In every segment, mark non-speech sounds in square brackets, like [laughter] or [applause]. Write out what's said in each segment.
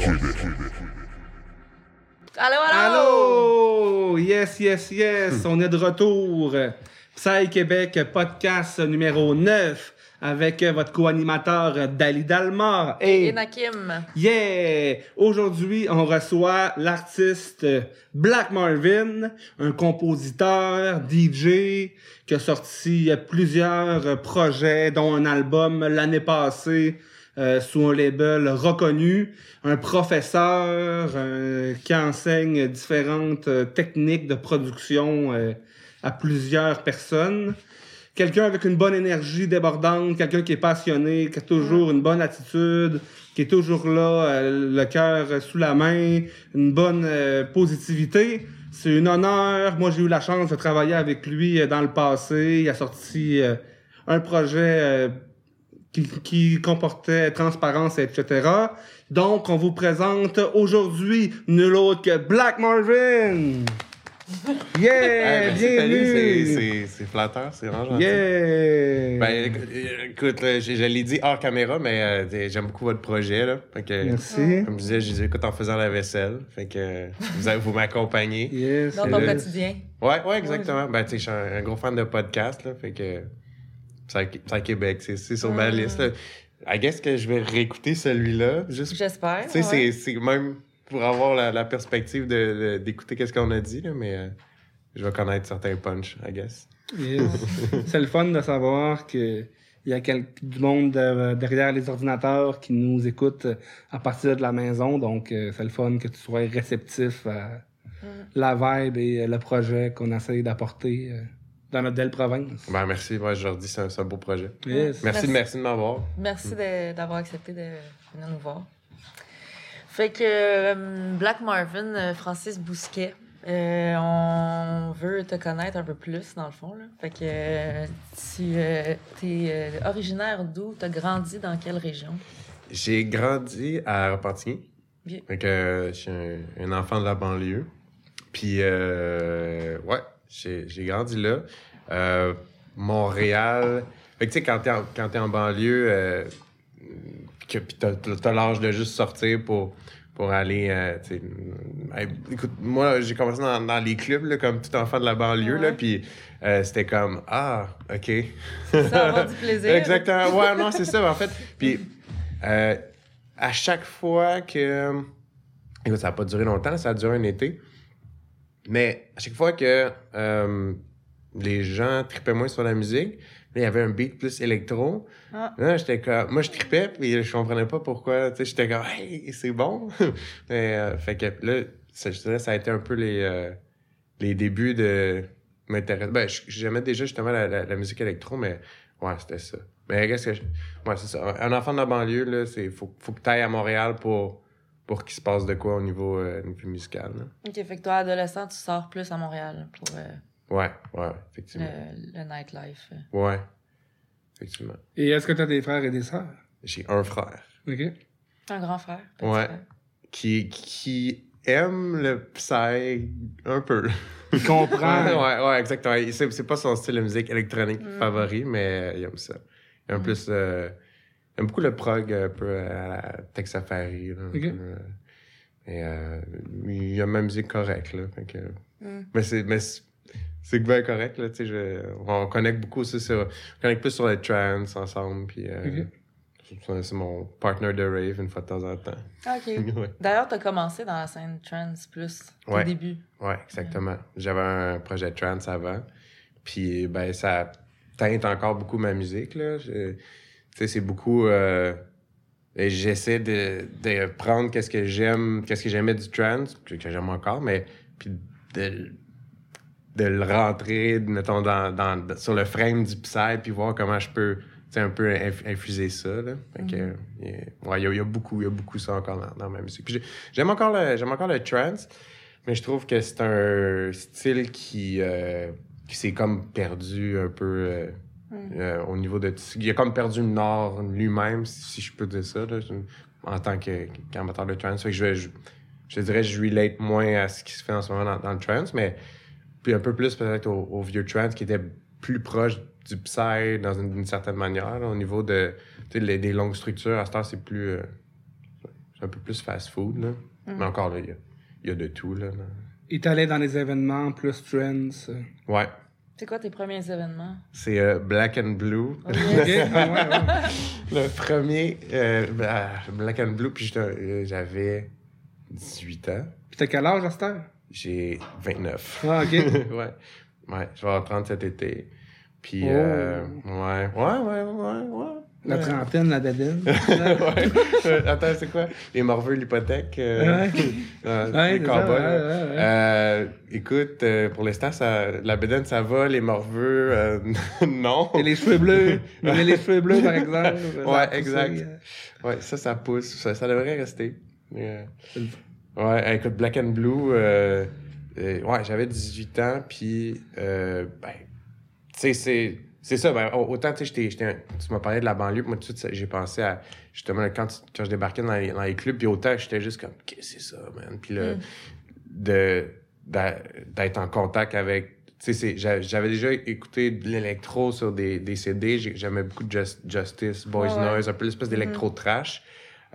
Allô, allô! Allô! Yes, yes, yes! On est de retour. Psy Québec, podcast numéro 9 avec votre co-animateur Dali Dalmar. Et Et Nakim. yeah! Aujourd'hui, on reçoit l'artiste Black Marvin, un compositeur, DJ, qui a sorti plusieurs projets, dont un album l'année passée euh, sous un label reconnu, un professeur euh, qui enseigne différentes euh, techniques de production euh, à plusieurs personnes. Quelqu'un avec une bonne énergie débordante, quelqu'un qui est passionné, qui a toujours une bonne attitude, qui est toujours là, le cœur sous la main, une bonne positivité. C'est un honneur. Moi, j'ai eu la chance de travailler avec lui dans le passé. Il a sorti un projet euh, qui, qui comportait transparence, etc. Donc, on vous présente aujourd'hui nul autre que Black Marvin. [laughs] Yeah, Hey, Tali, c'est- bienvenue. c'est- flatteur, c'est vraiment gentil. Yeah. Ben, écoute, écoute, là, je, je l'ai dit hors caméra, mais euh, j'aime beaucoup votre projet. Là. Fait que, Merci. Comme je disais, je les écoute en faisant la vaisselle. Fait que vous, vous m'accompagnez. Yes. Dans ton quotidien. Ouais, ouais, exactement. Ben, tu sais, je suis un, un gros fan de podcast. Là, fait que Psy Psy Québec, c'est c'est sur ma Mm. liste. Là. I guess que je vais réécouter celui-là. Juste, tu J'espère. sais, ouais. c'est- c'est même pour avoir la, la perspective de- de- d'écouter qu'est-ce qu'on a dit, là, mais euh, je vais connaître certains punch, I guess. Yes. [laughs] c'est le fun de savoir que il y a du monde de- derrière les ordinateurs qui nous écoute à partir de la maison. Donc, euh, c'est le fun que tu sois réceptif à la vibe et euh, le projet qu'on essaye d'apporter euh, dans notre belle province. Ben, merci. Ouais, je leur dis, c'est un, beau projet. Yes. Merci, Merci. de- merci de m'avoir. Merci d'avoir accepté de venir nous voir. Fait que euh, Black Marvin, euh, Francis Bousquet, euh, on veut te connaître un peu plus, dans le fond. Là. Fait que euh, tu es originaire d'où? Tu as grandi dans quelle région? J'ai grandi à Repentigny. Bien. Fait que je suis un, un enfant de la banlieue. Puis, euh, ouais, j'ai grandi là. Euh, Montréal. Fait que, tu sais, quand t'es en, quand en banlieue, euh, que, t'as, l'âge de juste sortir pour, pour aller, euh, écoute, moi, j'ai commencé dans, dans les clubs, là, comme tout enfant de la banlieue, là, puis euh, c'était comme, ah, OK. Ça avoir du plaisir. [laughs] Exactement. Ouais, non, c'est ça, en fait. Puis, à chaque fois que. Écoute, ça n'a pas duré longtemps, ça a duré un été. Mais à chaque fois que euh, les gens tripaient moins sur la musique, il y avait un beat plus électro. Ah. Là, j'étais comme. Moi, je tripais, puis je comprenais pas pourquoi. Tu sais, j'étais comme, hey, c'est bon. [laughs] Mais, euh, fait que là, ça, je dirais, ça a été un peu les, euh, les débuts de m'intéresser. Ben, j'aimais déjà justement la, la- la musique électro, mais ouais, c'était ça. Mais qu'est-ce que je... Ouais, c'est ça. Un enfant de la banlieue, là, c'est faut, faut que tu ailles à Montréal pour, pour qu'il se passe de quoi au niveau, euh, niveau musical. là. OK, fait que toi, adolescent, tu sors plus à Montréal pour euh, Ouais, ouais, effectivement. le, le nightlife. Ouais, effectivement. Et est-ce que tu as des frères et des sœurs? J'ai un frère. OK. Un grand frère. petit Ouais. frère. Qui, qui aime le psy un peu. Il comprend. Ouais, ouais, ouais, exactement. C'est, c'est pas son style de musique électronique Mm. favori, mais il aime ça. Il aime Mm. plus. euh, il aime beaucoup le prog un peu à la Texafari. Là, un Ok. peu, euh, et euh, il aime ma musique correcte. Là, fait que- Mm. Mais c'est. Mais c'est, c'est bien correct, là, tu sais, je- on connecte beaucoup aussi sur, on connecte plus sur les trance ensemble, puis euh, c'est- c'est mon partner de rave une fois de temps en temps. Ah, OK. [laughs] ouais. D'ailleurs, tu as commencé dans la scène trans plus au Ouais. début. Ouais, exactement. J'avais un projet de trance avant. Puis, ben, ça teinte encore beaucoup ma musique, là. Je- Tu sais, c'est beaucoup... euh, et J'essaie de, de prendre qu'est-ce que j'aime, qu'est-ce que j'aimais du trance, que, que j'aime encore, mais puis de, de le rentrer, mettons, dans, dans, sur le frame du Psy, puis voir comment je peux, tu sais, un peu inf- infuser ça, là. Fait que, ouais, il y, a- y a beaucoup, il y a beaucoup ça encore dans, dans ma musique. J'aime encore le, j'aime encore le trance, mais je trouve que c'est un style qui, euh, qui s'est comme perdu un peu euh, euh, au niveau de... Il a comme perdu le nord lui-même, si, je peux dire ça, là, en tant que- qu'amateur de trance. Fait que je, je, je dirais que je relate moins à ce qui se fait en ce moment dans, dans le trance, mais puis un peu plus peut-être au, au vieux trance qui était plus proche du psy dans une, d'une certaine manière, là, au niveau de, tu sais, les- des longues structures. À ce temps, c'est plus... euh, c'est un peu plus fast-food, là. Mais encore, là, il y a, il y a de tout, là. là. Et t'allais dans les événements plus trends. euh. Ouais. C'est quoi tes premiers événements? C'est euh, Black and Blue. Ok? [laughs] Ouais, ouais. Le premier, euh, bah, Black and Blue, puis euh, j'avais 18 ans. Puis t'as quel âge à cette heure? J'ai 29. Ah, ok. [laughs] ouais. Ouais, je vais avoir 30 cet été. Puis, Oh. euh, ouais, ouais, ouais, ouais, ouais. La Ouais. trentaine, la dadine. [laughs] ouais. Attends, c'est quoi? Les morveux, l'hypothèque. euh, Ouais. [laughs] euh, les ouais. Euh, écoute, euh, pour l'instant, ça, la bédaine, ça va. Les morveux, [laughs] non. Et les cheveux bleus. Mais les cheveux bleus, par exemple. Ouais, exact. Ouais, ça, ça pousse. Ça, ça devrait rester. Le- ouais, écoute, Black and Blue, ouais, j'avais 18 ans, puis, ben, tu sais, c'est. C'est ça, ben, au- autant, tu sais, j'étais- j'étais un- tu m'as parlé de la banlieue, moi, tout de suite, j'ai pensé à, justement, quand, quand je débarquais dans les, dans les clubs, puis autant, j'étais juste comme, qu'est-ce que c'est ça, man? Puis là, Mm. de, d'être en contact avec, tu sais, j'avais déjà écouté de l'électro sur des, des CD, J'ai- j'aimais beaucoup Just- Justice, Boys ouais. Noise, un peu l'espèce d'électro trash.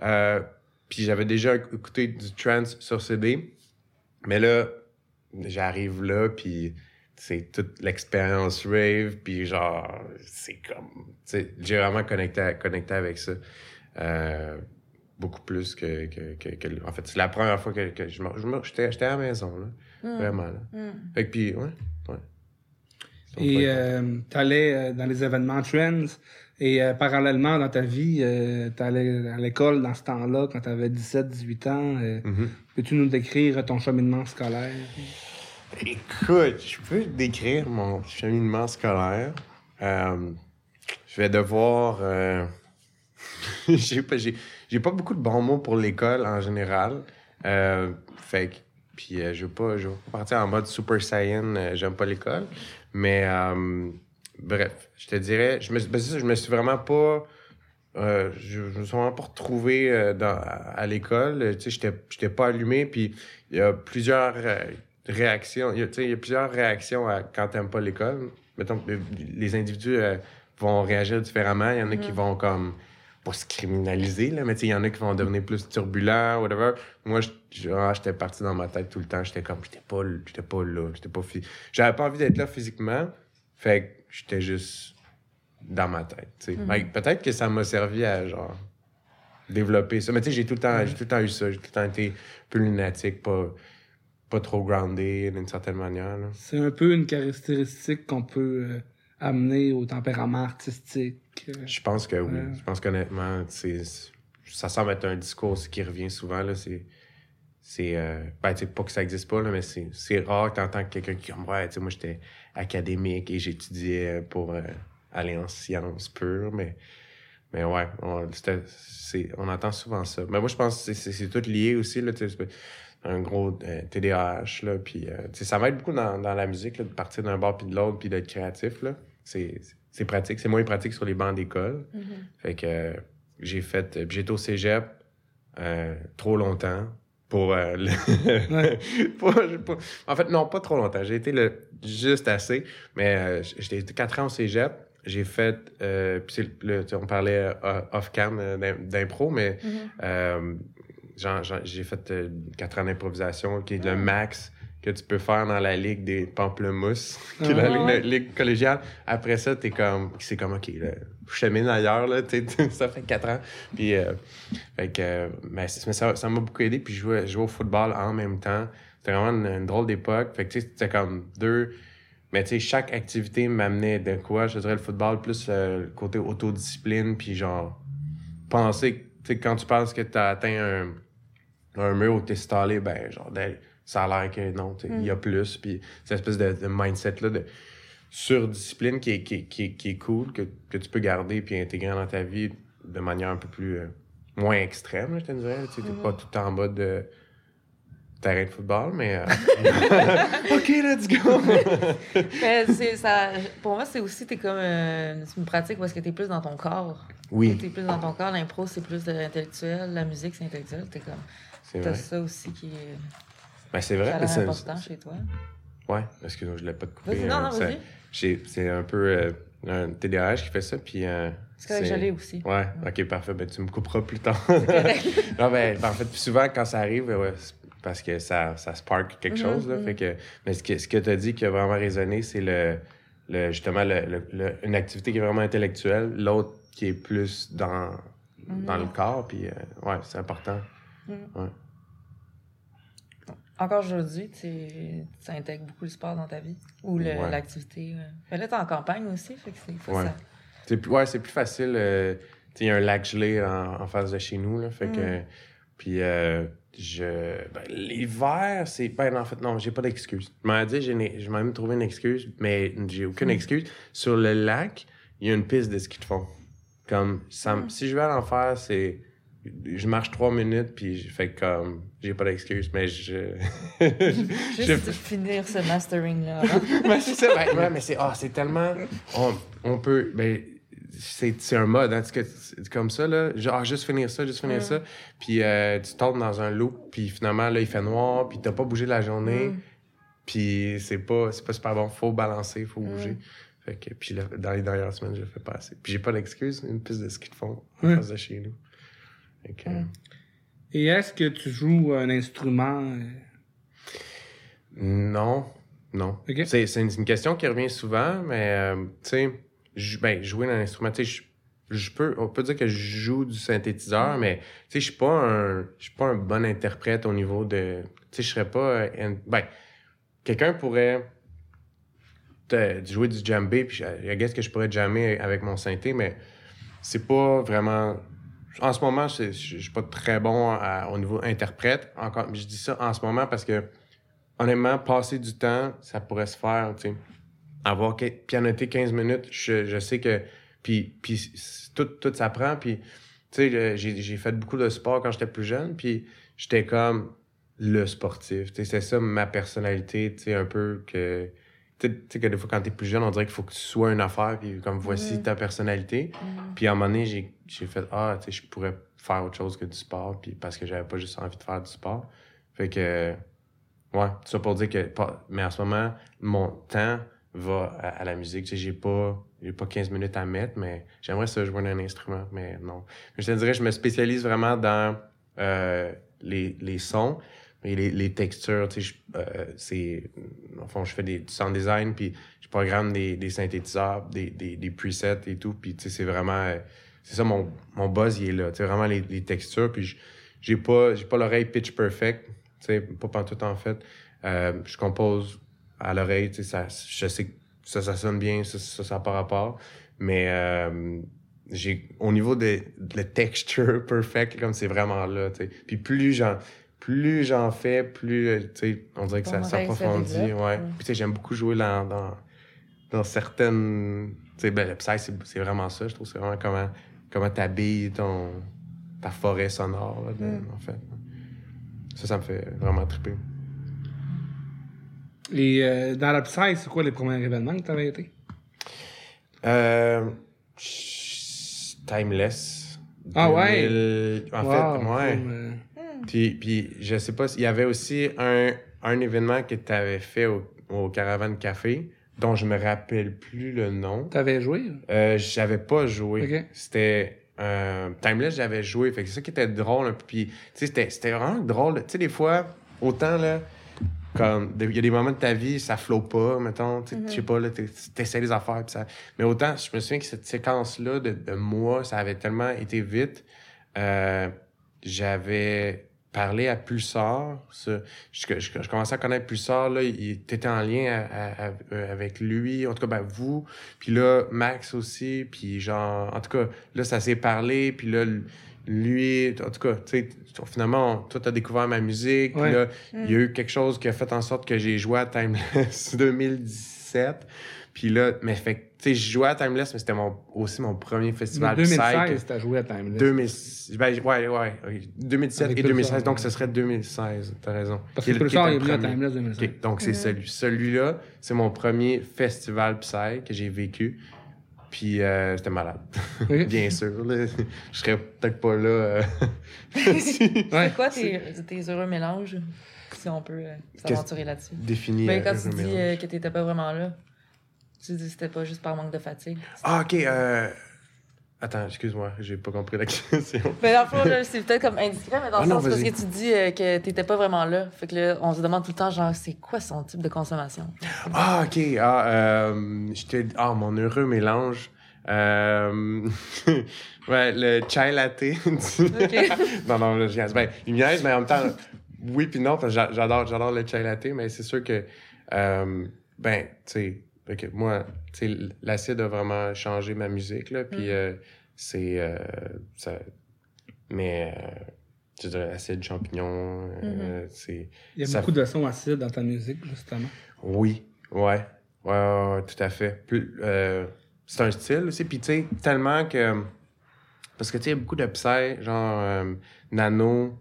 Euh, puis j'avais déjà écouté du trance sur CD, mais là, j'arrive là, puis c'est toute l'expérience rave, puis genre, c'est comme, tu sais, j'ai vraiment connecté, à- connecté avec ça. Euh, beaucoup plus que, que, que, que- En fait, c'est la première fois que, que je j'étais j'étais à la maison, là. Mm. Vraiment, là. Mm. Fait que puis, ouais, ouais. Et euh, t'allais euh, dans les événements trends. Et euh, parallèlement, dans ta vie, euh, t'allais à l'école dans ce temps-là, quand t'avais 17-18 ans. euh, Mhm. Peux-tu nous décrire ton cheminement scolaire? Écoute, je peux décrire mon cheminement scolaire. Euh, je vais devoir. euh, [laughs] j'ai pas, beaucoup de bons mots pour l'école en général. Euh, fait que, puis je veux pas, je veux pas partir en mode Super Saiyan. j'aime pas l'école, mais bref, je te dirais, je me, ben, je me suis vraiment pas. je, me suis vraiment pas retrouvé à, l'école. Tu sais, j'étais, pas allumé. Puis il y a plusieurs réactions. Il y a, il y a plusieurs réactions à quand t'aimes pas l'école. Mettons, les individus euh, vont réagir différemment. Il y en a qui vont comme pas se criminaliser, là, mais il y en a qui vont devenir plus turbulents, whatever. Moi, ah, j'étais parti dans ma tête tout le temps. J'étais comme, j'étais pas, j'étais pas là, j'étais pas J'avais pas envie d'être là physiquement. Fait que j'étais juste dans ma tête. Ben, peut-être que ça m'a servi à, genre, développer ça. Mais tu sais, j'ai tout le temps, j'ai tout le temps eu ça. J'ai tout le temps été un peu lunatique, pas, pas trop groundé d'une certaine manière. C'est un peu une caractéristique qu'on peut euh, amener au tempérament artistique. euh. Je pense que oui. Je pense qu'honnêtement, ça semble être un discours qui revient souvent. Là, c'est, c'est euh, ben, pas que ça existe pas, là, mais c'est, rare que t'entends quelqu'un qui comme ouais, moi j'étais académique et j'étudiais pour euh, aller en sciences pures, mais, mais ouais, on, on entend souvent ça. Mais moi je pense que c'est, tout lié aussi, là, un gros euh, TDAH, là, puis euh, tu sais, ça m'aide beaucoup dans, dans la musique, là, de partir d'un bord puis de l'autre, puis d'être créatif, là. C'est, c'est pratique, c'est moins pratique sur les bancs d'école. Mhm. Fait que euh, j'ai fait. euh, puis J'étais au cégep euh, trop longtemps pour. euh, le- Ouais. [laughs] pour- pour- En fait, non, pas trop longtemps. J'ai été le juste assez. Mais euh, j'étais quatre ans au cégep. J'ai fait. euh, puis c'est le- tu sais, on parlait euh, off-cam euh, d'im- d'impro, mais Mhm. euh, genre, j'ai fait euh, quatre ans d'improvisation, qui est Ah. le max que tu peux faire dans la ligue des pamplemousses, [laughs] qui est Ah la ouais. ligue, la ligue collégiale. Après ça, t'es comme, c'est comme, OK, là, je chemine ailleurs, là, t'sais, ça fait quatre ans. Puis, euh, fait que, euh, mais c'est- mais ça ça m'a beaucoup aidé, puis je jouais, jouais au football en même temps. C'était vraiment une, une drôle d'époque. Fait que, tu sais, c'était comme deux... Mais tu sais, chaque activité m'amenait de quoi? Je dirais le football, plus euh, le côté autodiscipline, puis genre, penser, tu sais, quand tu penses que t'as atteint un, un mur où t'es stallé, ben, genre, ça a l'air que non, il y a plus, puis cette espèce de, de mindset-là de surdiscipline qui est, qui, qui, est- qui est cool, que, que tu peux garder puis intégrer dans ta vie de manière un peu plus, euh, moins extrême, je te dirais. Tu t'es pas tout le temps en mode de terrain de football, mais... euh, [laughs] [laughs] OK, let's go! [laughs] Mais c'est ça. Pour moi, c'est aussi t'es comme euh, c'est une pratique parce que t'es plus dans ton corps. oui, T'es plus dans ton corps. L'impro c'est plus de l'intellectuel, la musique c'est intellectuel. T'es comme c'est t'as ça aussi qui est Ben, c'est vrai, c'est... important chez toi. Ouais, excuse-moi, je l'ai pas coupé. Vas-y, non, non, vas-y. C'est un peu... euh, un TDAH qui fait ça, puis... euh, C'est correct, l'ai aussi. Ouais, ok, parfait. Ben, tu me couperas plus tard. [laughs] non, ben, ben, en fait, souvent, quand ça arrive, ouais, parce que ça, ça spark quelque Mhm, chose. Là, mhm. fait que, mais ce que, ce que tu as dit qui a vraiment résonné, c'est le, le, justement le, le- le- une activité qui est vraiment intellectuelle, l'autre qui est plus dans, dans le corps. Puis, euh, ouais, c'est important. Encore aujourd'hui, tu tu intègres beaucoup le sport dans ta vie ou Ouais. l'activité. ouais. Mais là, t'es en campagne aussi, fait que c'est Ouais. ça. C'est plus, ouais, c'est plus facile. euh, tu il y a un lac gelé en, en face de chez nous. Là, fait que, puis, euh, je, ben, l'hiver, c'est. Ben, en fait, non, j'ai pas d'excuse. Je m'en dit, j'ai même trouvé une excuse, mais j'ai aucune excuse. Sur le lac, il y a une piste de ski de fond. Comme, ça, si je veux aller en faire, c'est. Je marche trois minutes, puis je fais comme. J'ai pas d'excuse, mais je. [laughs] Juste je- finir ce mastering-là. [laughs] avant. Ben, c'est ça, ben, ouais, mais c'est ah, c'est tellement. On, on peut. Ben, c'est c'est un mode, hein, comme ça, là. Genre, ah, juste finir ça, juste finir Mm. ça. Puis euh, tu tombes dans un loop, puis finalement, là, il fait noir, puis t'as pas bougé la journée. Mm. Puis c'est pas, c'est pas super bon. Faut balancer, faut Mm. bouger. Fait que, puis là, dans les dernières semaines, je le fais pas assez. Puis j'ai pas d'excuse, une piste de ski de fond en face de chez nous. Mm. Et est-ce que tu joues un instrument? euh, Non, non. C'est, c'est une, question qui revient souvent, mais euh, tu sais, ben, jouer dans l'instrument, tu sais, je- je peux, on peut dire que je joue du synthétiseur, mais tu sais, je suis pas un, je suis pas un bon interprète au niveau de, tu sais, je serais pas, euh, un- ben, quelqu'un pourrait te- jouer du djembé, puis je, I guess que je pourrais jammer avec mon synthé, mais c'est pas vraiment. En ce moment, je je suis pas très bon au niveau interprète. Encore, je dis ça en ce moment parce que honnêtement, passer du temps, ça pourrait se faire, tu sais. Avoir pianoter 15 minutes, je, je sais que. Puis, puis tout, tout s'apprend. Puis, tu sais, j'ai fait beaucoup de sport quand j'étais plus jeune. Puis, j'étais comme le sportif. C'est ça ma personnalité, tu sais, un peu que. Tu sais- que des fois, quand t'es plus jeune, on dirait qu'il faut que tu sois une affaire. Puis, comme voici ta personnalité. Mm. Puis, à un moment donné, j'ai fait Ah, tu sais, je pourrais faire autre chose que du sport. Puis, parce que j'avais pas juste envie de faire du sport. Fait que. Ouais, tout ça pour dire que. pas- mais en ce moment, mon temps va à, à la musique. Tu sais, j'ai pas, j'ai pas 15 minutes à mettre, mais j'aimerais ça jouer un instrument, mais non. Je te dirais, je me spécialise vraiment dans euh, les, les sons et les, textures. Tu sais, euh, c'est. En fond, je fais des, du sound design, puis je programme des, des synthétiseurs, des, presets et tout, puis tu sais, c'est vraiment. euh, c'est ça, mon, buzz, il est là. Tu sais, vraiment les, textures, puis j'ai pas, pas l'oreille pitch perfect. Tu sais, pas pantoute en fait. Euh, je compose à l'oreille, tu sais, je sais que ça, ça sonne bien, ça, ça, ça pas rapport. Mais euh, j'ai, au niveau de, de la texture [laughs] perfect, comme c'est vraiment là, tu sais. Puis plus j'en, plus j'en fais, plus, euh, tu sais, on dirait que ça s'approfondit, ouais. ouais. Puis tu sais, j'aime beaucoup jouer dans, dans, dans certaines, tu sais, ben, le Psy, c'est, c'est vraiment ça, je trouve, c'est vraiment comment, comment t'habilles ton, ta forêt sonore, là, de- Mm. en fait. Ça, ça me fait vraiment triper. Et euh, dans la Psy, c'est quoi les premiers événements que tu avais été? Euh, timeless. Ah ouais? 2000 En Wow, fait, ouais. cool, euh, Puis, puis je sais pas, il y avait aussi un, un événement que tu avais fait au, au Caravan Café, dont je me rappelle plus le nom. T'avais joué? Euh, j'avais pas joué. C'était euh, Timeless, j'avais joué. Fait que c'est ça qui était drôle. peu. Puis, tu sais, c'était, c'était vraiment drôle. Tu sais, des fois, autant, là, comme, il y a des moments de ta vie, ça flot pas, mettons. Tu sais, je sais pas, là, t'es- t'essaies des affaires. ça... Mais autant, je me souviens que cette séquence-là de, de moi, ça avait tellement été vite. Euh, j'avais parlé à Pulsar. ça. Je, je, je commençais à connaître Pulsar. Là, il était en lien à- à- à- euh, avec lui. En tout cas, ben, vous. Puis là, Max aussi. Puis genre, en tout cas, là, ça s'est parlé. Puis là, lui, en tout cas, tu sais, finalement, toi, t'as découvert ma musique. Puis là, il y a eu quelque chose qui a fait en sorte que j'ai joué à Timeless [laughs] 2017. Puis là, mais fait que, tu sais, je jouais à Timeless, mais c'était mon, aussi mon premier festival Psych. 2016, t'as joué à Timeless. 2000, ben, ouais, ouais, oui. 2017 Avec et Pulsar, 2016, donc ouais. ce serait 2016, t'as raison. Parce que Pulsar est venu à. Timeless 2016. Ok, donc c'est celui, celui-là, c'est mon premier festival Psy que j'ai vécu. Puis euh, c'était malade. [laughs] Bien sûr, là. je serais peut-être pas là. euh, Ouais. [laughs] C'est quoi tes, tes heureux mélanges, si on peut euh, s'aventurer là-dessus? défini. Ben, euh, quand tu dis euh, que t'étais pas vraiment là. Tu dis que c'était pas juste par manque de fatigue. Ah, ok. Euh... Attends, excuse-moi, j'ai pas compris la [laughs] question. Mais dans le c'est peut-être comme indiscret, mais dans le Ah non, sens parce que tu dis euh, que t'étais pas vraiment là. Fait que là, on se demande tout le temps, genre, c'est quoi son type de consommation? Ah, ok. Ah, euh, j'étais- ah, mon heureux mélange. Euh... [laughs] ouais, le chai latte. [laughs] non, non, là, je. Ben, il niaise, mais en même temps, oui puis non, j'adore, j'adore le chai latte, mais c'est sûr que, euh, ben, tu sais, fait que moi, tu l'acide a vraiment changé ma musique, là, puis Mm. euh, c'est, euh, ça, mais, euh, je dirais, acide, champignon, euh, c'est... Il y a Ça- beaucoup de sons acides dans ta musique, justement. Oui, ouais. Ouais, ouais, ouais, tout à fait. Plus, euh, c'est un style aussi. Puis, tu sais, tellement que. Parce que, tu sais, il y a beaucoup de psy, genre euh, Nano,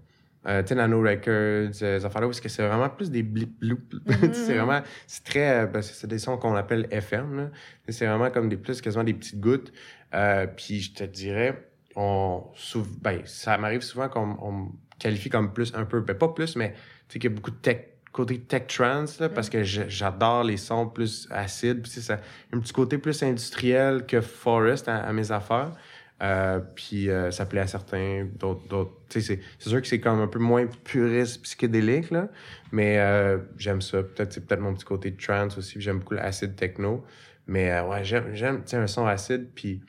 euh, tu sais, Nano Records, euh, ces affaires-là, parce que c'est vraiment plus des blip bloop. [laughs] Sais, c'est vraiment. C'est très. euh, ben, c'est c'est des sons qu'on appelle FM, là. C'est vraiment comme des plus, quasiment des petites gouttes. Euh, puis, je te dirais, on. souv- Ben, ça m'arrive souvent qu'on on me qualifie comme plus un peu. Ben, pas plus, mais tu sais, qu'il y a beaucoup de tech côté tech trance là, parce que je- j'adore les sons plus acides puis ça un petit côté plus industriel que Forest à, à mes affaires Euh, puis euh, ça plaît à certains d'autres c'est c'est sûr que c'est comme un peu moins puriste psychédélique là mais euh, j'aime ça peut-être c'est peut-être mon petit côté trance aussi j'aime beaucoup l'acide techno mais ouais j'aime j'aime tu sais un son acide puis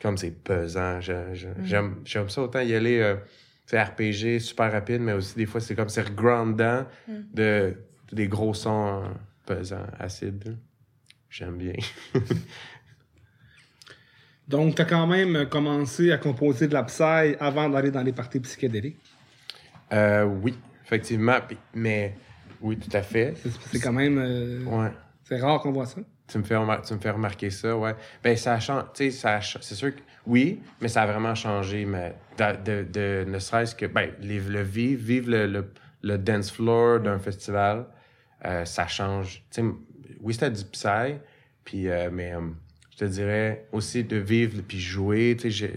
comme c'est pesant je- j'aime j'aime ça autant y aller sais, RPG super rapide mais aussi des fois c'est comme c'est regrandant de, des gros sons pesants, acides. J'aime bien. [laughs] Donc, tu as quand même commencé à composer de la psy avant d'aller dans les parties psychédéliques? Euh, oui, effectivement. mais oui, tout à fait. C'est- quand même. euh, Ouais. C'est rare qu'on voit ça. Tu me fais, tu me fais remarquer ça, ouais. Ben, ça a changé, c'est sûr que oui, mais ça a vraiment changé, mais de, de, de- ne serait-ce que, ben, les- le vivre, vivre le, le, le dance floor d'un festival, euh, ça change. Tu sais, oui, c'était du psy, puis, euh, mais euh, je te dirais aussi de vivre puis jouer, tu sais,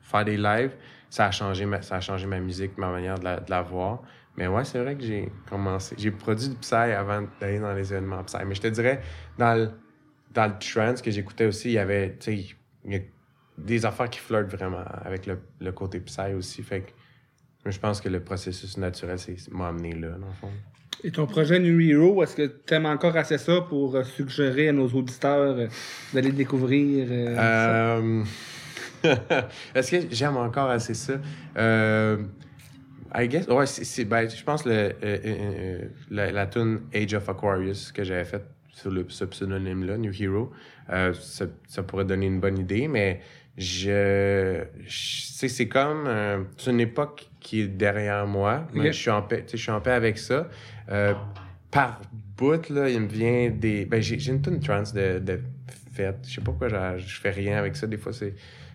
faire des lives, ça a changé ma, ça a changé ma musique, ma manière de la, de la voir. Mais ouais, c'est vrai que j'ai commencé. J'ai produit du Psy avant d'aller dans les événements Psy. Mais je te dirais, dans le, dans le trance que j'écoutais aussi, il y avait, tu sais, des affaires qui flirtent vraiment avec le, le côté Psy aussi. Fait que je pense que le processus naturel, m'a amené là, dans le fond. Et ton projet New Hero, est-ce que tu aimes encore assez ça pour euh, suggérer à nos auditeurs euh, d'aller découvrir euh, ça? [laughs] Est-ce que j'aime encore assez ça? Euh... I guess, ouais, c'est, ben, je pense le, euh, la, la tune Age of Aquarius que j'avais faite sur le, ce pseudonyme-là, New Hero, ça, ça pourrait donner une bonne idée, mais je, c'est comme, c'est une époque qui est derrière moi, mais je suis en paix, je suis en paix avec ça. Euh, par bout, là, il me vient des, ben, j'ai, une tune trance de, de fête, je sais pas pourquoi je, fais rien avec ça, des fois c'est,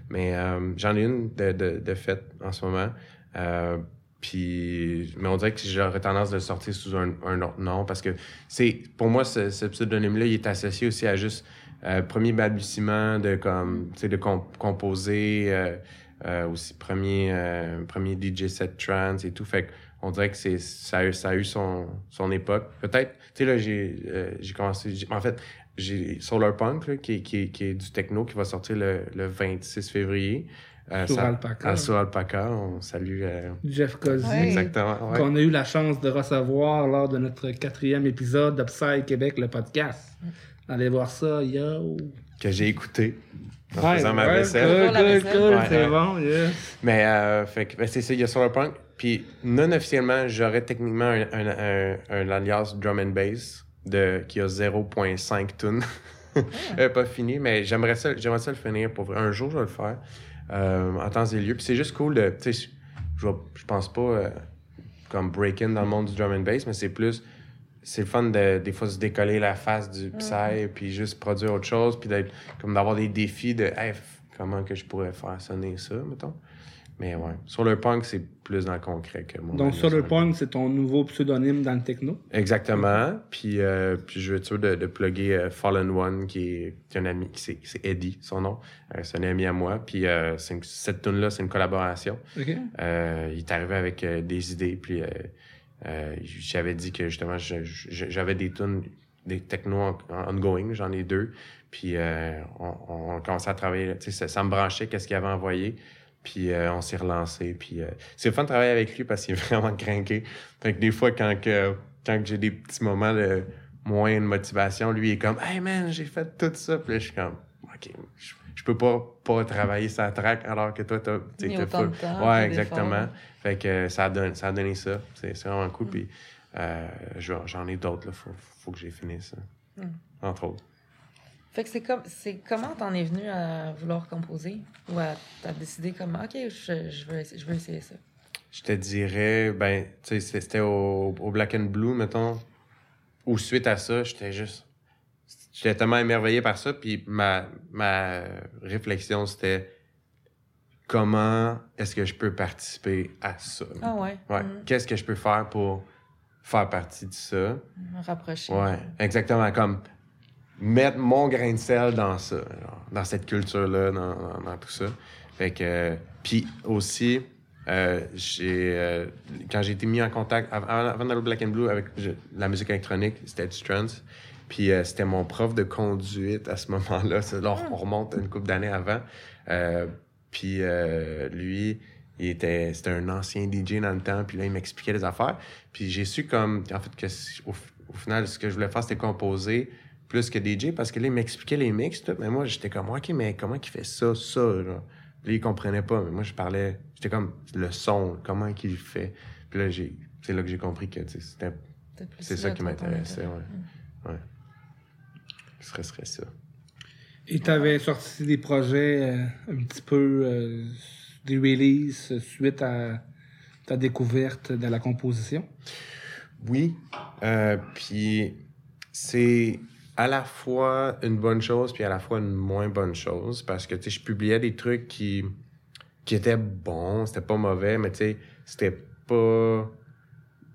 mais euh, j'en ai une de, de, de fête en ce moment. Euh, puis, mais on dirait que j'aurais tendance de le sortir sous un, un autre nom parce que c'est, pour moi, ce, pseudonyme-là, il est associé aussi à juste premier balbutiement de comme, de com- composer, aussi premier, premier DJ set trance et tout. Fait on dirait que c'est, ça, a, eu- ça a eu son, son époque. Peut-être, tu sais, là, j'ai, euh, j'ai commencé, j'ai- en fait, j'ai Solar Punk, là, qui, est- qui, qui est du techno, qui va sortir le, le 26 février. Euh, Sur ça- Alpaca. à sur Alpaca, on salue. euh, Jeff Cozy, Ouais. Exactement. ouais. qu'on a eu la chance de recevoir lors de notre quatrième épisode de Psy Québec, le podcast. Allez voir ça, yo! Que j'ai écouté en Ouais, faisant ma vaisselle. Cool, Pour la cool, vaisselle. cool, Ouais, c'est ouais. bon. Mais euh, fait que, ben, c'est ça, il y a Solar Punk. Puis non officiellement, j'aurais techniquement un, un, un, un alias drum and bass de, qui a 0.5 tonnes. [laughs] Euh, pas fini, mais j'aimerais ça, j'aimerais ça le finir pour. Un jour, je vais le faire euh, en temps et lieu. Puis c'est juste cool de. Tu sais, je, je pense pas euh, comme break-in dans le monde du drum and bass, mais c'est plus. C'est le fun de des fois se décoller la face du psy, puis juste produire autre chose, puis d'être comme d'avoir des défis de hey, comment que je pourrais faire sonner ça, mettons. Mais ouais, sur le punk, c'est plus dans le concret que mon Donc, and Punk, c'est ton nouveau pseudonyme dans le techno? Exactement. Puis, euh, puis je veux être sûr de, de plugger euh, Fallen One, qui est, qui est un ami, c'est, Eddie, son nom. Euh, c'est un ami à moi. Puis euh, une- cette tune là c'est une collaboration. OK? Il est arrivé avec des idées. Puis j'avais dit que justement, j'avais des tunes, des techno en- en- ongoing, j'en ai deux. Puis on, on commençait à travailler. Ça, ça me branchait, qu'est-ce qu'il avait envoyé. Puis euh, on s'est relancé. Puis euh, c'est fun de travailler avec lui parce qu'il est [laughs] vraiment craqué. Fait que des fois, quand, que, quand j'ai des petits moments de moins de motivation, lui il est comme Hey man, j'ai fait tout ça. Puis là, je suis comme OK, je, je peux pas, pas travailler sa track alors que toi, t'as de full- Ouais, exactement. Fait que ça a, donné, ça a donné ça. C'est c'est vraiment cool. Puis euh, je- j'en ai d'autres. Il faut, faut que j'ai fini ça. Mm. Entre autres. Fait que c'est comme c'est comment t'en es venu à vouloir composer ou à t'as décidé comme ok je, je veux essayer, je veux essayer ça? Je te dirais, ben, tu sais, c'était au, au Black and Blue, mettons. Ou suite à ça, j'étais juste. J'étais tellement émerveillé par ça, puis ma, ma réflexion, c'était comment est-ce que je peux participer à ça? Ah ouais. Ouais. Mm. Qu'est-ce que je peux faire pour faire partie de ça? Me Rapprocher. Ouais, exactement. Comme mettre mon grain de sel dans ça, dans cette culture-là, dans, tout ça. Fait que. Puis aussi, euh, j'ai. euh, quand j'ai été mis en contact, av- avant, avant d'aller au Black and Blue avec la musique électronique, c'était du trance. Puis euh, c'était mon prof de conduite à ce moment-là. Là, on remonte une couple d'années avant. Puis lui, il était, c'était un ancien DJ dans le temps. Puis là, il m'expliquait des affaires. Puis j'ai su comme, en fait, que au final, ce que je voulais faire, c'était composer plus que DJ parce que là, il m'expliquait les mix, tout. Mais moi, j'étais comme, OK, mais comment il fait ça, ça, genre? Puis là, il comprenait pas. Mais moi, je parlais, j'étais comme, le son, comment qu'il fait. Puis là, j'ai, c'est là que j'ai compris que, c'était, c'est ça là, qui m'intéressait, ouais. Ouais. Ce serait, serait ça. Et tu avais sorti des projets euh, un petit peu, euh, des releases suite à ta découverte de la composition? Oui. Euh, puis c'est à la fois une bonne chose puis à la fois une moins bonne chose parce que tu sais je publiais des trucs qui qui étaient bons, c'était pas mauvais mais tu sais c'était pas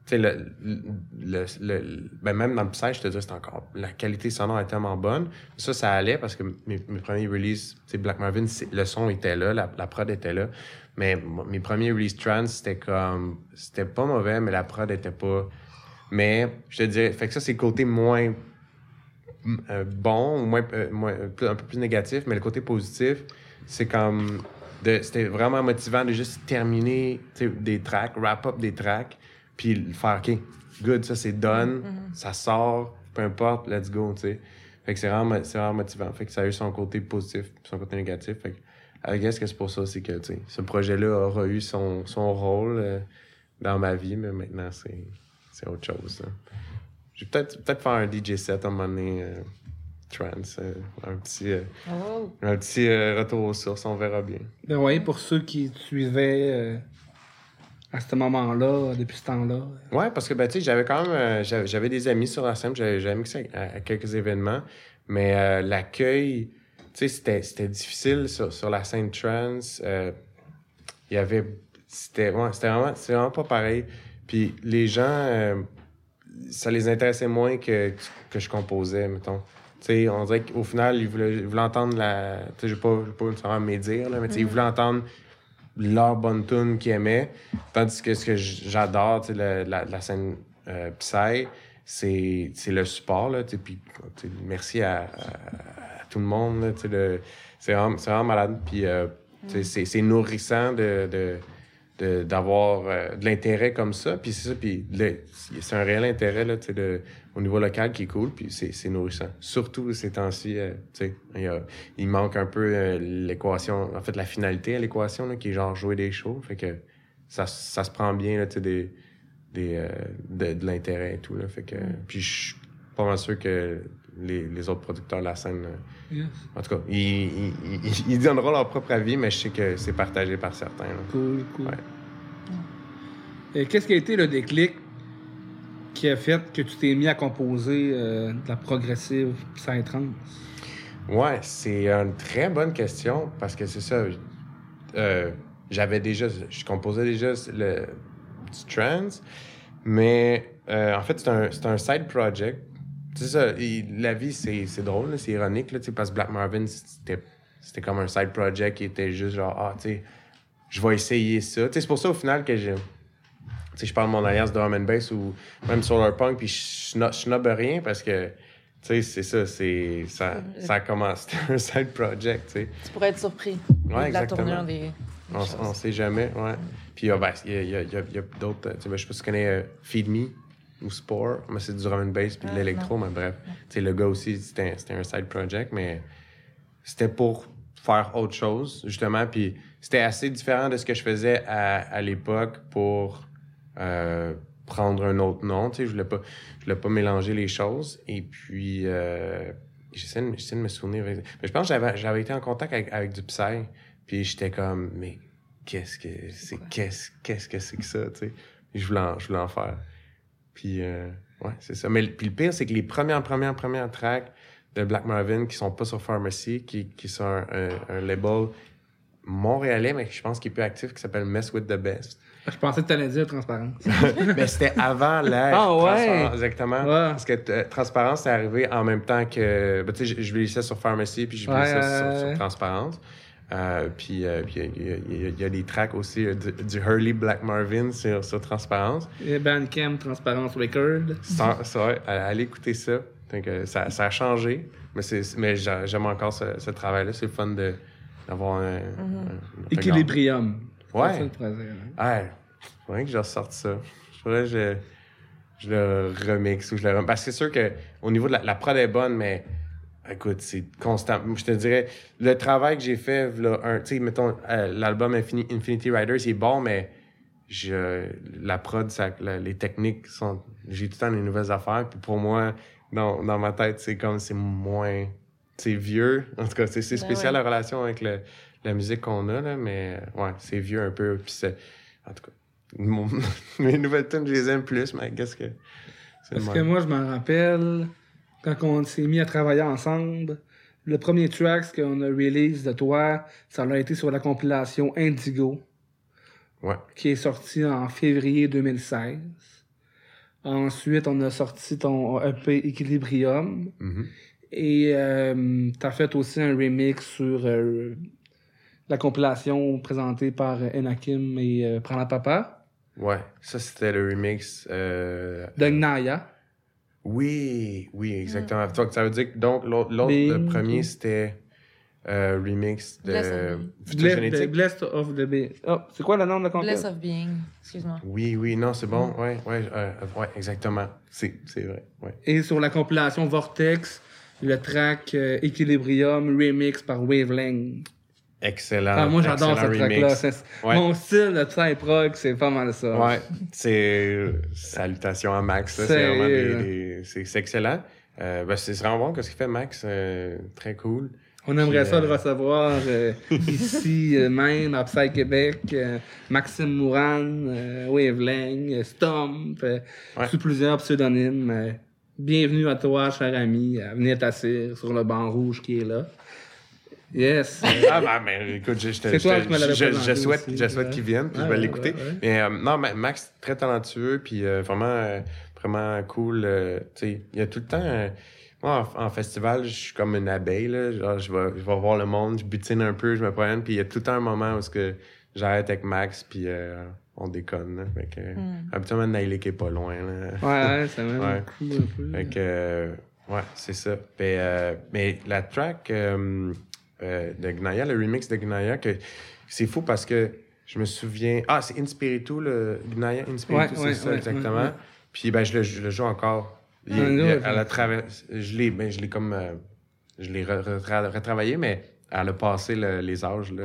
tu sais le, le, le- ben même dans le Psy, je te dis c'était encore la qualité sonore est tellement bonne. Ça ça allait parce que mes, premiers releases, Black Marvin, c'est- le son était là, la, prod était là. Mais mes premiers releases trans, c'était comme c'était pas mauvais mais la prod était pas mais je te dirais, fait que ça, c'est le côté moins bon, ou moins, euh, moins- euh, un peu plus négatif, mais le côté positif, c'est comme. C'était vraiment motivant de juste terminer des tracks, wrap up des tracks, puis le faire, OK, good, ça c'est done, ça sort, peu importe, let's go, tu sais. Fait que c'est vraiment, mo- c'est vraiment motivant. Fait que ça a eu son côté positif, son côté négatif. Fait que, I guess que c'est pour ça aussi que, tu sais, ce projet-là aura eu son, son rôle euh, dans ma vie, mais maintenant, c'est, c'est autre chose. là. Je vais peut-être, peut-être faire un DJ set à un moment donné, euh, trance, euh, un petit, euh, Oh, un petit euh, retour aux sources, on verra bien. Ben oui, pour ceux qui suivaient euh, à ce moment-là, depuis ce temps-là. Ouais, parce que ben, tu sais, j'avais quand même euh, j'avais, j'avais des amis sur la scène, j'avais, mixé à, à quelques événements, mais euh, l'accueil, tu sais, c'était, c'était difficile sur, sur la scène trans. euh, Il y avait. C'était, ouais, c'était, vraiment, c'était vraiment pas pareil. Puis les gens, euh, ça les intéressait moins que, que je composais, mettons. Tu sais, on dirait qu'au final, ils voulaient, ils voulaient entendre la. Tu sais, je je vais pas nécessairement médire, là, mais tu sais, ils voulaient entendre leur bonne tune qu'ils aimaient. Tandis que ce que j'adore, tu sais, la, la, la scène euh, Psy, c'est le support, là, tu sais, puis tu sais, merci à, à- à tout le monde, c'est vraiment, vraiment malade, puis euh, tu sais, c'est nourrissant de- d'avoir euh, de l'intérêt comme ça puis c'est ça puis c'est un réel intérêt là, au niveau local qui est cool puis c'est nourrissant. Surtout ces temps-ci euh, il, manque un peu euh, l'équation en fait la finalité à l'équation qui est genre jouer des shows fait que ça, ça se prend bien là, des, des, de, de l'intérêt et tout là, fait que puis je suis pas mal sûr que les, les autres producteurs de la scène euh, Yes. en tout cas ils, ils, ils- ils donneront leur propre avis mais je sais que c'est partagé par certains là. Cool, cool. Ouais. Et Qu'est-ce qui a été le déclic qui a fait que tu t'es mis à composer euh, de la progressive psytrance? Ouais, c'est une très bonne question parce que c'est ça. euh, J'avais déjà, je composais déjà le, du trance, mais euh, en fait, c'est un, c'est un side project. C'est ça, et la vie, c'est c'est drôle, c'est ironique, là, parce que Black Marvin, c'était c'était comme un side project qui était juste genre, ah, tu sais, je vais essayer ça. C'est pour ça au final que j'ai. Tu je parle de mon alliance de drum and bass ou même Solar Punk, puis je sno- je snob rien parce que, tu sais, c'est ça, c'est. Ça, ça a commencé. C'était un side project, tu sais. Tu pourrais être surpris Ouais, de la tournure des, des On, sait jamais, ouais. Puis, il y a, il y a- il y a- il y a d'autres. Tu sais, ben, je sais pas si tu connais euh, Feed Me ou Spore, mais c'est du drum and bass puis de Ah, l'électro, mais bref. Sais, le gars aussi, c'était un- un side project, mais c'était pour faire autre chose, justement. Puis, c'était assez différent de ce que je faisais à, à l'époque pour euh, prendre un autre nom. Tu sais, je voulais pas, je voulais pas mélanger les choses. Et puis, euh, j'essaie de, de me souvenir. Mais je pense que j'avais, été en contact avec, avec du Psy. Puis j'étais comme, mais qu'est-ce que c'est, qu'est-ce, qu'est-ce que c'est que ça, tu sais? Je voulais en, je voulais en faire. Puis, euh, ouais, c'est ça. Mais le- puis le pire, c'est que les premières, premières, premières tracks de Black Marvin qui sont pas sur Pharmacy, qui, qui sont un, un- un label montréalais, mais je pense qu'il est plus actif, qui s'appelle Mess with the Best. Je pensais que tu allais dire transparence. [laughs] mais c'était avant l'ère. Ah ouais? Exactement. Ouais. Parce que euh, Transparence est arrivé en même temps que. ben, tu sais, je, je sur Pharmacy, puis je Ouais, glissais ouais, sur, sur ouais. Transparence. Euh, puis euh, puis il y, a- il y a- il y a des tracks aussi euh, du, du Hurley Black Marvin sur, sur Transparence. Et Bandcamp, Transparence Record. Ça, ça, ouais, allez écouter ça. Donc, euh, ça. Ça a changé, mais, c'est, mais j'a- j'aime encore ce, ce travail-là. C'est le fun de, d'avoir un. un- un- Equilibrium. Ouais. C'est ça le projet. hein. Ouais, faudrait que je ressorte ça. Faudrait que je, je le remixe ou je le rem- Parce que c'est sûr que au niveau de la, la prod est bonne, mais écoute, c'est constant. Je te dirais, le travail que j'ai fait, là, un, tu sais, mettons, euh, l'album Infini- Infinity Riders, il est bon, mais je, la prod, ça, la- les techniques sont. J'ai tout le temps des nouvelles affaires. Puis pour moi, dans, dans ma tête, c'est comme c'est moins. C'est vieux. [laughs] En tout cas, c'est c'est Ben spécial ouais. la relation avec le- la musique qu'on a, là, mais euh, ouais, c'est vieux un peu. Puis c'est. En tout cas, mon- [laughs] mes nouvelles tunes, je les aime plus, mais qu'est-ce que. C'est Parce que moi, je m'en rappelle, quand on s'est mis à travailler ensemble, le premier track qu'on a release de toi, ça a été sur la compilation Indigo, Ouais. qui est sortie en février 2016. Ensuite, on a sorti ton EP Equilibrium. Mhm. Et euh, t'as fait aussi un remix sur euh, la compilation présentée par Enakim et euh, Prends la Papa Ouais, ça c'était le remix. euh, de Gnaya. Oui, oui, exactement. Donc, ça veut dire que donc l'autre, l'autre, le premier c'était euh, remix de Bless Being. Blessed of the Be- Oh, c'est quoi le nom de la compilation? Bless of Being, excuse-moi. Oui, oui, non, c'est Mm. bon. Ouais, ouais, euh, ouais, exactement. C'est, c'est vrai. Ouais. Et sur la compilation Vortex, le track euh, Equilibrium remix par Wavelength. Excellent. Ah, moi, j'adore ce excellent track-là. Ouais. Mon style de psy-prog, c'est pas mal ça. Ouais, c'est salutations à Max. C'est vraiment des, des- c'est, excellent. Euh, ben, c'est vraiment bon. Qu'est-ce qu'il fait, Max? Euh, très cool. On aimerait Puis, ça euh, le recevoir euh, [laughs] ici euh, même, à Psy Québec. euh, Maxime Mourane, euh, Wavelength, euh, Stomp, euh, Ouais. sous plusieurs pseudonymes. euh, bienvenue à toi, cher ami, à venir t'asseoir sur le banc rouge qui est là. Yes. Ah, ben, ben, écoute, je, je, je- je- souhaite, aussi, je souhaite ouais. qu'il vienne, puis Ouais, je vais l'écouter. ouais, ouais. Mais euh, non, mais Max, très talentueux, puis euh, vraiment, euh, vraiment cool. euh, tu sais, il y a tout le temps. euh, moi, en, en festival, je suis comme une abeille, là. Genre, je vais, je vais voir le monde, je butine un peu, je me promène, puis il y a tout le temps un moment où ce que j'arrête avec Max, puis euh, on déconne. Là. Fait que, Mm. Habituellement, qui est pas loin. Là. ouais, ouais, ça m'a [laughs] un peu. Fait que, euh, ouais, c'est ça. Puis, euh, mais la track euh, euh, de Gnaya, le remix de Gnaya, que c'est fou parce que je me souviens. Ah, c'est Inspiritu, le Gnaya Inspiritu, Ouais, c'est ouais, ça, ouais, exactement. Puis, ben, je le, je le joue encore. Il- Ah, il- traversé. Je l'ai, ben, comme. euh, je l'ai retra- retravaillé, mais elle a passé le- les âges, là.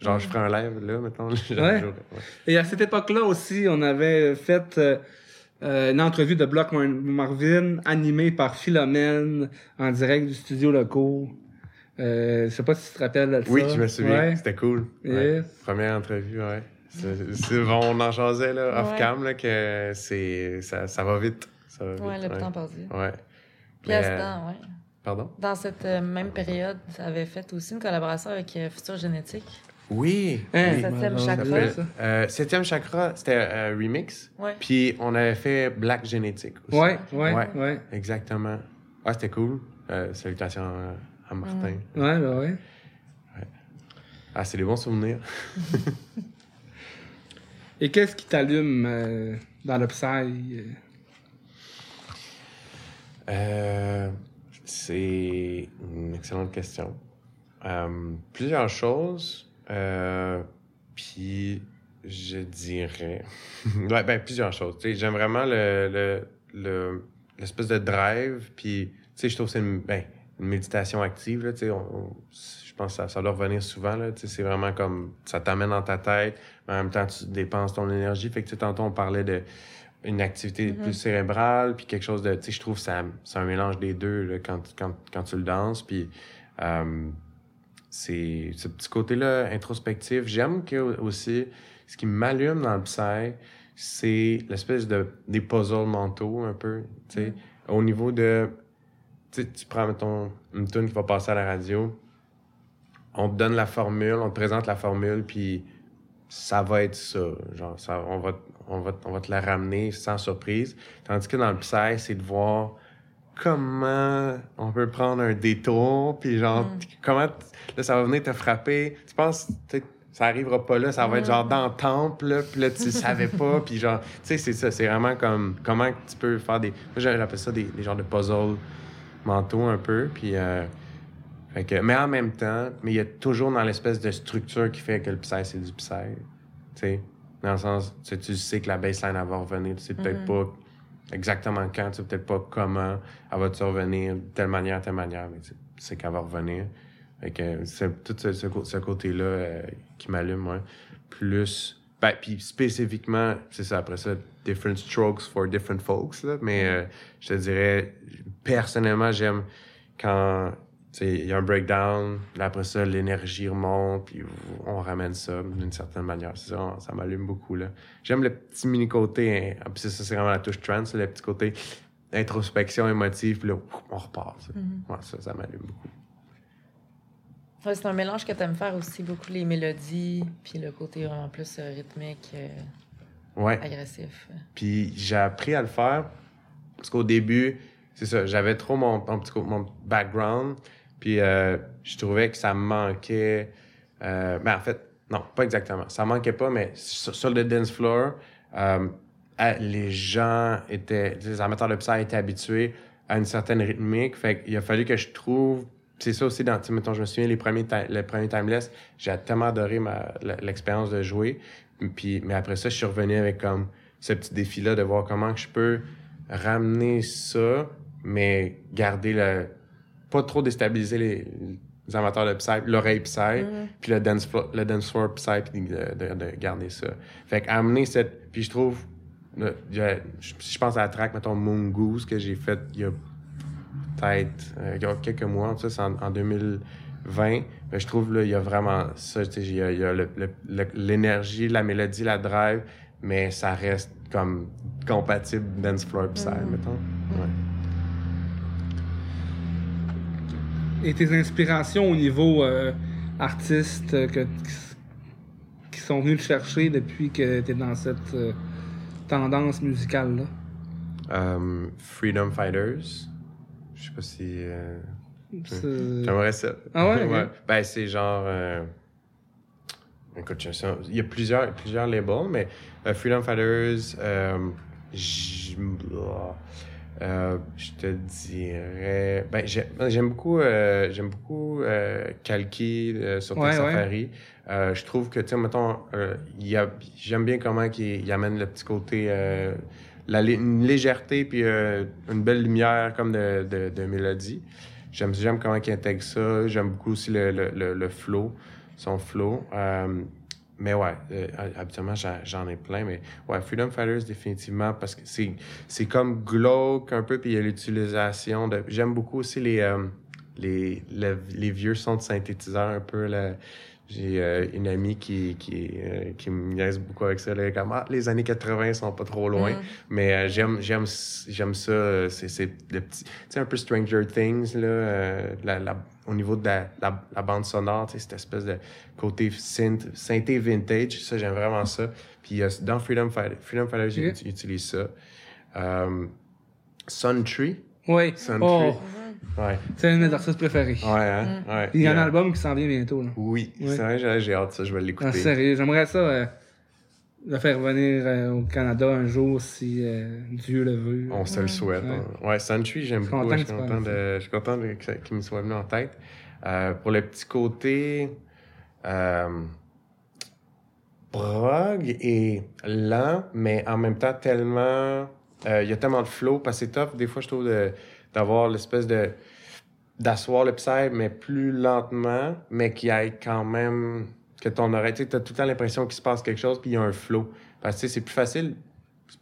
Genre, je ferai un live, là, mettons. [laughs] Et à cette époque-là aussi, on avait fait euh, euh, une entrevue de Block Mar- Marvin animée par Philomène en direct du studio locaux. Euh, je sais pas si tu te rappelles de ça. Oui, je me souviens. Ouais. C'était cool. Ouais. Yes. Première entrevue, ouais. C'est, c'est- on en jasait, là, off-cam, là, que c'est, ça, ça va vite. Ça va vite, Ouais, le ouais. temps passé. Ouais. Puis Mais, à ce euh, temps, ouais. Pardon? Dans cette euh, même période, ça avait fait aussi une collaboration avec euh, Future Génétique. Oui. Hein, oui. Septième chakra. Euh, Septième chakra, c'était un remix. Ouais. Puis on avait fait Black Génétique aussi. Ouais, ouais, Ouais. ouais. Exactement. Ouais, c'était cool. Euh, salutations à, Martin. Ouais, ben ouais. Ah, c'est des bons souvenirs. [laughs] Et qu'est-ce qui t'allume euh, dans le psy? euh? Euh, C'est une excellente question. Euh, plusieurs choses. Puis, je dirais. [laughs] ouais, ben, plusieurs choses. Tu sais, j'aime vraiment le, le, le- l'espèce de drive. Puis, tu sais, je trouve que c'est une, ben, une méditation active. Là, on- on- je pense que ça, ça doit revenir souvent. C'est vraiment comme ça t'amène dans ta tête, mais en même temps, tu dépenses ton énergie. Fait que, tantôt, on parlait de une activité plus cérébrale, puis quelque chose de. Tu sais, je trouve que c'est un mélange des deux là, quand, quand, quand tu le danses. Puis, euh, c'est ce petit côté-là introspectif. J'aime que aussi, ce qui m'allume dans le psy, c'est l'espèce de des puzzles mentaux un peu, tu sais, au niveau de sais, tu prends mettons une tune qui va passer à la radio, on te donne la formule, on te présente la formule puis ça va être ça, genre ça on va on va on va te la ramener sans surprise, tandis que dans le psy, c'est de voir comment on peut prendre un détour, puis genre, Mm. comment, là, ça va venir te frapper. Tu penses, ça arrivera pas là, ça va être Mm. genre dans le temple, là, puis là, tu savais pas, [laughs] puis genre, tu sais, c'est ça, c'est vraiment comme, comment tu peux faire des, moi, j'appelle ça des, des genres de puzzles mentaux un peu, puis, euh, fait que, mais en même temps, mais il y a toujours dans l'espèce de structure qui fait que le psy, c'est du psy, tu sais, dans le sens, tu sais, que la baseline, elle va revenir, tu sais peut-être Mhm. pas exactement quand, tu sais peut-être pas comment elle va te revenir de telle manière, telle manière, mais tu sais qu'elle va revenir. Fait que c'est tout ce, ce cô- ce côté-là euh, qui m'allume, moi. Plus, ben, puis spécifiquement, c'est ça, après ça, different strokes for different folks, là, mais euh, je te dirais, personnellement, j'aime quand, il y a un breakdown, là, après ça, l'énergie remonte, puis on ramène ça d'une certaine manière. Ça, ça m'allume beaucoup, là. J'aime le petit mini-côté, hein, puis ça, c'est vraiment la touche trance, le petit côté introspection émotive, puis là, on repart. ça. Mhm. Ouais, ça, ça m'allume beaucoup. Ouais, c'est un mélange que tu aimes faire aussi, beaucoup les mélodies, puis le côté vraiment plus euh, rythmique, euh, Ouais. agressif. Puis j'ai appris à le faire parce qu'au début, c'est ça, j'avais trop mon, mon petit mon background, puis euh, je trouvais que ça me manquait. Euh, ben en fait, non, pas exactement. Ça manquait pas, mais sur, le dance floor, euh, les gens étaient, les amateurs de psy étaient habitués à une certaine rythmique. Fait qu'il a fallu que je trouve. C'est ça aussi, dans, mettons, je me souviens, les premiers, les premiers Timeless, j'ai tellement adoré l'expérience de jouer. Puis, mais après ça, je suis revenu avec comme ce petit défi-là de voir comment que je peux ramener ça, mais garder le. pas trop déstabiliser les, les amateurs de psy, l'oreille psy, Mhm. puis le dance, floor, le dance floor psy, puis de, de, de garder ça. Fait qu'amener cette. Puis je trouve. je je pense à la track, mettons, Moon Goose, que j'ai faite il y a peut-être euh, il y a quelques mois, ça, c'est en, en 2020. Mais je trouve, là, il y a vraiment ça. tu sais, Il y a, il y a le- le- le- l'énergie, la mélodie, la drive, mais ça reste comme compatible dance floor psy, Mhm. mettons. Ouais. Et tes inspirations au niveau euh, artiste euh, que, qui sont venus te chercher depuis que tu es dans cette euh, tendance musicale-là? Euh, Freedom Fighters. Je sais pas si. euh, J'aimerais ça. Ah ouais. [laughs] Ben, c'est genre. Écoute, il y a plusieurs, plusieurs labels, mais Freedom Fighters, j- euh, je te dirais. Ben, j'ai- j'aime beaucoup, euh, j'aime beaucoup euh, euh, sur Ouais, Tech ouais. Safari. Euh, je trouve que, tu sais, mettons, j'aime bien comment il, il amène le petit côté. la, une légèreté puis une belle lumière comme de, de, de mélodie. J'aime, j'aime comment il intègre ça. J'aime beaucoup aussi le, le, le, le flow, son flow. Mais ouais, euh, habituellement, j'en, ai plein. Mais ouais, Freedom Fighters, définitivement, parce que c'est, c'est comme glauque un peu, puis il y a l'utilisation de... J'aime beaucoup aussi les, euh, les, le- les vieux sons de synthétiseurs un peu, là. J'ai euh, une amie qui, qui, euh, qui me niaise beaucoup avec ça. Là, comme, ah, les années 80 sont pas trop loin. Mhm. Mais euh, j'aime, j'aime, j'aime ça. C'est, c'est le petit. Un peu Stranger Things, là, la, la- au niveau de la, la, la bande sonore, cette espèce de côté synth, synthé vintage. Ça, j'aime vraiment ça. Puis euh, dans Freedom Fighter, Freedom Fighter, j'ai- Ok. j'utilise ça. Euh, Sun Tree. Oui. Sun Oh, Ouais. c'est un de mes artistes préférés. Ouais, hein? Ouais. Il y a un album qui s'en vient bientôt. Là. Oui, c'est vrai, j'ai, j'ai hâte, ça, je vais l'écouter. Ah, sérieux, j'aimerais ça. euh, le faire venir euh, au Canada un jour si euh, Dieu le veut. On se le souhaite. Ouais. hein. Ouais, j'aime beaucoup. content Je suis content, de je suis content de- que- qu'il me soit venu en tête. Euh, pour le petit côté euh, prog et lent, mais en même temps tellement. euh, Il y a tellement de flow, parce que c'est tough, des fois, je trouve, de- d'avoir l'espèce de. d'asseoir le psy, mais plus lentement, mais qui aille quand même. Que ton oreille. Tu as tout le temps l'impression qu'il se passe quelque chose, puis il y a un flow. Parce que c'est plus facile,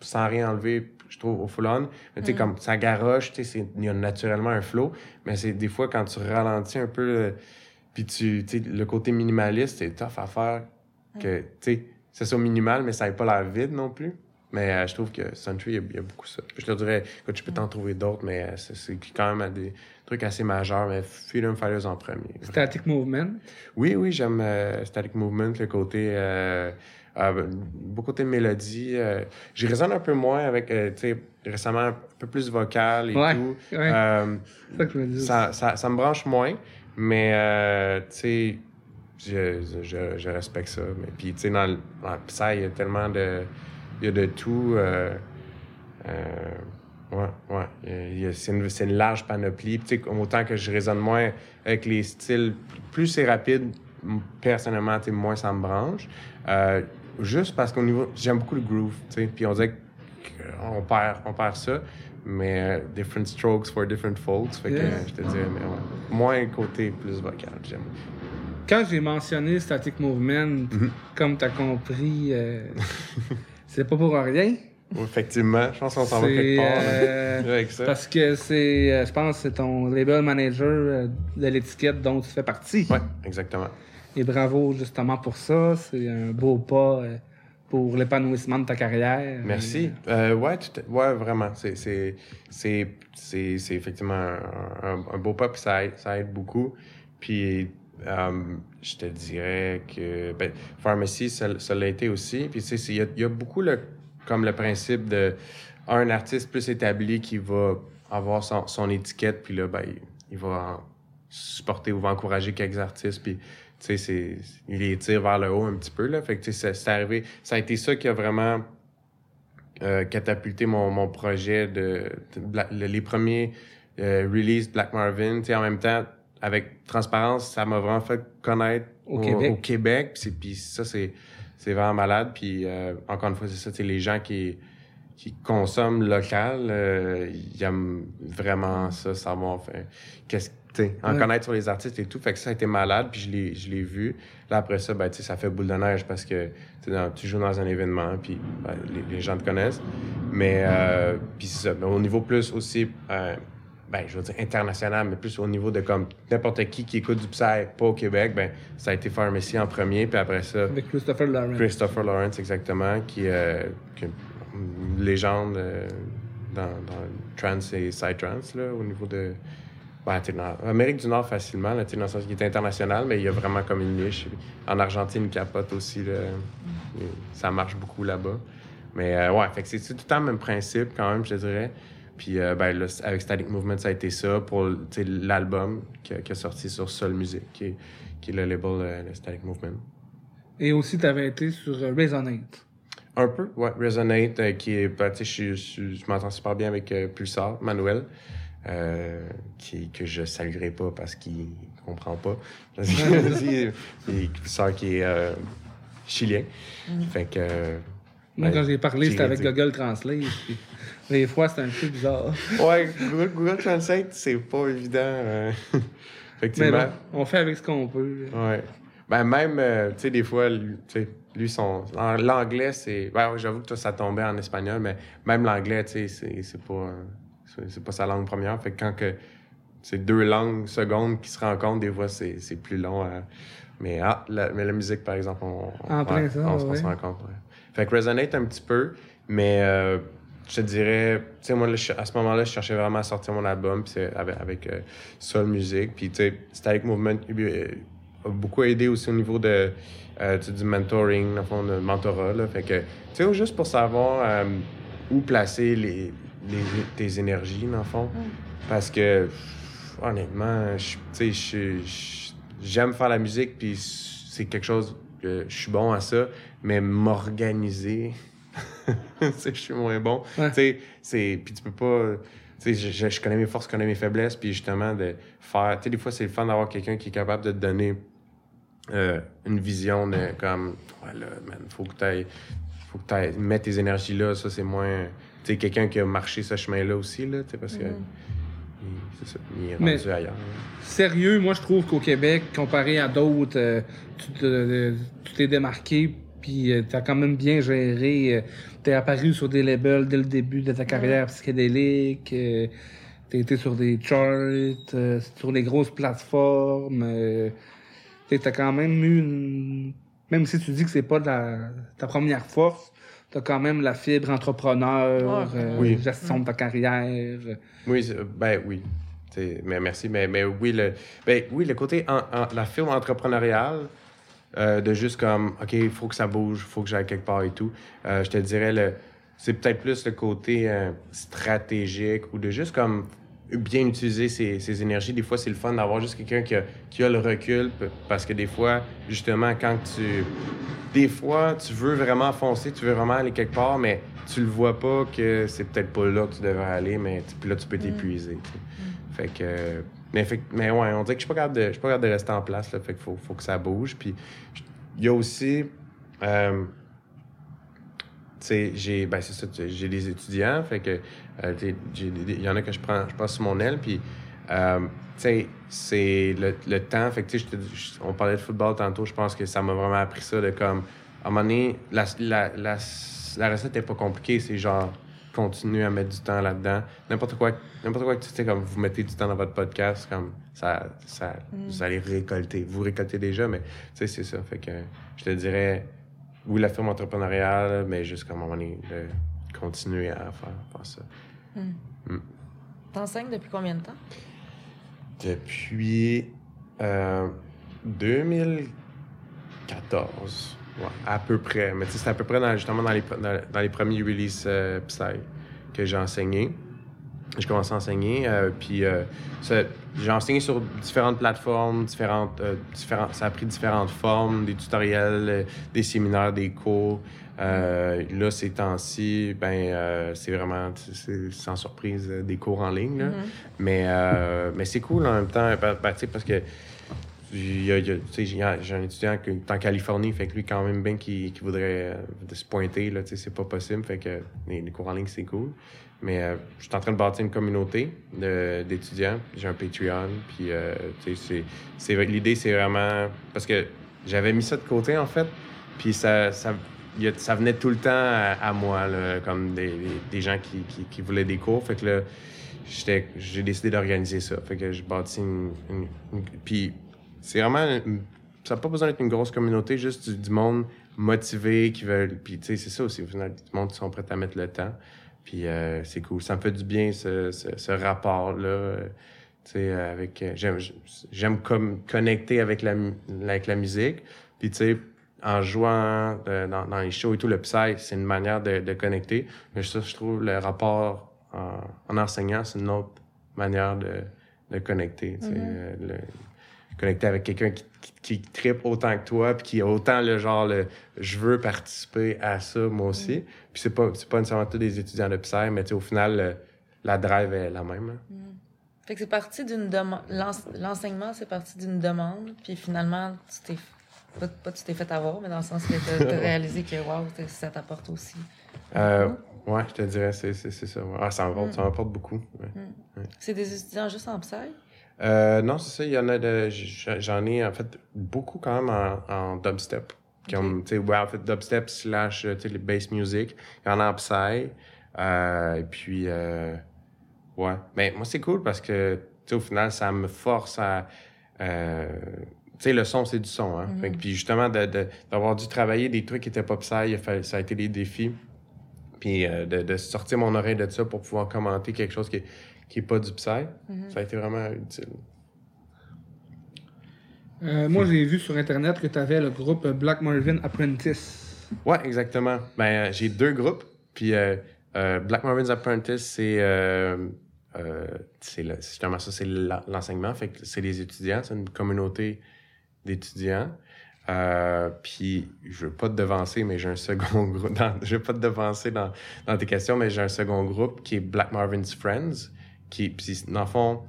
sans rien enlever, je trouve, au full-on. Mais tu sais, Mm. comme ça garoche, tu sais, il y a naturellement un flow. Mais c'est des fois, quand tu ralentis un peu, euh, puis tu, sais, le côté minimaliste, c'est tough à faire. Que, tu sais, ça minimal, mais ça n'ait pas l'air vide non plus. Mais euh, je trouve que Suntree, il y a- il y, a beaucoup ça. Je te dirais, écoute, je peux t'en trouver d'autres, mais euh, c'est quand même des trucs assez majeurs. Mais Freedom Fighters en premier. Static Movement? Oui, oui, j'aime euh, Static Movement, le côté. Euh, euh, beaucoup de mélodie. Euh, J'y résonne un peu moins avec, euh, tu sais, récemment un peu plus vocal et Ouais, tout. ouais. Euh, ça que je me ça, ça, ça me branche moins, mais euh, tu sais, je, je, je respecte ça. Mais puis, tu sais, dans dans Psy, il y a tellement de. Il y a de tout. Euh, euh, ouais, ouais. A- C'est une, c'est une large panoplie. Autant que je résonne moins avec les styles, plus c'est rapide, personnellement, moins ça me branche. Euh, juste parce qu'au niveau. J'aime beaucoup le groove, tu sais. Puis on dirait qu'on perd, on perd ça. Mais euh, different strokes for different folks. Fait que euh, je te dirais, mais ouais. Moins côté plus vocal, j'aime. Quand j'ai mentionné Static Movement, Mhm. comme tu as compris, euh, [laughs] c'est pas pour rien. Effectivement, je pense qu'on s'en va quelque part. là, euh, avec ça. Parce que c'est, euh, je pense, c'est ton label manager euh, de l'étiquette dont tu fais partie. Ouais, exactement. Et bravo justement pour ça. C'est un beau pas pour l'épanouissement de ta carrière. Merci. Euh, ouais, ouais, vraiment. C'est, c'est, c'est, c'est, c'est effectivement un, un- un beau pas, puis ça aide, ça aide beaucoup. Puis, euh, je te dirais que ben, Pharmacy, ça, l'a été aussi. Puis, tu sais, il y y a beaucoup le, comme le principe de un artiste plus établi qui va avoir son, son étiquette, puis là, ben, il, il va supporter ou va encourager quelques artistes, puis tu sais, il les tire vers le haut un petit peu, là. Fait que, tu sais, c'est- arrivé, ça a été ça qui a vraiment euh, catapulté mon, mon projet de, les premiers euh, releases Black Marvin. Tu sais, en même temps, avec Transparence, ça m'a vraiment fait connaître Au Québec. Au Québec. Puis ça, c'est, c'est vraiment malade. Puis euh, encore une fois, c'est ça, sais, les gens qui, qui consomment local, euh, ils aiment vraiment ça, savoir fait, qu'est-ce en Ouais. connaître sur les artistes et tout. Fait que ça a été malade, puis je l'ai, je l'ai vu. Là, après ça, ben, ça fait boule de neige parce que tu sais, dans- tu joues dans un événement, puis ben, les, les gens te connaissent. Mais, euh, puis c'est ça. Mais au niveau plus aussi, euh, ben, je veux dire international, mais plus au niveau de comme n'importe qui qui écoute du Psy, pas au Québec, ben, ça a été Pharmacy en premier, puis après ça, Avec Christopher Lawrence. Christopher Lawrence, exactement, qui, euh, qui est une légende euh, dans, dans trance et psytrance, là, au niveau de. Ben, dans Amérique du Nord, facilement, là, dans le sens qu'il est international, mais il y a vraiment comme une niche. En Argentine, il capote aussi. Là, ça marche beaucoup là-bas. Mais euh, ouais, fait que c'est tout le temps le même principe, quand même, je dirais. Puis euh, ben, là, avec Static Movement, ça a été ça pour l'album qui, a- qui a sorti sur Sol Music, qui est, qui est le label euh, le Static Movement. Et aussi, tu avais été sur euh, Resonate. Un peu, ouais. Resonate, euh, qui est, ben, tu sais, je, je, je m'entends super bien avec euh, Pulsar, Manuel, euh, qui, que je saluerai pas parce qu'il comprend pas. [laughs] et Pulsar qui est euh, chilien. Fait que. euh, Moi, ben, quand j'ai parlé, c'était avec. Google Translate. puis des fois, c'était un peu bizarre. Ouais, Google, Google Translate, c'est pas évident. euh, [laughs] Mais Effectivement. bon, on fait avec ce qu'on peut. Ouais. Ben même, euh, tu sais, des fois, lui, tu sais, lui, son... L'anglais, c'est... Ben, ouais, j'avoue que toi, ça tombait en espagnol, mais même l'anglais, tu sais, c'est- c'est pas... euh, C'est c'est pas sa langue première. Fait que quand que c'est deux langues secondes qui se rencontrent, des fois, c'est c'est plus long. à- Mais, ah, la, mais la musique, par exemple, on, on, on, se- on ouais. se rend compte. ouais. Fait que Resonate un petit peu, mais euh, je te dirais, tu sais, moi, à ce moment-là, je cherchais vraiment à sortir mon album, puis c'est avec, avec euh, Soul Music, puis tu sais, Static Movement euh, a beaucoup aidé aussi au niveau de, euh, du mentoring, dans le fond, de mentorat, là. Fait que, tu sais, juste pour savoir euh, où placer les, les, tes énergies, dans le fond. Parce que, pff, honnêtement, je- tu sais, j'aime faire la musique, puis c'est quelque chose je suis bon à ça, mais m'organiser, [laughs] je suis moins bon. Ouais. Tu sais, c'est. Puis tu peux pas. Tu sais, je, je- connais mes forces, je connais mes faiblesses, puis justement, de faire. Tu sais, des fois, c'est le fun d'avoir quelqu'un qui est capable de te donner euh, une vision de comme. Ouais, là, man, faut que tu Faut que tu mettre tes énergies là, ça, c'est moins. Tu sais, quelqu'un qui a marché ce chemin-là aussi, là, tu sais, parce que. Il- C'est ça, il est Mais- rendu ailleurs. Sérieux, moi, je trouve qu'au Québec, comparé à d'autres, euh, te- tu t'es démarqué, puis euh, t'as quand même bien géré. euh, t'es apparu sur des labels dès le début de ta carrière psychédélique. euh, t'as été sur des charts, euh, sur les grosses plateformes. euh, t'sais, t'as quand même eu une... Même si tu dis que c'est pas la- ta première force, t'as quand même la fibre entrepreneur, euh, Oui. gestion de ta carrière. Oui, ben oui. T'sais, mais merci, mais, mais oui, le, ben, oui, le côté, en, en- la firme entrepreneuriale, euh, de juste comme, OK, il faut que ça bouge, il faut que j'aille quelque part et tout, euh, je te dirais, le, c'est peut-être plus le côté euh, stratégique ou de juste comme bien utiliser ses, ses énergies. Des fois, c'est le fun d'avoir juste quelqu'un qui a, qui a le recul parce que des fois, justement, quand tu. Des fois, tu veux vraiment foncer, tu veux vraiment aller quelque part, mais tu le vois pas que c'est peut-être pas là que tu devrais aller, mais puis là, tu peux t'épuiser. tu sais. Fait que. Mais, fait, mais ouais, on dirait que je suis pas suis pas capable de rester en place, là, fait qu'il faut, faut que ça bouge. Puis il y a aussi. euh, j'ai, ben j'ai des étudiants, fait que, euh, il y en a que je prends, je prends sur mon aile, puis, euh, c'est le, le temps, fait que, on parlait de football tantôt, je pense que ça m'a vraiment appris ça, de comme, à un moment donné, la, la, la, la recette est pas compliquée, c'est genre, continuer à mettre du temps là-dedans. N'importe quoi, n'importe quoi que tu sais, comme vous mettez du temps dans votre podcast, comme ça, ça vous allez récolter. Vous récoltez déjà, mais tu sais, c'est ça. Fait que je te dirais, oui, la firme entrepreneuriale, mais juste comme à un moment donné, de continuer à faire, faire ça. T'enseignes depuis combien de temps? Depuis euh, 2014. Ouais, à peu près. Mais tu sais, c'est à peu près dans, justement dans les, dans, dans les premiers releases euh, Psy que j'ai enseigné. J'ai commencé à enseigner, euh, puis euh, j'ai enseigné sur différentes plateformes, différentes, euh, différentes, ça a pris différentes formes, des tutoriels, euh, des séminaires, des cours. Là, ces temps-ci, ben, c'est vraiment, sans surprise, des cours en ligne. là. Mais, euh, mais c'est cool en même temps, ben, parce que il y a- j'ai un étudiant qui est en Californie, fait que lui, quand même bien qu'il voudrait euh, se pointer, là, c'est pas possible, fait que les, cours en ligne, c'est cool. Mais euh, je suis en train de bâtir une communauté d'étudiants. J'ai un Patreon, puis euh, c'est- c'est l'idée, c'est vraiment... Parce que j'avais mis ça de côté, en fait, puis ça... ça ça venait tout le temps à, moi, là, comme des, des- gens qui, qui, qui voulaient des cours. Fait que là, j'ai décidé d'organiser ça. Fait que je bâtis une. une- une- puis c'est vraiment. ça n'a pas besoin d'être une grosse communauté, juste du, du monde motivé qui veulent. Puis tu sais, c'est ça aussi, au final, du monde qui sont prêts à mettre le temps. Puis euh, c'est cool. Ça me fait du bien, ce, ce, ce rapport-là. euh, tu sais, avec. euh, J'aime, j'aime comme connecter avec la, avec la musique. Puis tu sais, en jouant euh, dans, dans les shows et tout, le psy, c'est une manière de, de connecter. Mais ça, je trouve, le rapport en, en enseignant, c'est une autre manière de, de connecter. sais, euh, le- connecter avec quelqu'un qui, qui, qui tripe autant que toi, puis qui a autant le genre, le, je veux participer à ça, moi aussi. Puis c'est pas, c'est pas nécessairement tous des étudiants de psy, mais tu sais, au final, le- la drive est la même. hein. Fait que c'est parti d'une demande. L'enseignement, c'est parti d'une demande, puis finalement, tu t'es. Pas, pas tu t'es fait avoir, mais dans le sens que t'as as [laughs] réalisé que, t'as- ça t'apporte aussi. Euh, ouais, je te dirais, c'est, ça. ouais. Ah, ça m'apporte, m'apporte beaucoup. ouais. C'est des étudiants juste en psy? Euh, non, c'est ça. Il y en a de. J'en ai en fait beaucoup quand même en, en dubstep. Comme, tu sais, ouais, en fait, dubstep slash, euh, les bass music. Il y en a en psy. Euh, et puis, euh, ouais. Mais moi, c'est cool parce que, tu sais, au final, ça me force à. euh, tu sais, le son, c'est du son. Hein? Fait que, puis justement, de- de- d'avoir dû travailler des trucs qui étaient pas psy, ça a été des défis. Puis de, de sortir mon oreille de ça pour pouvoir commenter quelque chose qui est, qui est pas du psy, ça a été vraiment utile. Euh, moi, j'ai vu sur Internet que tu avais le groupe Black Marvin Apprentice. Ouais, exactement. Ben, euh, j'ai deux groupes. Puis euh, euh, Black Marvin's Apprentice, c'est euh, euh, justement ça, c'est la- l'enseignement. Fait que c'est les étudiants, c'est une communauté d'étudiants. Euh, puis, je veux pas te devancer, mais j'ai un second [laughs] groupe. dans- je veux pas te devancer dans, dans tes questions, mais j'ai un second groupe qui est Black Marvin's Friends. Qui, puis, dans le fond,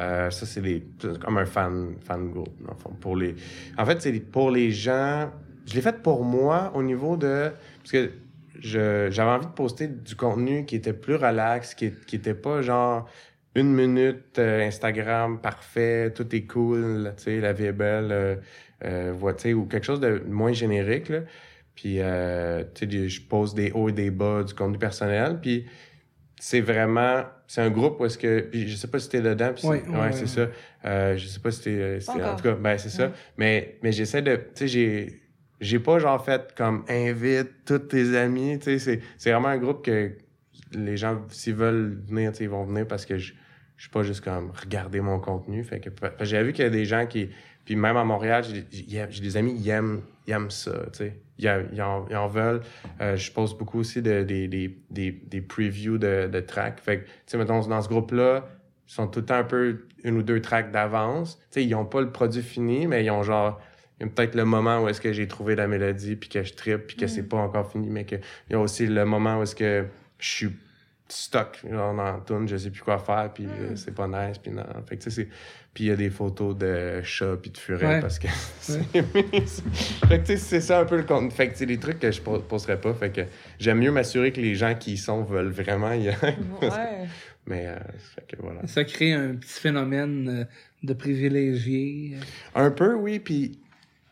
euh, ça, c'est comme un fan, fan group, dans fond. Pour les, en fait, c'est pour les gens. Je l'ai fait pour moi au niveau de. Parce que j'avais envie de poster du contenu qui était plus relax, qui, qui était pas genre une minute euh, Instagram parfait, tout est cool, tu sais, la vie est belle, euh, euh, ou quelque chose de moins générique. Puis, euh, tu sais, je pose des hauts et des bas du contenu personnel. Puis, c'est vraiment, c'est un groupe où est-ce que, puis je sais pas si t'es dedans, puis c'est- Oui, ouais, oui, c'est ça. Euh, je sais pas si t'es, euh, si- en tout cas, ben c'est ça. Mais, mais j'essaie de, tu sais, j'ai, j'ai pas genre fait comme invite tous tes amis, tu sais, c'est, c'est vraiment un groupe que les gens, s'ils veulent venir, tu sais, ils vont venir parce que je, je suis pas juste comme regarder mon contenu. Fait que, j'avais vu qu'il y a des gens qui, puis même à Montréal, j'ai, j'ai j'ai des amis qui aiment, ils aiment ça, tu sais. Ils, ils en, ils en veulent. Euh, je poste beaucoup aussi de, des, des, des, des previews de, de tracks. Fait que, tu sais, mettons, dans ce groupe-là, ils sont tout le temps un peu une ou deux tracks d'avance. Tu sais, ils ont pas le produit fini, mais ils ont genre il y a peut-être le moment où est-ce que j'ai trouvé la mélodie puis que je trippe puis que c'est pas encore fini mais que il y a aussi le moment où est-ce que je suis stock genre dans tune je sais plus quoi faire puis euh, c'est pas nice puis non fait que tu sais puis il y a des photos de chats puis de furets Ouais. parce que [laughs] c'est fait que tu sais c'est ça un peu le contenu fait que c'est des trucs que je po- posterais pas fait que j'aime mieux m'assurer que les gens qui y sont veulent vraiment y aller Ouais. mais euh, fait que voilà Ça crée un petit phénomène euh, de privilégié. Un peu, oui. Puis,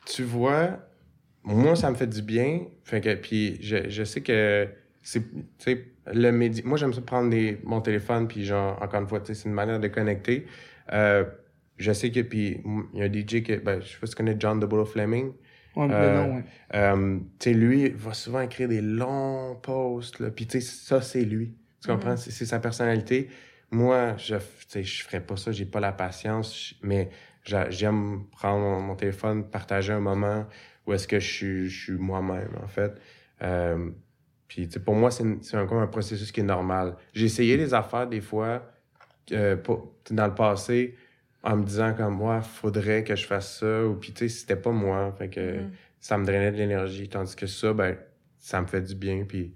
tu vois, moi, ça me fait du bien. Fait que, puis, je, je sais que c'est, le média. Moi, j'aime ça prendre des, mon téléphone, puis genre, encore une fois, c'est une manière de connecter. Euh, je sais que, puis, il y a un DJ que, ben, je sais pas si tu connais John DeBolo Fleming. Ouais, Euh, non, ouais. Euh, tu sais, lui, va souvent écrire des longs posts, là. Puis, tu sais, ça, c'est lui. Tu comprends? C'est, c'est sa personnalité. Moi, je, je ferais pas ça. J'ai pas la patience. mais j'a- j'aime prendre mon, mon téléphone, partager un moment où est-ce que je suis, je suis moi-même, en fait. Euh, puis, pour moi, c'est, un, comme un processus qui est normal. J'ai essayé des affaires, des fois, euh, dans le passé, en me disant comme, moi, faudrait que je fasse ça. Ou, puis, tu sais, c'était pas moi. Fait que Mhm. ça me drainait de l'énergie. Tandis que ça, ben, ça me fait du bien. Puis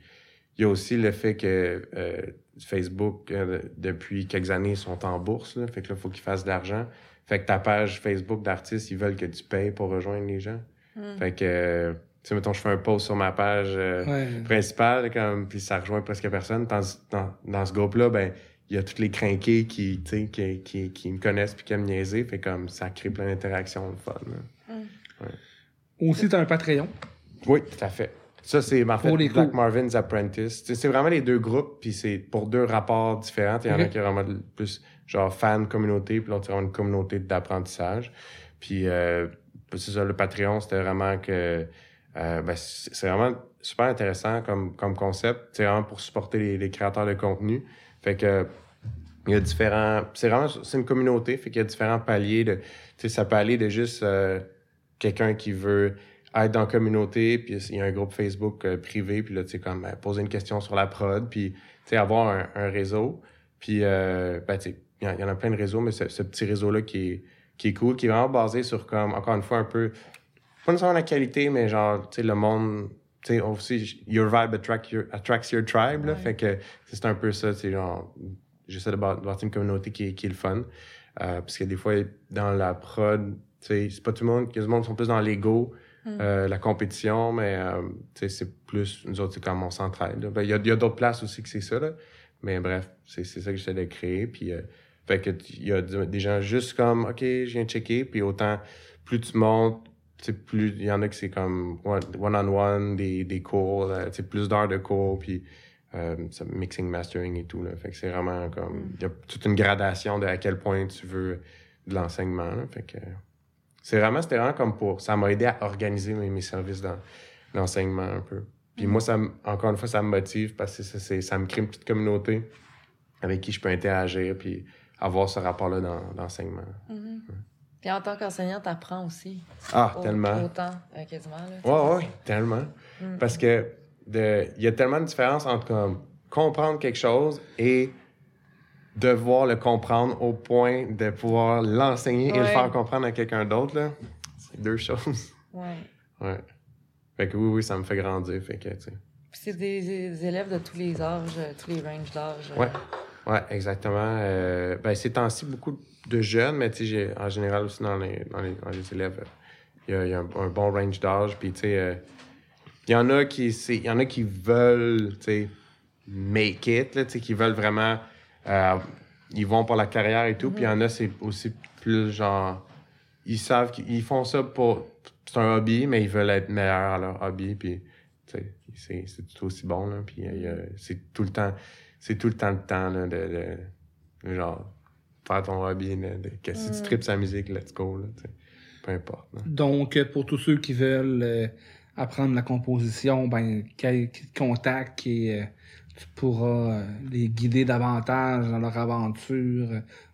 il y a aussi le fait que euh, Facebook, euh, depuis quelques années, ils sont en bourse. Là, fait que là, il faut qu'ils fassent de l'argent. Fait que ta page Facebook d'artiste, ils veulent que tu payes pour rejoindre les gens. Mm. Fait que, sais, mettons, je fais un post sur ma page euh, Ouais. principale, comme, puis ça rejoint presque personne. Tandis- Dans, dans ce groupe-là, ben, il y a tous les crinqués qui, tu sais, qui, qui, qui me connaissent puis qui aiment niaiser. Fait comme, ça crée plein d'interactions, le fun. là. Aussi, t'as un Patreon. Oui, tout à fait. Ça, c'est en fait Black. Marvin's Apprentice. C'est vraiment les deux groupes, puis c'est pour deux rapports différents. Il y en a qui est vraiment plus genre fan communauté, puis l'autre c'est vraiment une communauté d'apprentissage. Puis euh, c'est ça, le Patreon, c'était vraiment que euh, ben, c'est vraiment super intéressant comme, comme concept. C'est vraiment pour supporter les, créateurs de contenu. Fait que il y a différents. C'est vraiment c'est une communauté, fait qu'il y a différents paliers de. Tu sais, ça peut aller de juste euh, quelqu'un qui veut être dans la communauté, puis il y a un groupe Facebook euh, privé, puis là, tu sais, comme euh, poser une question sur la prod, puis tu sais, avoir un, réseau. Puis, ben, tu sais, il y, en- il y en a plein de réseaux, mais ce, ce petit réseau-là qui est, qui est cool, qui est vraiment basé sur, comme, encore une fois, un peu, pas nécessairement la qualité, mais genre, tu sais, le monde, tu sais, aussi, your vibe attract your, attracts your tribe, là, Ouais. fait que c'est un peu ça, tu sais, genre, j'essaie de bâ- bâtir une communauté qui est, qui est le fun. Euh, parce que des fois, dans la prod, tu sais, c'est pas tout le monde, il y a du monde qui sont plus dans l'ego, Mm. euh, la compétition, mais euh, tu sais, c'est plus, nous autres, c'est comme on s'entraide. Ben, Il y a, y a d'autres places aussi que c'est ça, là. Mais bref, c'est ça que j'essaie de créer. Puis, euh, fait que il y a des gens juste comme, OK, je viens checker. Puis autant, plus tu montes, plus il y en a que c'est comme one- one-on-one, des, des cours, euh, sais, plus d'heures de cours, puis euh, mixing, mastering et tout. Là. Fait que c'est vraiment comme, il y a toute une gradation de à quel point tu veux de l'enseignement. Fait que c'est vraiment, c'était vraiment comme pour, ça m'a aidé à organiser mes, mes services dans l'enseignement un peu. Puis moi, ça, encore une fois, ça me motive parce que ça, c'est- ça me crée une petite communauté avec qui je peux interagir puis avoir ce rapport-là dans l'enseignement. Mhm. Puis en tant qu'enseignant, t'apprends aussi. Ah, Au- tellement. Autant, euh, quasiment. Là, Ouais, ouais, tellement. Mm. Parce que il y a tellement de différence entre comme, comprendre quelque chose et devoir le comprendre au point de pouvoir l'enseigner et le faire comprendre à quelqu'un d'autre. C'est deux choses. Ouais. Ouais. Fait que oui, oui, ça me fait grandir. Fait que, tu sais. Puis c'est des, des élèves de tous les âges, euh, tous les ranges d'âge. euh. Ouais. Ouais, exactement. Euh, ben, ces temps-ci, beaucoup de jeunes, mais en général aussi dans les, dans les, dans les élèves, il y a, y a un, bon range d'âge. Puis, tu sais, euh, il y en a qui, il y en a qui veulent, tu sais, make it, là, qui veulent vraiment, euh, ils vont pour la carrière et tout. Puis, il y en a, c'est aussi plus genre, ils savent qu'ils font ça pour, c'est un hobby, mais ils veulent être meilleurs à leur hobby. Puis, c'est, tout aussi bon. Puis, c'est tout le temps, c'est tout le temps le temps, là, de, de- de genre, faire ton hobby, là, de, que si tu tripes sa musique, let's go, là. Peu importe, là. Donc, euh, pour tous ceux qui veulent euh, apprendre la composition, ben, qu'ils qu'ils te contactent et euh, tu pourras euh, les guider davantage dans leur aventure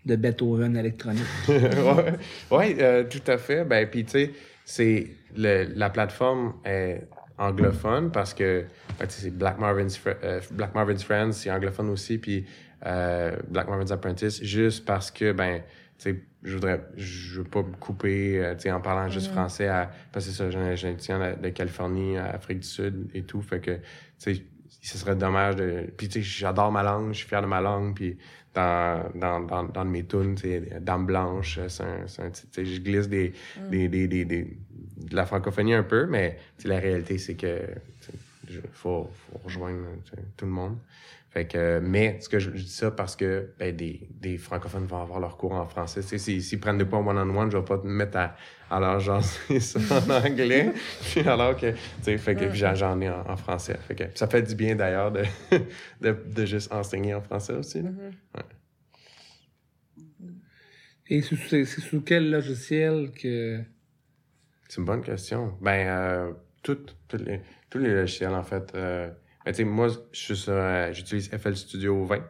de Beethoven électronique. [laughs] ouais, ouais, euh, tout à fait. Ben, puis, tu sais, c'est le- la plateforme est anglophone parce que ben, c'est Black Marvin's, euh, Black Marvin's Friends, c'est anglophone aussi, puis euh, Black Marvin's Apprentice, juste parce que, ben, tu sais, je voudrais, je veux pas me couper, euh, tu sais, en parlant juste français, à, parce que ça, j'ai un- de, Californie, à Afrique du Sud et tout, fait que, tu sais, ce serait dommage de... Puis, tu sais, j'adore ma langue, je suis fier de ma langue, puis dans, dans, dans, dans mes tunes, tu sais, Dame Blanche, c'est un, c'est un tu sais, je glisse des, des, des, des, des- de la francophonie un peu, mais la réalité, c'est que faut, faut rejoindre tout le monde. Fait que, mais ce que je, je dis ça parce que ben, des, des francophones vont avoir leur cours en français. S'ils, prennent des points one-on-one, je vais pas te mettre à, à leur jaser [laughs] ça en anglais. Puis [laughs] alors que, fait que j'en, ai en, en français. Fait que ça fait du bien d'ailleurs de, [laughs] de, de juste enseigner en français aussi. là. Et c'est c'est- c'est sous quel logiciel que... C'est une bonne question. Ben, euh, les, tous les logiciels, en fait. Euh, ben, tu sais, moi, j'utilise FL Studio 20,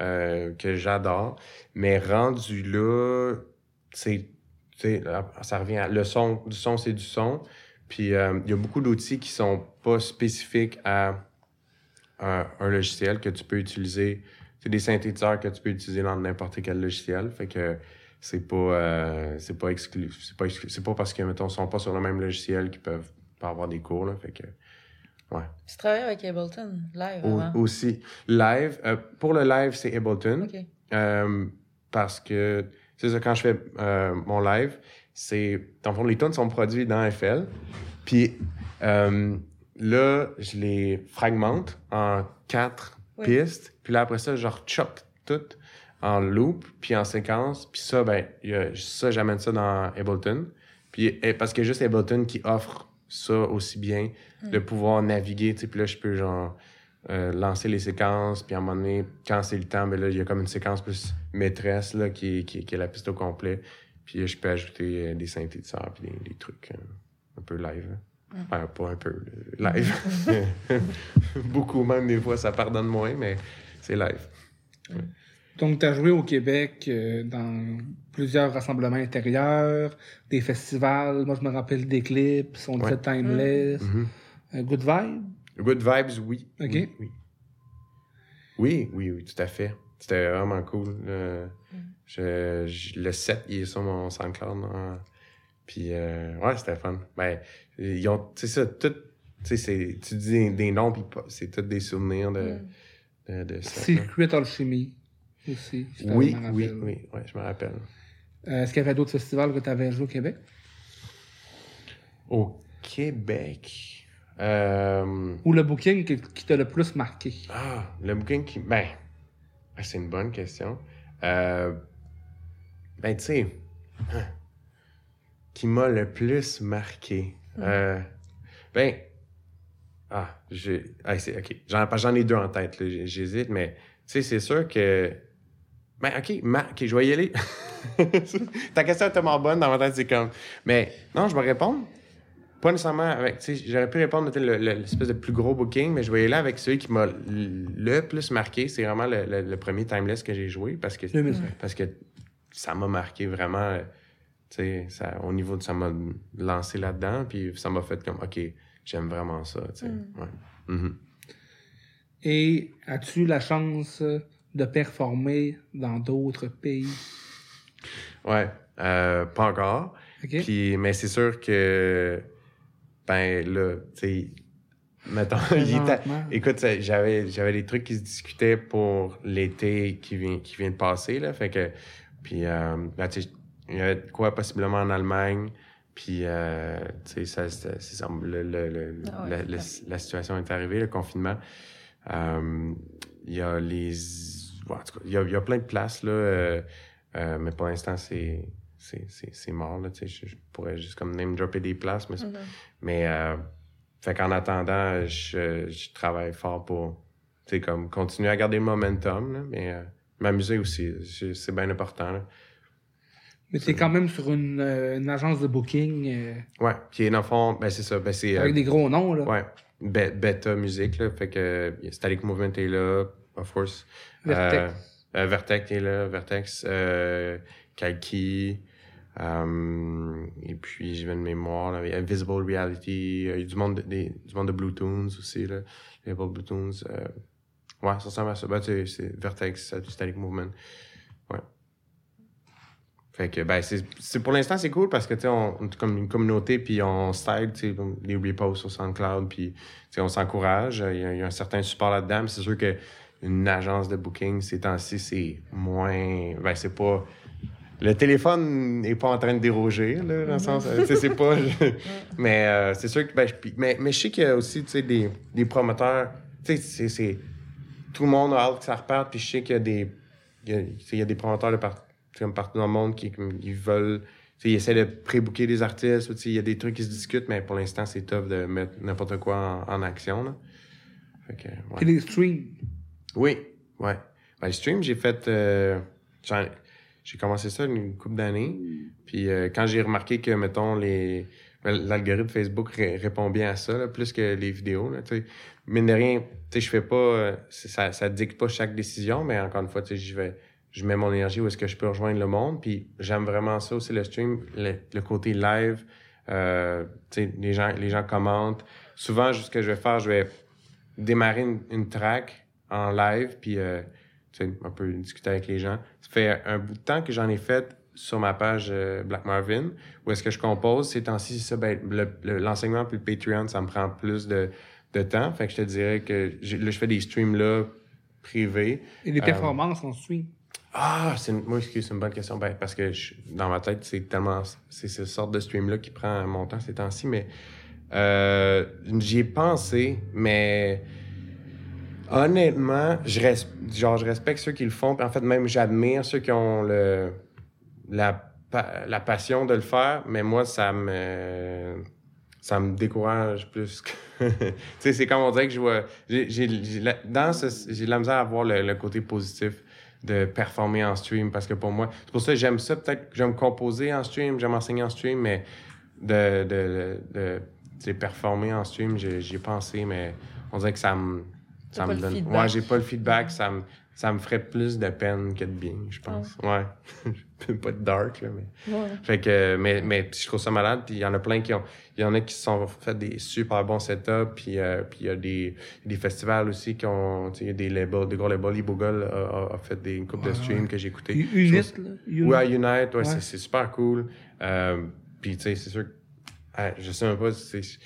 euh, que j'adore. Mais rendu là, c'est, ça revient à, le son, du son, c'est du son. Puis, il y a beaucoup d'outils qui sont pas spécifiques à un, un logiciel que tu peux utiliser. C'est des synthétiseurs que tu peux utiliser dans n'importe quel logiciel. Fait que c'est pas euh, c'est pas exclu c'est pas c'est pas parce que mettons sont pas sur le même logiciel qu'ils peuvent pas avoir des cours là fait que ouais. Tu travailles avec Ableton live Au- aussi. Live euh, pour le live c'est Ableton. Euh, parce que c'est ça quand je fais mon live c'est dans le fond les tunes sont produits dans FL puis là je les fragmente en quatre Oui. pistes. Puis là après ça je chop toutes en loop puis en séquence puis ça ben y a- ça j'amène ça dans Ableton puis parce que juste Ableton qui offre ça aussi bien de pouvoir naviguer puis là je peux genre euh, lancer les séquences, puis à un moment donné, quand c'est le temps, ben là, il y a comme une séquence plus maîtresse, là, qui, est- qui, est- qui est la piste au complet. Puis je peux ajouter euh, des synthétiseurs, puis des, des trucs euh, un peu live. là. Enfin, pas un peu, euh, live. [laughs] Beaucoup même, des fois, ça pardonne moins, mais c'est live. Donc, tu as joué au Québec euh, dans plusieurs rassemblements intérieurs, des festivals. Moi, je me rappelle des clips, on disait Ouais. Timeless, Mhm. euh, Good Vibe. Good vibes, oui. Ok. Oui, oui. Oui, oui, oui, tout à fait. C'était vraiment cool. Euh, je, je- le set, il est sur mon SoundCloud. hein. Puis, euh, ouais, c'était fun. Ben, ils ont, tu sais, ça, tout, tu sais, tu dis des, des noms, puis c'est tous des souvenirs de, de, de ça. Secret Alchemy aussi. je Oui, oui, oui, ouais, je me rappelle. Euh, Est-ce qu'il y avait d'autres festivals que tu avais joué au Québec? Au Québec, euh, Ou le booking qui, qui t'a le plus marqué? Ah, le booking qui. Ben, ah, c'est une bonne question. Euh, ben, tu sais, hein, qui m'a le plus marqué. Euh, ben, ah, j'ai. Ah, c'est, ok. J'en, ai deux en tête, j'hésite, mais, tu sais, c'est sûr que. Ben, ok, ma- ok, je vais y aller. [laughs] Ta question est tellement bonne dans ma tête, c'est comme. Mais, non, je vais répondre. Pas nécessairement avec. Tu sais, j'aurais pu répondre peut-être le- le- l'espèce de plus gros booking, mais je vais y aller avec celui qui m'a le plus marqué. C'est vraiment le, le- le premier Timeless que j'ai joué parce que, 2005. parce que ça m'a marqué vraiment. euh, Tu sais, ça, au niveau de ça m'a lancé là-dedans, puis ça m'a fait comme, OK, j'aime vraiment ça. Tu sais. Ouais. Mhm. Et as-tu la chance de performer dans d'autres pays? Ouais, euh, pas encore. Puis, mais c'est sûr que, ben là, tu sais, mettons, [laughs] écoute, j'avais, j'avais des trucs qui se discutaient pour l'été qui vient, qui vient de passer, là, fait que, puis, euh, ben, tu sais, il y avait de quoi possiblement en Allemagne, puis, euh, tu sais, ça, c'est, ça, le, le- le- Ah la, la- la situation est arrivée, le confinement. Euh, Il y a les, en tout cas, il y a, il y a plein de places, là, euh, euh, mais pour l'instant, c'est, c'est, c'est, c'est mort, là, tu sais, je, je pourrais juste comme name dropper des places, mais, Mhm. mais euh, fait qu'en attendant, je, je travaille fort pour, tu sais, comme continuer à garder le momentum, là, mais euh, m'amuser aussi, c'est, c'est bien important, là. Mais t'es quand même sur une, euh, une agence de booking euh, Ouais, puis dans le fond, ben c'est ça, ben c'est... euh, avec des gros noms, là. Ouais, Be- Beta Music, là. Fait que Static Movement est là, of course. Vertex. Euh, euh, Vertex est là, Vertex, euh, Kalki. euh, et puis, je viens de mémoire, là, il y a Visible Reality. Il y a du monde de, des- du monde de Bluetoons aussi, là. Bluetoons. Euh, ouais, ça ressemble à ça. Ben, tu sais, c'est Vertex, Static Movement. Ouais. Fait que, ben, c'est, c'est- pour l'instant, c'est cool parce que, tu sais, on, on est comme une communauté, puis on style, tu sais, les reposts sur SoundCloud, puis, tu sais, on s'encourage. Il y, y a un certain support là-dedans. mais C'est sûr que une agence de booking, ces temps-ci, c'est moins. Ben, c'est pas. Le téléphone n'est pas en train de déroger, là, dans le sens. euh, c'est pas. je- [laughs] mais euh, c'est sûr que. Ben, je- puis- mais, mais je sais qu'il y a aussi, tu sais, des, des promoteurs. Tu sais, c'est- c'est. Tout le monde a hâte que ça reparte, puis je sais qu'il y a des. Il y a, tu sais, il y a des promoteurs de par- tu sais, comme partout dans le monde qui ils veulent. tu sais, Ils essaient de pré-booker des artistes. tu sais, Il y a des trucs qui se discutent, mais pour l'instant, c'est tough de mettre n'importe quoi en, en action. Là. Fait que, ouais. Puis les streams. Oui, ouais. Ben, le stream, j'ai fait. euh, j'ai commencé ça une couple d'années. Puis euh, quand j'ai remarqué que, mettons, les. ben, L'algorithme Facebook ré- répond bien à ça, là, plus que les vidéos. Là. Mine de rien, je fais pas. euh, ça, ça dicte pas chaque décision, mais encore une fois, j'y vais. Je mets mon énergie où est-ce que je peux rejoindre le monde. Puis j'aime vraiment ça aussi, le stream, le, côté live. Euh, les gens, les gens commentent. Souvent, ce que je vais faire, je vais démarrer une, une track en live, puis euh, tu sais, un peu discuter avec les gens. Ça fait un bout de temps que j'en ai fait sur ma page euh, Black Marvin, où est-ce que je compose. Ces temps-ci, ça, ben, le- le- l'enseignement puis le Patreon, ça me prend plus de, de temps. Fait que je te dirais que là, je fais des streams là privés. Et les Euh, performances en stream. Ah, c'est une, moi, excuse, c'est une bonne question. Ben, parce que je- dans ma tête, c'est tellement. C'est ce sorte de stream-là qui prend mon temps ces temps-ci, mais euh, j'y ai pensé, mais honnêtement, je, genre, je respecte ceux qui le font. En fait, même j'admire ceux qui ont le, la, la passion de le faire, mais moi, ça me. Ça me décourage plus que. [laughs] tu sais, c'est comme on dirait que je vois. J'ai, ce- de la misère à voir le, le côté positif de performer en stream parce que pour moi, c'est pour ça que j'aime ça. Peut-être que j'aime composer en stream, j'aime enseigner en stream, mais de, de, de, de performer en stream, j'y ai pensé, mais on dirait que ça me. T'as Ça pas me le donne. feedback. Ouais, j'ai pas le feedback, ça me, ça me ferait plus de peine que de bien, je pense. Ouais. [laughs] pas de dark, là, mais. Ouais. Fait que, mais, mais je trouve ça malade. Puis il y en a plein qui ont. Il y en a qui se sont fait des super bons setups. Puis euh, puis il y a des, des festivals aussi qui ont. Tu sais, il y a des labels, des gros labels. Ibogol a, a, a fait des, une couple de Ouais, streams ouais. que j'ai écouté. Unit, Je trouve- là. Unit? Ouais, Unite, ouais, Ouais. c'est- c'est super cool. Euh, puis tu sais, c'est sûr que. je sais même pas si c'est.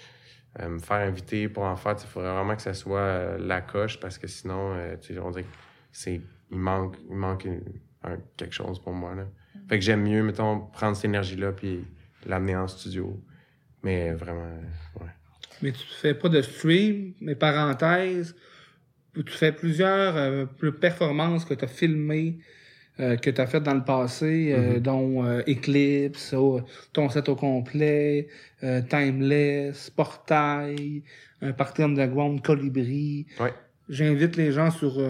Euh, me faire inviter pour en faire, il faudrait vraiment que ça soit euh, la coche parce que sinon, euh, tu sais, on dirait que c'est. Il manque, il manque une- un- quelque chose pour moi. Là. Fait que j'aime mieux, mettons, prendre cette énergie-là puis l'amener en studio. Mais vraiment, ouais. Mais tu fais pas de stream, mais parenthèse, tu fais plusieurs euh, performances que tu as filmées, euh, que tu as faites dans le passé, euh, Mhm. dont euh, Eclipse, oh, ton set au complet, Timeless, Portail, un party underground Colibri. Ouais. J'invite les gens sur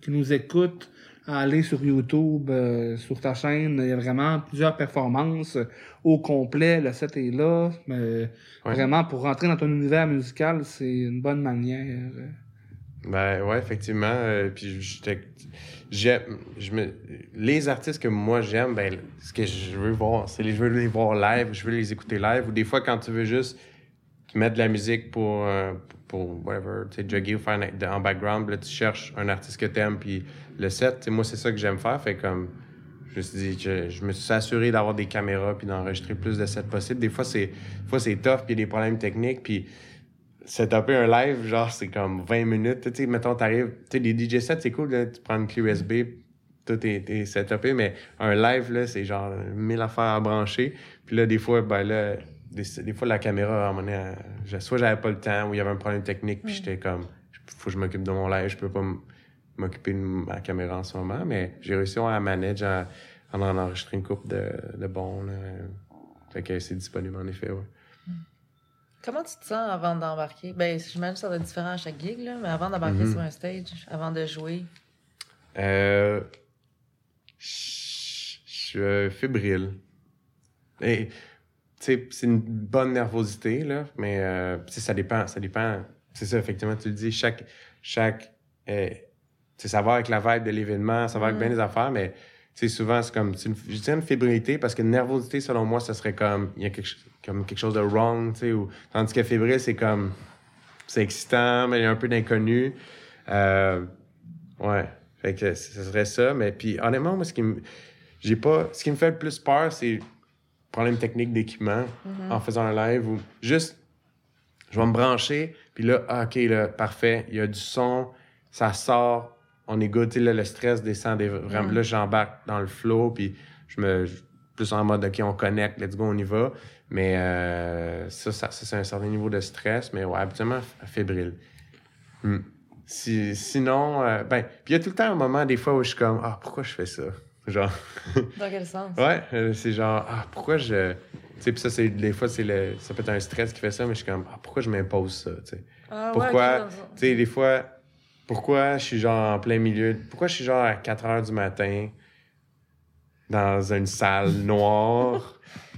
qui nous écoutent à aller sur YouTube, sur ta chaîne. Il y a vraiment plusieurs performances au complet. Le set est là. Mais Ouais. Vraiment, pour rentrer dans ton univers musical, c'est une bonne manière. Ben ouais, effectivement. puis j'étais- je me, les artistes que moi j'aime, ben ce que je veux voir, c'est les, je veux les voir live, je veux les écouter live. Ou des fois quand tu veux juste mettre de la musique pour, euh, pour whatever, tu sais, jugger ou faire en background, là tu cherches un artiste que t'aimes, puis le set, moi c'est ça que j'aime faire, fait comme Je me suis dit que je me suis assuré d'avoir des caméras puis d'enregistrer plus de sets possible. Des fois, c'est, des fois, c'est tough puis des problèmes techniques puis setuper un live, genre, c'est comme 20 minutes. Tu sais, mettons, t'arrives, tu sais, des DJ sets, c'est cool, là, tu prends une clé USB, tout est, est setupé, mais un live, là, c'est genre 1000 affaires à brancher. Puis là, des fois, ben là, des, des fois, la caméra, à un moment donné, soit j'avais pas le temps ou il y avait un problème technique, puis j'étais comme, faut que je m'occupe de mon live, je peux pas m'occuper de ma caméra en ce moment, mais j'ai réussi à manager en, en en enregistrer une coupe de, de bons, là. Fait que c'est disponible, en effet, ouais. Comment tu te sens avant d'embarquer? Ben, j'imagine que ça être différent à chaque gig, là, mais avant d'embarquer Mhm. sur un stage, avant de jouer? Euh, je suis euh, fébrile. Et, tu sais, c'est une bonne nervosité, là, mais euh, ça dépend, ça dépend. C'est ça, effectivement, tu le dis, chaque, chaque, euh, tu sais, ça va avec la vibe de l'événement, ça va avec Mm. bien des affaires, mais, sais, souvent, c'est comme, une, je dis une fébrilité parce que nervosité, selon moi, ça serait comme, il y a quelque, comme quelque chose de wrong, tu sais, ou, tandis que fébrile, c'est comme, c'est excitant, mais il y a un peu d'inconnu. Euh, ouais. Fait que ce serait ça. Mais puis honnêtement, moi, ce qui me. J'ai pas. Ce qui me fait le plus peur, c'est problème technique d'équipement en faisant un live ou juste. Je vais me brancher, puis là, ah, OK, là, parfait, il y a du son, ça sort, on est good, là, le stress descend, des, vraiment, Mhm. là, j'embarque dans le flow, puis je me... plus en mode, OK, on connecte, let's go, on y va. Mais euh, ça, ça, ça, c'est un certain niveau de stress, mais ouais, habituellement, fébrile. Hmm. Si, sinon, euh, ben, puis il y a tout le temps un moment, des fois, où je suis comme, ah, pourquoi je fais ça? Genre, [laughs] Dans quel sens? ouais, euh, c'est genre, ah, pourquoi je. Tu sais, puis ça, c'est, des fois, c'est le, ça peut être un stress qui fait ça, mais je suis comme, ah, pourquoi je m'impose ça, tu sais? Ah, ouais, Pourquoi, sens. tu sais, des fois, pourquoi je suis genre en plein milieu, pourquoi je suis genre à 4 heures du matin dans une salle [laughs] noire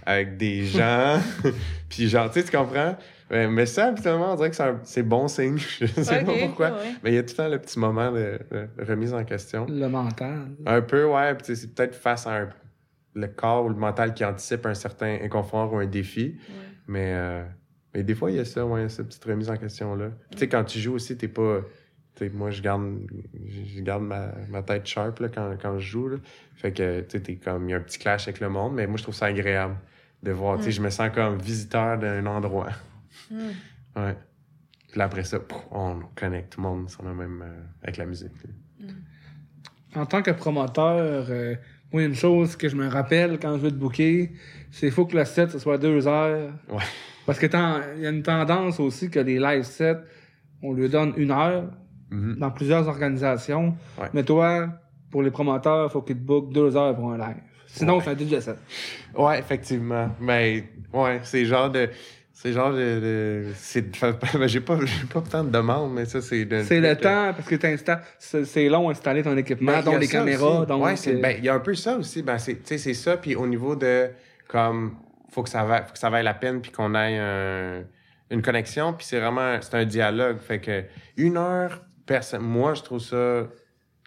avec des gens, [laughs] puis genre, tu sais, tu comprends? Ouais, Mais ça, habituellement, on dirait que c'est, bon signe. [laughs] Je sais pas pourquoi. ouais. Mais il y a tout le temps le petit moment de, de remise en question. Le mental. Un peu, ouais. c'est peut-être face à un- le corps ou le mental qui anticipe un certain inconfort ou un défi. Mais, euh, mais des fois, il y a ça, ouais, cette petite remise en question-là. Tu sais, quand tu joues aussi, t'es pas. Moi, je garde, je garde ma, ma tête sharp là, quand, quand je joue. Là. Fait que, tu sais, t'es comme. Il y a un petit clash avec le monde, mais moi, je trouve ça agréable de voir. Tu sais, je me sens comme visiteur d'un endroit. Mm. [laughs] Ouais. Puis là, après ça, on connecte tout le monde sur le même. euh, avec la musique. là. En tant que promoteur, euh, moi, une chose que je me rappelle quand je veux te booker, c'est qu'il faut que le set, ce soit deux heures. Ouais. Parce que il y a une tendance aussi que les live sets, on lui donne une heure Mhm. dans plusieurs organisations. Ouais. Mais toi, pour les promoteurs, il faut qu'ils te bookent deux heures pour un live. Sinon, Ouais. c'est un DJ set. Ouais, effectivement. Mais ouais, c'est genre de. C'est genre de. de- c'est, [laughs] ben, j'ai pas, j'ai pas tant de demandes, mais ça, c'est. de- C'est le de- temps, parce que t'installes- c'est long à installer ton équipement, Ben, dont les caméras, aussi. donc... Ouais, c'est, euh, ben, il y a un peu ça aussi. Ben, c'est, tu sais, c'est ça. Puis au niveau de. Comme. Faut que ça, va, faut que ça vaille la peine, puis qu'on ait un- une connexion. Puis c'est vraiment. C'est un dialogue. Fait que une heure, personne. Moi, je trouve ça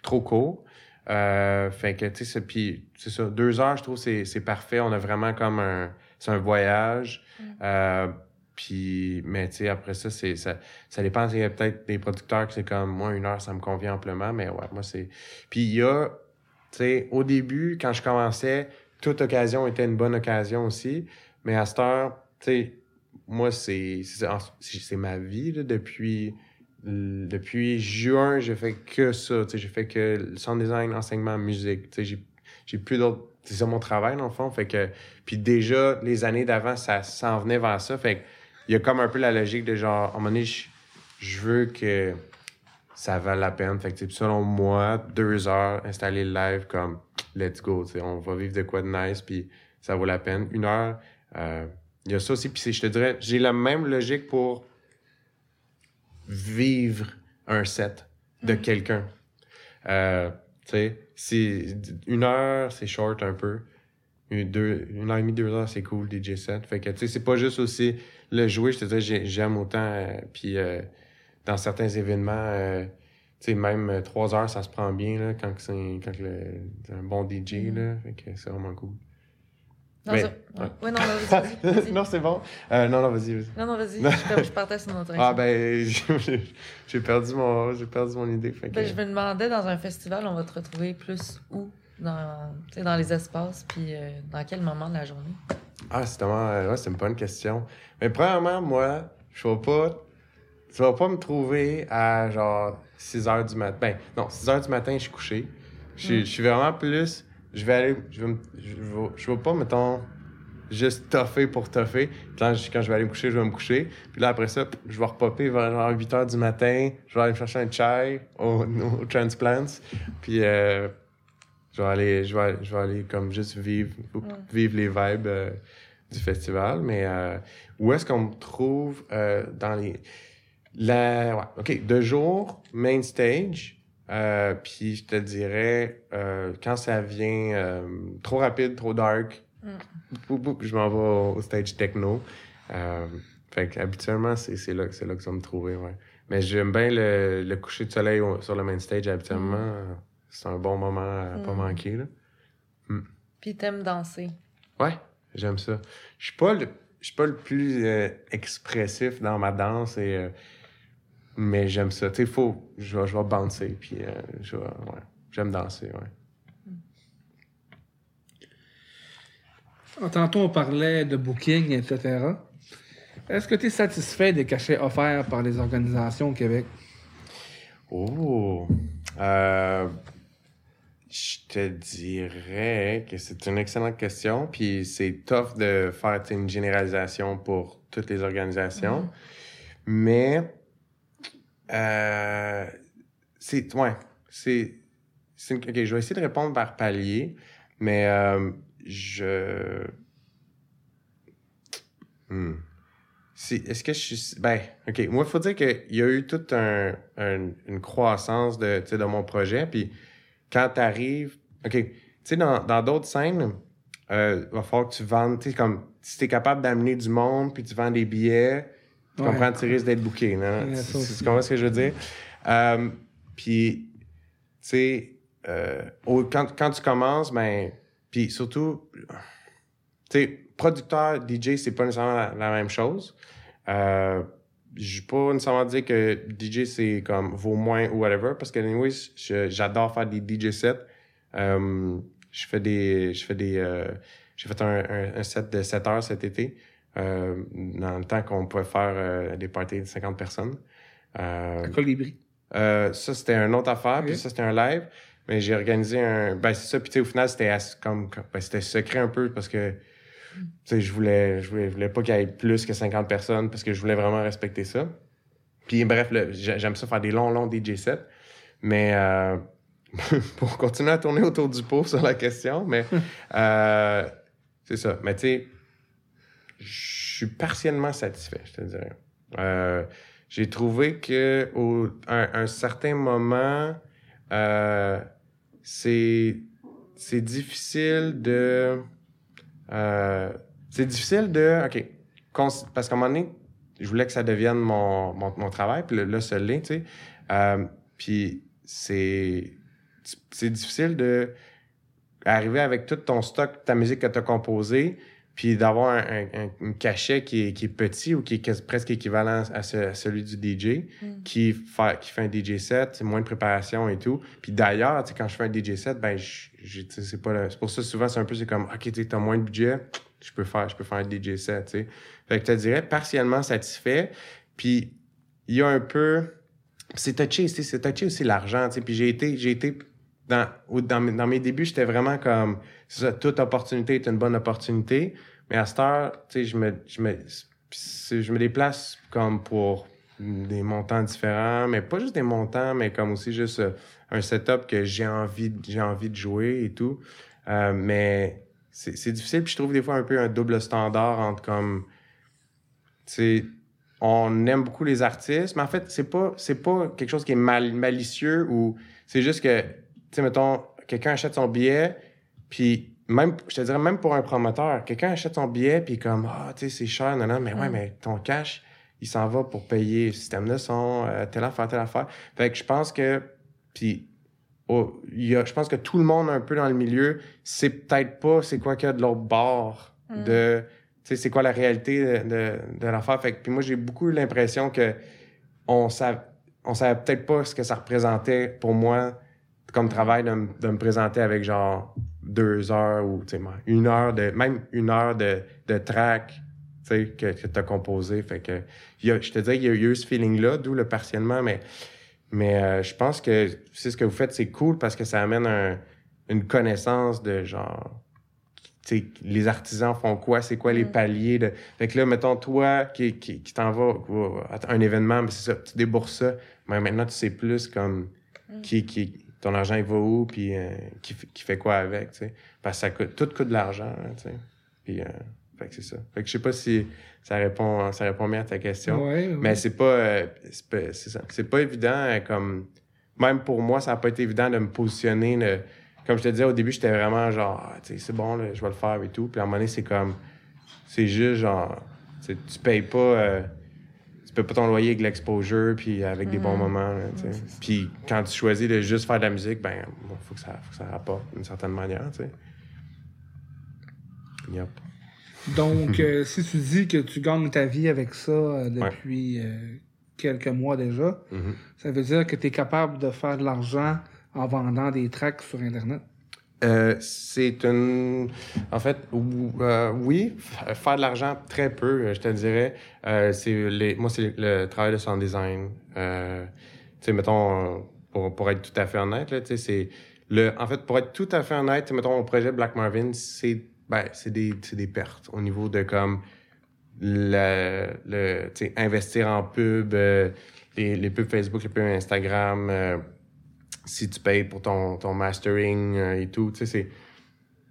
trop court. Euh, fait que, tu sais, c'est- puis c'est ça. Deux heures, je trouve c'est, c'est parfait. On a vraiment comme un. C'est un voyage. Euh, puis, mais tu sais, après ça, c'est, ça, ça dépend. Il y a peut-être des producteurs qui c'est comme, moi, une heure, ça me convient amplement, mais ouais, moi, c'est. Puis il y a, tu sais, au début, quand je commençais, toute occasion était une bonne occasion aussi. Mais à cette heure, tu sais, moi, c'est ma vie, là, depuis. Depuis juin, j'ai fait que ça. J'ai fait que le sound design, enseignement, musique. J'ai, plus d'autres. C'est ça mon travail, dans le fond. Fait que, puis déjà, les années d'avant, ça s'en venait vers ça. Fait il y a comme un peu la logique de genre, à un moment donné, je, veux que ça vale la peine. Fait que, selon moi, deux heures, installer le live comme let's go. On va vivre de quoi de nice, puis ça vaut la peine. Une heure, euh, il y a ça aussi. Puis je te dirais, j'ai la même logique pour vivre un set de quelqu'un. Euh, tu sais, si une heure, c'est short un peu. Une, deux, une heure et demie, deux heures, c'est cool, DJ set. Fait que, tu sais, c'est pas juste aussi le jouer, je te j'ai- j'aime autant. euh, puis euh, dans certains événements, euh, tu sais, même trois heures, ça se prend bien, là, quand c'est c'est un bon DJ, là. Fait que c'est vraiment cool. Ouais. ouais, non, vas-y, vas-y, vas-y. [laughs] non, c'est bon. Euh, non, non, vas-y. Non, non, vas-y. Je, je partais sur notre Ah, ben, [laughs] j'ai perdu, mon, perdu mon idée. Fait que... Ben, je me demandais, dans un festival, on va te retrouver plus où? dans, dans les espaces, puis euh, dans quel moment de la journée? Ah, c'est euh, ouais, c'est une bonne question. Mais premièrement, moi, je vais pas. Tu vas pas me trouver à genre 6 h du matin. Ben, non, 6 h du matin, je suis couché. Je suis- je suis vraiment plus. Je vais aller. Je vais, me- je vais, je vais pas, mettons, juste toffer pour toffer. Quand je, quand je vais aller me coucher, je vais me coucher. Puis là, après ça, je vais repopper vers genre 8 h du matin. Je vais aller me chercher un chai au, au Transplants. Puis. euh, je vais aller, je vais, je vais aller comme juste vivre, vivre les vibes euh, du festival. Mais euh, où est-ce qu'on me trouve euh, dans les. La, ouais, OK, de jour, main stage. Euh, puis je te dirais, euh, quand ça vient euh, trop rapide, trop dark, boum, je m'en vais au, stage techno. Fait que habituellement, c'est c'est là, là que ça me trouver, ouais. Mais j'aime bien le, le coucher de soleil au- sur le main stage, habituellement. euh, C'est un bon moment à pas Mm. manquer, là. Puis t'aimes danser. Ouais, j'aime ça. Je suis pas le, je suis pas le plus expressif dans ma danse et mais j'aime ça. Tu sais, faut, je vais, je vais bouncer puis euh, je vais, ouais, j'aime danser, ouais. Ah, Tantôt, on parlait de booking, etc. Est-ce que tu es satisfait des cachets offerts par les organisations au Québec? Oh, euh, je te dirais que c'est une excellente question puis c'est tough de faire une généralisation pour toutes les organisations, mais euh, c'est ouais, c'est une- ok. Je vais essayer de répondre par palier, mais euh, je Hmm. Si- Est-ce que je suis. Ben, OK. Moi, il faut dire qu'il y a eu toute un, un- une croissance de, de mon projet. Puis quand tu arrives. OK. Tu sais, dans d'autres scènes, euh, il va falloir que tu vendes. Tu sais, comme si tu capable d'amener du monde, puis tu vends des billets, tu Ouais. comprends, tu risques d'être booké. Non? Ouais, Tu- comprends ce que je veux dire? Euh, puis, tu sais, euh, quand, quand tu commences, ben. Puis surtout, tu sais, producteur, DJ, c'est pas nécessairement la, la même chose. Euh, je vais pas nécessairement dire que DJ, c'est comme vaut moins ou whatever, parce que, anyways, j'adore faire des DJ sets. Euh, je fais des. Je fais des. j'ai fait un, un- un set de 7 heures cet été, dans le temps qu'on pouvait faire euh, des parties de 50 personnes. Euh, À Colibri. euh, ça, c'était une autre affaire, puis ça, c'était un live. Mais j'ai organisé un. Ben, c'est ça, puis tu sais, au final, c'était comme. ben, c'était secret un peu parce que. Tu sais, je voulais, je voulais, je voulais pas qu'il y ait plus que 50 personnes parce que je voulais vraiment respecter ça. Puis bref, j'aime ça faire des longs, longs DJ sets. Mais euh, [laughs] pour continuer à tourner autour du pot sur la question, mais [laughs] euh, c'est ça. Mais tu sais, je suis partiellement satisfait, je te dirais. Euh, j'ai trouvé que au un, certain moment, euh, c'est c'est difficile de euh, c'est difficile de ok parce qu'à un moment donné je voulais que ça devienne mon, mon, mon travail puis là ça l'est tu sais puis c'est c'est difficile de arriver avec tout ton stock ta musique que tu as composée puis d'avoir un, un- un- cachet qui est, qui est petit ou qui est presque équivalent à, ce- à celui du DJ Mm. qui, fait, qui fait un DJ set, moins de préparation et tout. Puis d'ailleurs, tu sais, quand je fais un DJ set, ben, c'est pas le- c'est pour ça souvent c'est un peu c'est comme ok, tu as moins de budget, je peux faire, je peux faire un DJ set, tu sais. Fait que je te dirais partiellement satisfait. Puis il y a un peu, c'est touché, c'est touché aussi l'argent, tu sais. Puis j'ai été, j'ai été dans, dans, dans mes débuts, j'étais vraiment comme, toute opportunité est une bonne opportunité. Mais à cette heure, tu sais, je me, je me, je me déplace comme pour des montants différents, mais pas juste des montants, mais comme aussi juste euh, un setup que j'ai envie, j'ai envie de jouer et tout. Euh, mais c'est difficile, puis je trouve des fois un peu un double standard entre comme, tu on aime beaucoup les artistes, mais en fait, c'est pas, c'est pas quelque chose qui est mal, malicieux ou c'est juste que, sais, mettons, quelqu'un achète son billet, puis même, je te dirais même pour un promoteur, quelqu'un achète son billet, puis comme, ah, tu sais, c'est cher, non, non, mais ouais, Mm. mais ton cash, il s'en va pour payer le système de son, euh, telle affaire, telle affaire. Fait que je pense que, puis, oh, il y a, je pense que tout le monde un peu dans le milieu, c'est peut-être pas c'est quoi qu'il y a de l'autre bord Mm. de, tu sais, c'est quoi la réalité de, de, de l'affaire. Fait que, puis moi, j'ai beaucoup eu l'impression que on savait, on savait peut-être pas ce que ça représentait pour moi comme travail de, me- de me présenter avec genre deux heures ou tu sais, une heure de même une heure de, de track tu sais, que, que tu as composé. Fait que il je te dirais qu'il y a eu ce feeling-là, d'où le partiellement, mais, mais euh, je pense que c'est ce que vous faites, c'est cool parce que ça amène un- une connaissance de genre. tu sais, les artisans font quoi, c'est quoi les paliers de. Fait que là, mettons, toi qui, qui, qui t'en vas à un événement, mais c'est ça, tu débourses ça, mais maintenant tu sais plus comme qui, qui, ton argent il va où, puis euh, qui, qui fait quoi avec, tu sais. Parce que ça coûte, tout coûte de l'argent, hein, tu sais. Puis, euh, fait que c'est ça. Fait que je sais pas si ça répond, ça répond bien à ta question. Ouais, ouais. Mais c'est pas, euh, c'est pas, c'est ça. C'est pas évident, euh, comme, même pour moi, ça a pas été évident de me positionner. le- comme je te disais au début, j'étais vraiment genre, Ah, tu sais, c'est bon, là, je vais le faire et tout. Puis à un moment donné, c'est comme, c'est juste genre, tu payes pas, euh, tu payes pas ton loyer avec l'exposure puis avec des bons moments, là, tu sais. Puis quand tu choisis de juste faire de la musique, ben, bon, faut que ça, faut que ça rapporte d'une certaine manière, tu sais. Yep. Donc, euh, [laughs] si tu dis que tu gagnes ta vie avec ça euh, depuis euh, quelques mois déjà, Mhm. ça veut dire que tu es capable de faire de l'argent en vendant des tracks sur Internet. Euh, c'est une. En fait, euh, oui, faire de l'argent très peu, euh, je te dirais. C'est les... Moi, c'est le travail de sound design. Tu sais, mettons, pour, pour être tout à fait honnête, là, c'est. Le... En fait, pour être tout à fait honnête, mettons, mon projet Black Marvin, c'est ben, des, des pertes au niveau de comme. Le, le, investir en pub, les, les pubs Facebook, les pubs Instagram. Si tu payes pour ton, ton mastering euh, et tout, tu sais, c'est...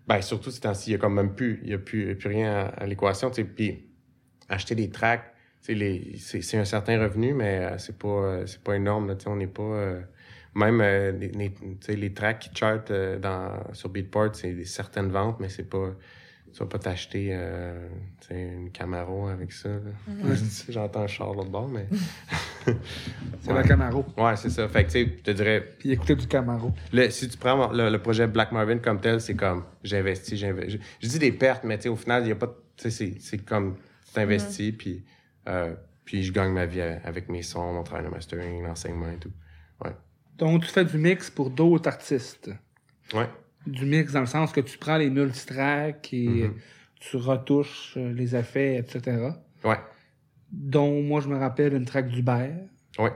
Ben, surtout ces temps-ci, il y a comme même plus, il y a plus, y a plus rien à, à l'équation, tu sais, puis acheter des tracks, tu sais, les, c'est, c'est un certain revenu, mais euh, c'est pas, euh, c'est pas énorme, là, tu sais, on n'est pas... euh, même euh, les, les, tu sais, les tracks qui chartent dans, sur Beatport, c'est des certaines ventes, mais c'est pas... Tu vas pas t'acheter euh, une Camaro avec ça. là. Tu sais, [laughs] J'entends Charles l'autre bord, mais... [laughs] C'est Ouais. la Camaro. Ouais, c'est ça. Fait que, tu sais, je te dirais, Puis écouter du Camaro. le- si tu prends le, le projet Black Marvin comme tel, c'est comme j'investis, j'investis. Je, je dis des pertes, mais tu sais, au final, il y a pas. de- Tu sais, c'est- c'est comme tu t'investis, puis, euh, puis je gagne ma vie avec mes sons, mon travail de mastering, l'enseignement et tout. Donc, tu fais du mix pour d'autres artistes. Ouais. Du mix dans le sens que tu prends les multitracks et Mhm. tu retouches euh, les effets, etc. Ouais. Dont moi, je me rappelle une track d'Hubert. Ouais.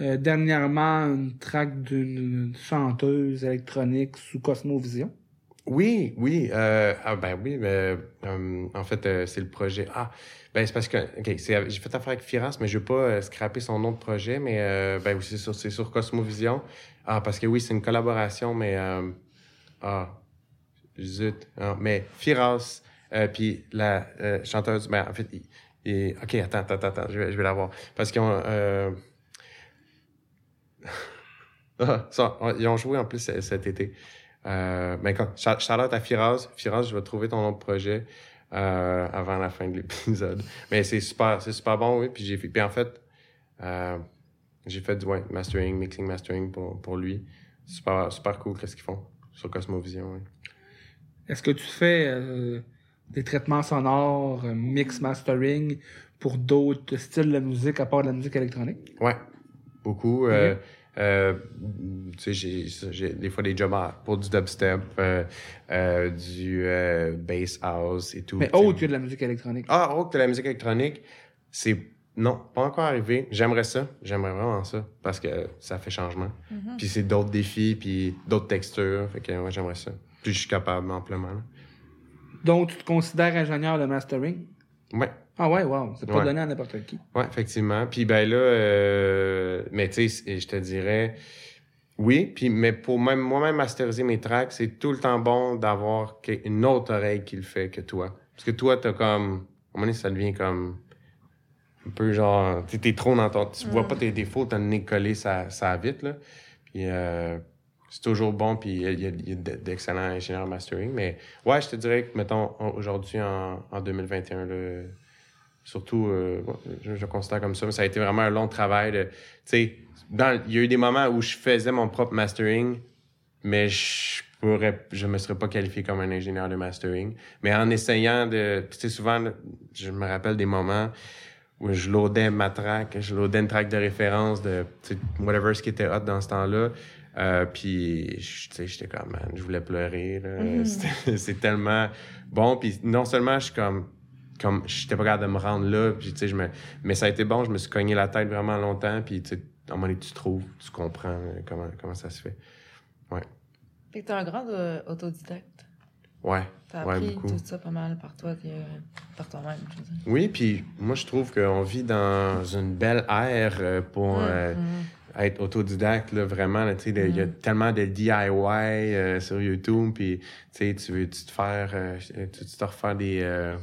Euh, dernièrement, une track d'une chanteuse électronique sous Cosmovision. Oui, oui. Euh, ah ben oui, mais euh, en fait, c'est le projet. Ah, ben c'est parce que ok, c'est- j'ai fait affaire avec Firas, mais je veux pas scraper son nom de projet, mais ben oui, c'est sur, c'est sur Cosmovision. Ah, parce que oui, c'est une collaboration, mais ah, zut. Ah, mais Firas, puis la chanteuse, ben en fait, il- ok, attends, attends, attends, je vais, je vais la voir, parce qu'ils ont euh, [laughs] ah, ils ont joué en plus cet été. Euh, quand, Cha- Charlotte à Firas. Firas, je vais trouver ton nom de projet euh, avant la fin de l'épisode. Mais c'est super, c'est super bon, oui. Puis j'ai puis en fait, euh, j'ai fait du ouais, mastering, mixing, mastering pour, pour lui. Super, super cool, qu'est-ce qu'ils font sur Cosmovision. Oui. Est-ce que tu fais des traitements sonores, euh, mix mastering pour d'autres styles de musique à part de la musique électronique? Ouais, beaucoup. Euh, euh, tu sais, j'ai, j'ai des fois des jobs pour du dubstep, euh, euh, du euh, bass house et tout. Mais autre que de la musique électronique. Ah, autre que la musique électronique, c'est. Non, pas encore arrivé. J'aimerais ça. J'aimerais vraiment ça. Parce que ça fait changement. Puis c'est d'autres défis, puis d'autres textures. Fait que ouais, j'aimerais ça. Puis je suis capable amplement. là. Donc, tu te considères ingénieur de mastering? Ouais, Ah ouais, wow. C'est pas Ouais. donné à n'importe qui. ouais, effectivement. Puis ben là, euh, mais tu sais, je te dirais. Oui, puis mais pour même moi-même masteriser mes tracks, c'est tout le temps bon d'avoir une autre oreille qui le fait que toi. Parce que toi, t'as comme. À un moment donné, ça devient comme. un peu genre. Tu t'es trop dans ton. Tu vois pas tes défauts, t'as le nez collé, ça, ça va vite, là. Puis euh, c'est toujours bon, puis il y a, d'excellents ingénieurs mastering. Mais ouais, je te dirais que, mettons, aujourd'hui, en, en 2021, là, surtout, euh, je, je considère comme ça, mais ça a été vraiment un long travail. Tu sais, il y a eu des moments où je faisais mon propre mastering, mais je pourrais, je me serais pas qualifié comme un ingénieur de mastering. Mais en essayant de, tu sais, souvent, je me rappelle des moments où je loadais ma track, je loadais une track de référence de, whatever ce qui était hot dans ce temps-là. Euh, puis, tu sais, j'étais comme, man, je voulais pleurer. là. [laughs] C'était- C'est tellement bon. Puis non seulement je suis comme, comme j'étais pas capable de me rendre là, puis tu sais, je me, mais ça a été bon. Je me suis cogné la tête vraiment longtemps. Puis tu sais, à un moment donné, tu trouves, tu comprends euh, comment, comment ça se fait. Fait que t'es un grand euh, autodidacte. Ouais. T'as Ouais, appris beaucoup. tout ça pas mal par toi, euh, par toi-même, je veux dire. Oui, puis moi, je trouve qu'on vit dans une belle ère pour euh, Mhm. Être autodidacte, là, vraiment. Il y a Mm. tellement de DIY euh, sur YouTube, puis tu sais, tu veux tu te faire, euh, tu te refaire des, euh,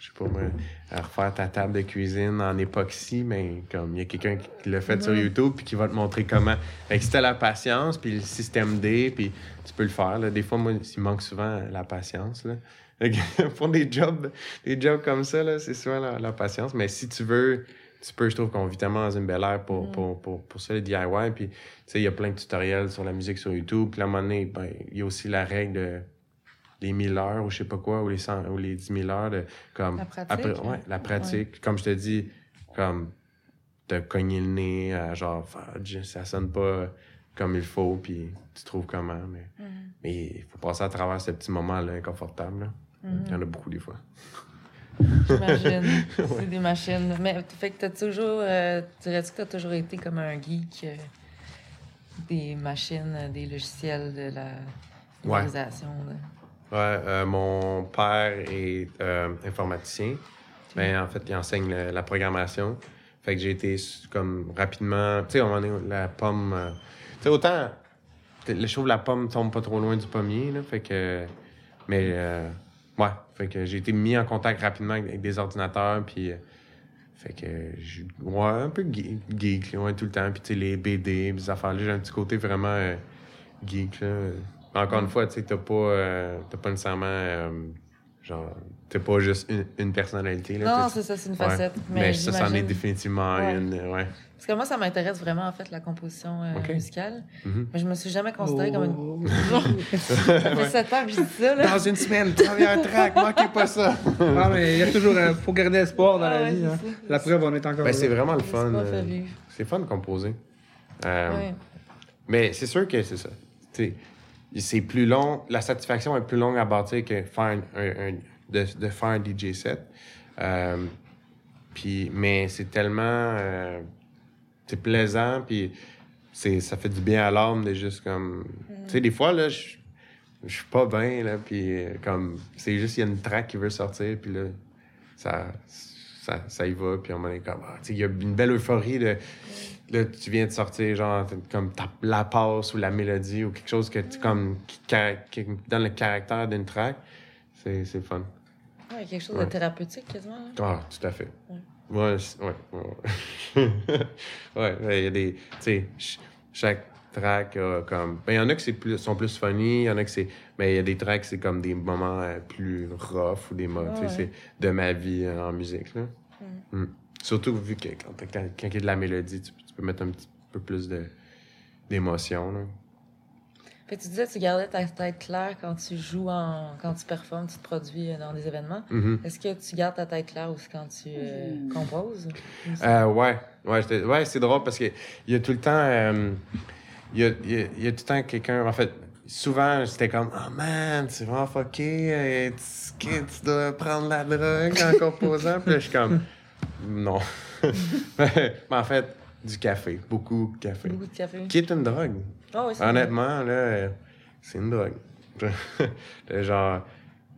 je sais pas moi, refaire ta table de cuisine en époxy, mais comme il y a quelqu'un qui l'a fait sur Ouais. YouTube, puis qui va te montrer comment. Fait que si t'as la patience, puis le système D, puis tu peux le faire. Là. Des fois, moi, il manque souvent la patience. Là. [laughs] Pour des jobs, des jobs comme ça, c'est souvent la, la patience. Mais si tu veux, tu peux, je trouve qu'on vit tellement dans une belle ère pour, Mm. pour, pour, pour ça, les DIY. Puis, tu sais, il y a plein de tutoriels sur la musique sur YouTube. Puis, à un moment donné, ben, il y a aussi la règle de les 1000 heures ou je sais pas quoi, ou les, 100, ou les 10 000 heures. De, comme, La pratique, ouais, hein? la pratique. Comme je te dis, comme te cogner le nez, à genre, Fudge, ça sonne pas comme il faut, puis tu trouves comment. Mais mais il faut passer à travers ces petits moments-là inconfortables. là. Mhm. Il y en a beaucoup des fois. J'imagine. [laughs] C'est des machines. Mais fait que t'as toujours. euh, Dirais-tu que t'as toujours été comme un geek euh, des machines, euh, des logiciels, de la Ouais. de- Ouais, euh, mon père est euh, informaticien. Mais en fait, il enseigne la programmation. Fait que j'ai été comme rapidement. Tu sais, un moment donné, la pomme. tu sais, autant. Je trouve que la pomme tombe pas trop loin du pommier, là. Fait que. Mais. ouais. Fait que j'ai été mis en contact rapidement avec, des ordinateurs. Puis. euh, fait que. j'ai- Ouais, un peu ge- geek, ouais, tout le temps. Puis, tu sais, les BD, les affaires-là. J'ai un petit côté vraiment euh, geek, là. Encore une fois, tu sais, t'as pas, euh, pas nécessairement. euh, genre, t'as pas juste une, une personnalité, là. Non, c'est ça, c'est une Ouais. facette. Mais, Mais, ça, c'en est définitivement Ouais. une. Ouais. Parce que moi, ça m'intéresse vraiment, en fait, la composition euh, musicale. Mhm. Mais je me suis jamais considérée comme une. Oh. [laughs] ça fait sept ans que je dis ça, là. Dans une semaine, première track, manquez pas ça. [laughs] Ah, mais il y a toujours. euh, faut garder espoir dans Ah la ouais, vie. hein. ça. La preuve, on est encore. Ben, c'est vraiment le C'est fun. euh. C'est fun de composer. Euh, Ouais. Mais c'est sûr que c'est ça. Tu sais, c'est plus long. La satisfaction est plus longue à bâtir que faire un, un- un- de, de faire un DJ set. Euh, puis, mais c'est tellement. C'est plaisant, puis c'est, ça fait du bien à l'âme de juste comme. Tu sais, des fois, là, je suis pas bien, là, puis euh, comme. C'est juste, il y a une track qui veut sortir, puis là, ça. Ça, ça y va, puis on est comme. ah, tu sais, il y a une belle euphorie de. Là, tu viens de sortir, genre, comme la passe ou la mélodie ou quelque chose que tu, comme, qui, donne le caractère d'une track. C'est, c'est fun. Ouais, quelque chose Ouais. de thérapeutique, quasiment. là. Ah, tout à fait. Ouais. Ouais, ouais, ouais. [laughs] ouais, il y a des. Tu sais, ch- chaque track a comme. Ben, il y en a qui c'est plus, sont plus funny, il y en a qui c'est. Mais il y a des tracks, c'est comme des moments euh, plus rough ou des moments. tu sais, Ouais. c'est de ma vie euh, en musique, là. Mm. Surtout vu que quand, quand, quand il y a de la mélodie, tu, tu peux mettre un petit peu plus de, d'émotion, là. Fait que tu disais que tu gardais ta tête claire quand tu joues, en... quand tu performes, tu te produis dans des événements. Mhm. Est-ce que tu gardes ta tête claire aussi quand tu euh, composes? Euh, ouais, ouais, j'étais- ouais c'est drôle parce qu'il y a tout le temps. euh, Il y, a, il y a- il y a tout le temps quelqu'un. En fait, souvent, c'était comme Oh man, c'est vraiment fucké. euh, tu, que tu dois prendre la drogue en composant. Puis là, je suis comme Non. [laughs] Mais en fait, du café. Beaucoup de café. Beaucoup de café. Qui est une drogue. Ah oui, Honnêtement, là, c'est une drogue. [laughs] Genre,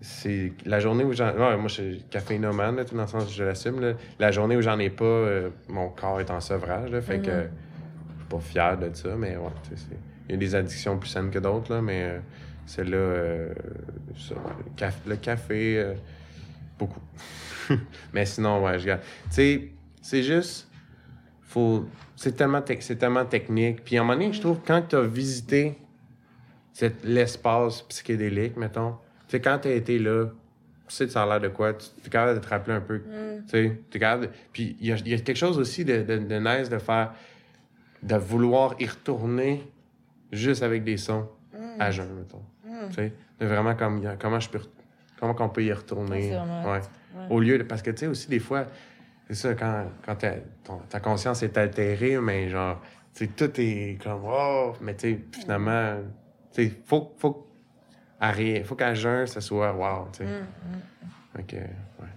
c'est la journée où j'en. Ouais, moi, je suis caféinomane, là, tout dans le sens je l'assume. La journée où j'en ai pas, euh, mon corps est en sevrage, là, fait que Mhm. je suis pas fier de ça, mais ouais, il y a des addictions plus saines que d'autres, là, mais euh, celle-là, euh, le, caf- le café, euh, beaucoup. [laughs] mais sinon, ouais, je garde. Tu sais, c'est juste faut c'est tellement c'est tellement technique puis à un moment donné je trouve quand tu as visité cet l'espace psychédélique mettons tu sais quand tu as été là tu sais ça a l'air de quoi? Tu es capable de te rappeler un peu Mm. tu sais capable de- puis il y a, il y a quelque chose aussi de, de, de nice de faire de vouloir y retourner juste avec des sons Mm. à jeun mettons Mm. tu sais de vraiment comme comment je peux comment qu'on peut y retourner? Ouais. Au lieu de. Parce que, tu sais, aussi, des fois, c'est ça, quand, quand ta, ton- ta conscience est altérée, mais genre, tu sais, tout est comme, oh, mais tu sais, finalement, tu sais, faut, faut, à rien, faut qu'à jeun, ça soit wow, tu sais. Mm, Fait que, ouais.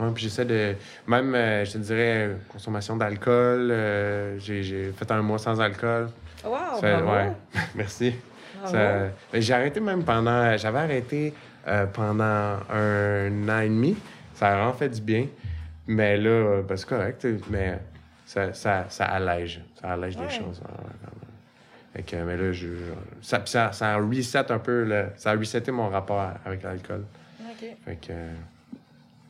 Ouais, puis j'essaie de. Même, euh, je te dirais, consommation d'alcool. euh, j'ai, fait un mois sans alcool. mm. Wow, Ça- bravo. ouais. [laughs] Merci. Ça- ben, j'ai arrêté même pendant. J'avais arrêté euh, pendant un an et demi. Ça a vraiment fait du bien. Mais là, euh, ben, c'est correct. Mais ça, ça, ça allège. Ça allège Ouais. des choses. Fait que, mais là, je, ça, ça, ça reset un peu. le- ça a reseté mon rapport avec l'alcool. OK. Fait que. euh,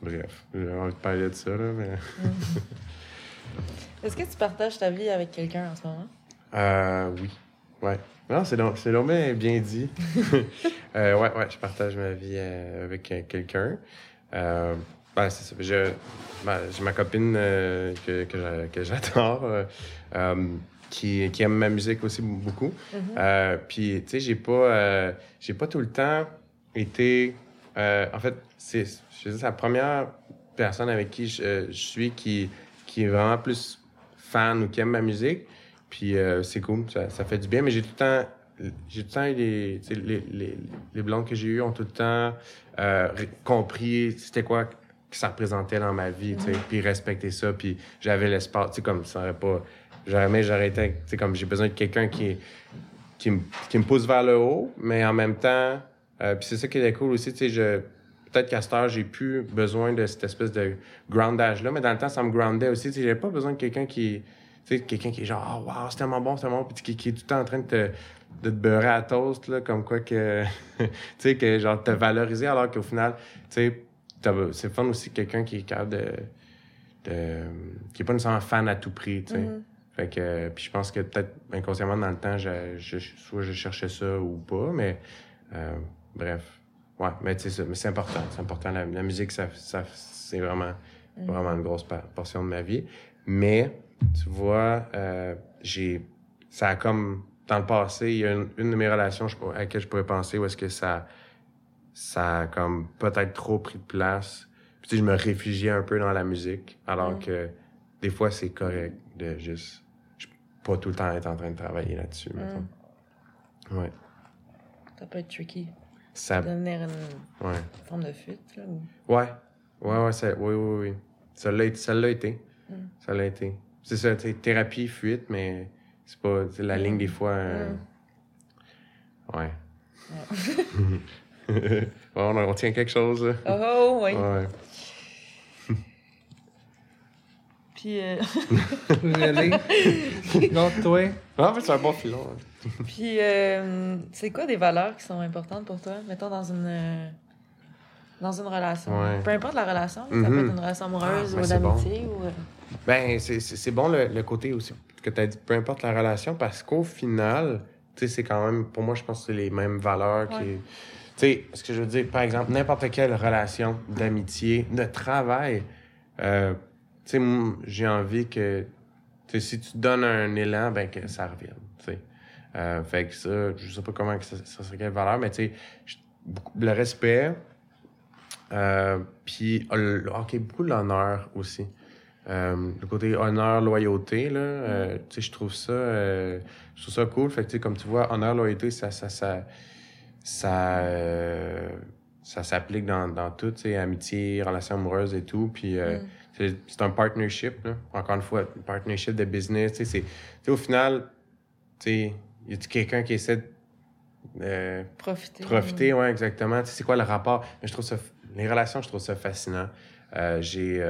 bref, j'ai envie de parler de ça, là, mais. [laughs] Est-ce que tu partages ta vie avec quelqu'un en ce moment? Euh, oui. Ouais. Non, c'est donc, c'est donc bien, bien dit. [laughs] [laughs] euh, ouais, ouais, je partage ma vie euh, avec euh, quelqu'un. Ben, c'est ça. Je, ben, j'ai ma copine euh, que, que, j'a- que j'adore, euh, euh, qui, qui aime ma musique aussi beaucoup. Mhm. Euh, puis, tu sais, j'ai pas, j'ai pas tout le temps été. en fait, c'est, la première personne avec qui je, je suis qui, qui est vraiment plus fan ou qui aime ma musique. Puis, c'est cool, ça, ça fait du bien. Mais j'ai tout le temps. J'ai tout le temps eu Les, les, les blondes que j'ai eues ont tout le temps compris c'était quoi que ça représentait dans ma vie, tu sais, puis respecter ça. Puis j'avais l'espace, tu sais, comme ça aurait pas. Jamais j'aurais été. Tu sais, comme j'ai besoin de quelqu'un qui, qui, me, qui me pousse vers le haut, mais en même temps. euh, puis c'est ça qui est cool aussi, tu sais, je. Peut-être qu'à cette heure, j'ai plus besoin de cette espèce de groundage-là, mais dans le temps, ça me groundait aussi. Tu sais, j'avais pas besoin de quelqu'un qui. Tu sais, quelqu'un qui est genre, oh, wow, c'est tellement bon, c'est tellement bon, puis qui, qui est tout le temps en train de te, de te beurrer à toast, là, comme quoi que. [laughs] tu sais, que genre, te valoriser, alors qu'au final, tu sais, c'est fun aussi quelqu'un qui est capable de. de qui est pas nécessairement fan à tout prix, tu sais. Mhm. Fait que, puis je pense que peut-être inconsciemment dans le temps, je, je- soit je cherchais ça ou pas, mais euh, bref. Ouais, mais tu sais, ça- mais c'est important. C'est important. La, la musique, ça, ça, c'est vraiment, vraiment une grosse portion de ma vie. Mais, tu vois, euh, j'ai. Ça a comme. Dans le passé, il y a une, une de mes relations je, à laquelle je pourrais penser où est-ce que ça. Ça a comme peut-être trop pris de place. Puis, tu sais, je me réfugiais un peu dans la musique, alors Mm. que des fois, c'est correct de juste. je- Pas tout le temps être en train de travailler là-dessus, mettons. Ouais. Ça peut être tricky. Ça. Devenir une Ouais. forme de fuite, là. ou- Ouais. Ouais, ouais, ça, oui, oui, oui. Ça l'a été. Ça l'a été. Mm. Ça l'a été. C'est ça, tu thérapie, fuite, mais c'est pas la ligne des fois. euh, Mm. Ouais. [laughs] [laughs] [laughs] Ouais, on, on tient quelque chose, là. Oh, oh, oui. Ouais. [laughs] Puis, euh? Garde-toi. Ah, mais c'est un bon filon. hein. puis euh, c'est quoi des valeurs qui sont importantes pour toi? Mettons dans une. euh, Dans une relation. Ouais. Peu importe la relation, ça peut être une relation amoureuse Ah, ou bon. d'amitié ou. euh, Ben, c'est- c'est c'est bon le, le côté aussi que tu as dit, peu importe la relation, parce qu'au final, tu sais, c'est quand même, pour moi, je pense que c'est les mêmes valeurs qui. Ouais. Sais, ce que je veux dire, par exemple, n'importe quelle relation d'amitié, de travail, euh, tu sais, moi, j'ai envie que, tu sais, si tu donnes un élan, ben, que ça revienne, tu sais. Euh, fait que ça, je sais pas comment que ça, ça serait quelle valeur, mais tu sais, le respect, euh, puis, ok, beaucoup l'honneur aussi. Euh, le côté honneur, loyauté, là, euh, tu sais, je trouve ça, euh, je trouve ça cool. Fait que, tu sais, comme tu vois, honneur, loyauté, ça, ça, ça, ça, euh, ça s'applique dans, dans tout, amitié, relations amoureuses et tout. Puis, euh, Mm. c'est c'est un partnership, là. Encore une fois, un partnership de business, c'est, au final, y a-tu quelqu'un qui essaie de, euh, Profiter. Profiter, ouais, exactement. Tu sais, c'est quoi le rapport? Mais je trouve ça, les relations, je trouve ça fascinant. J'ai,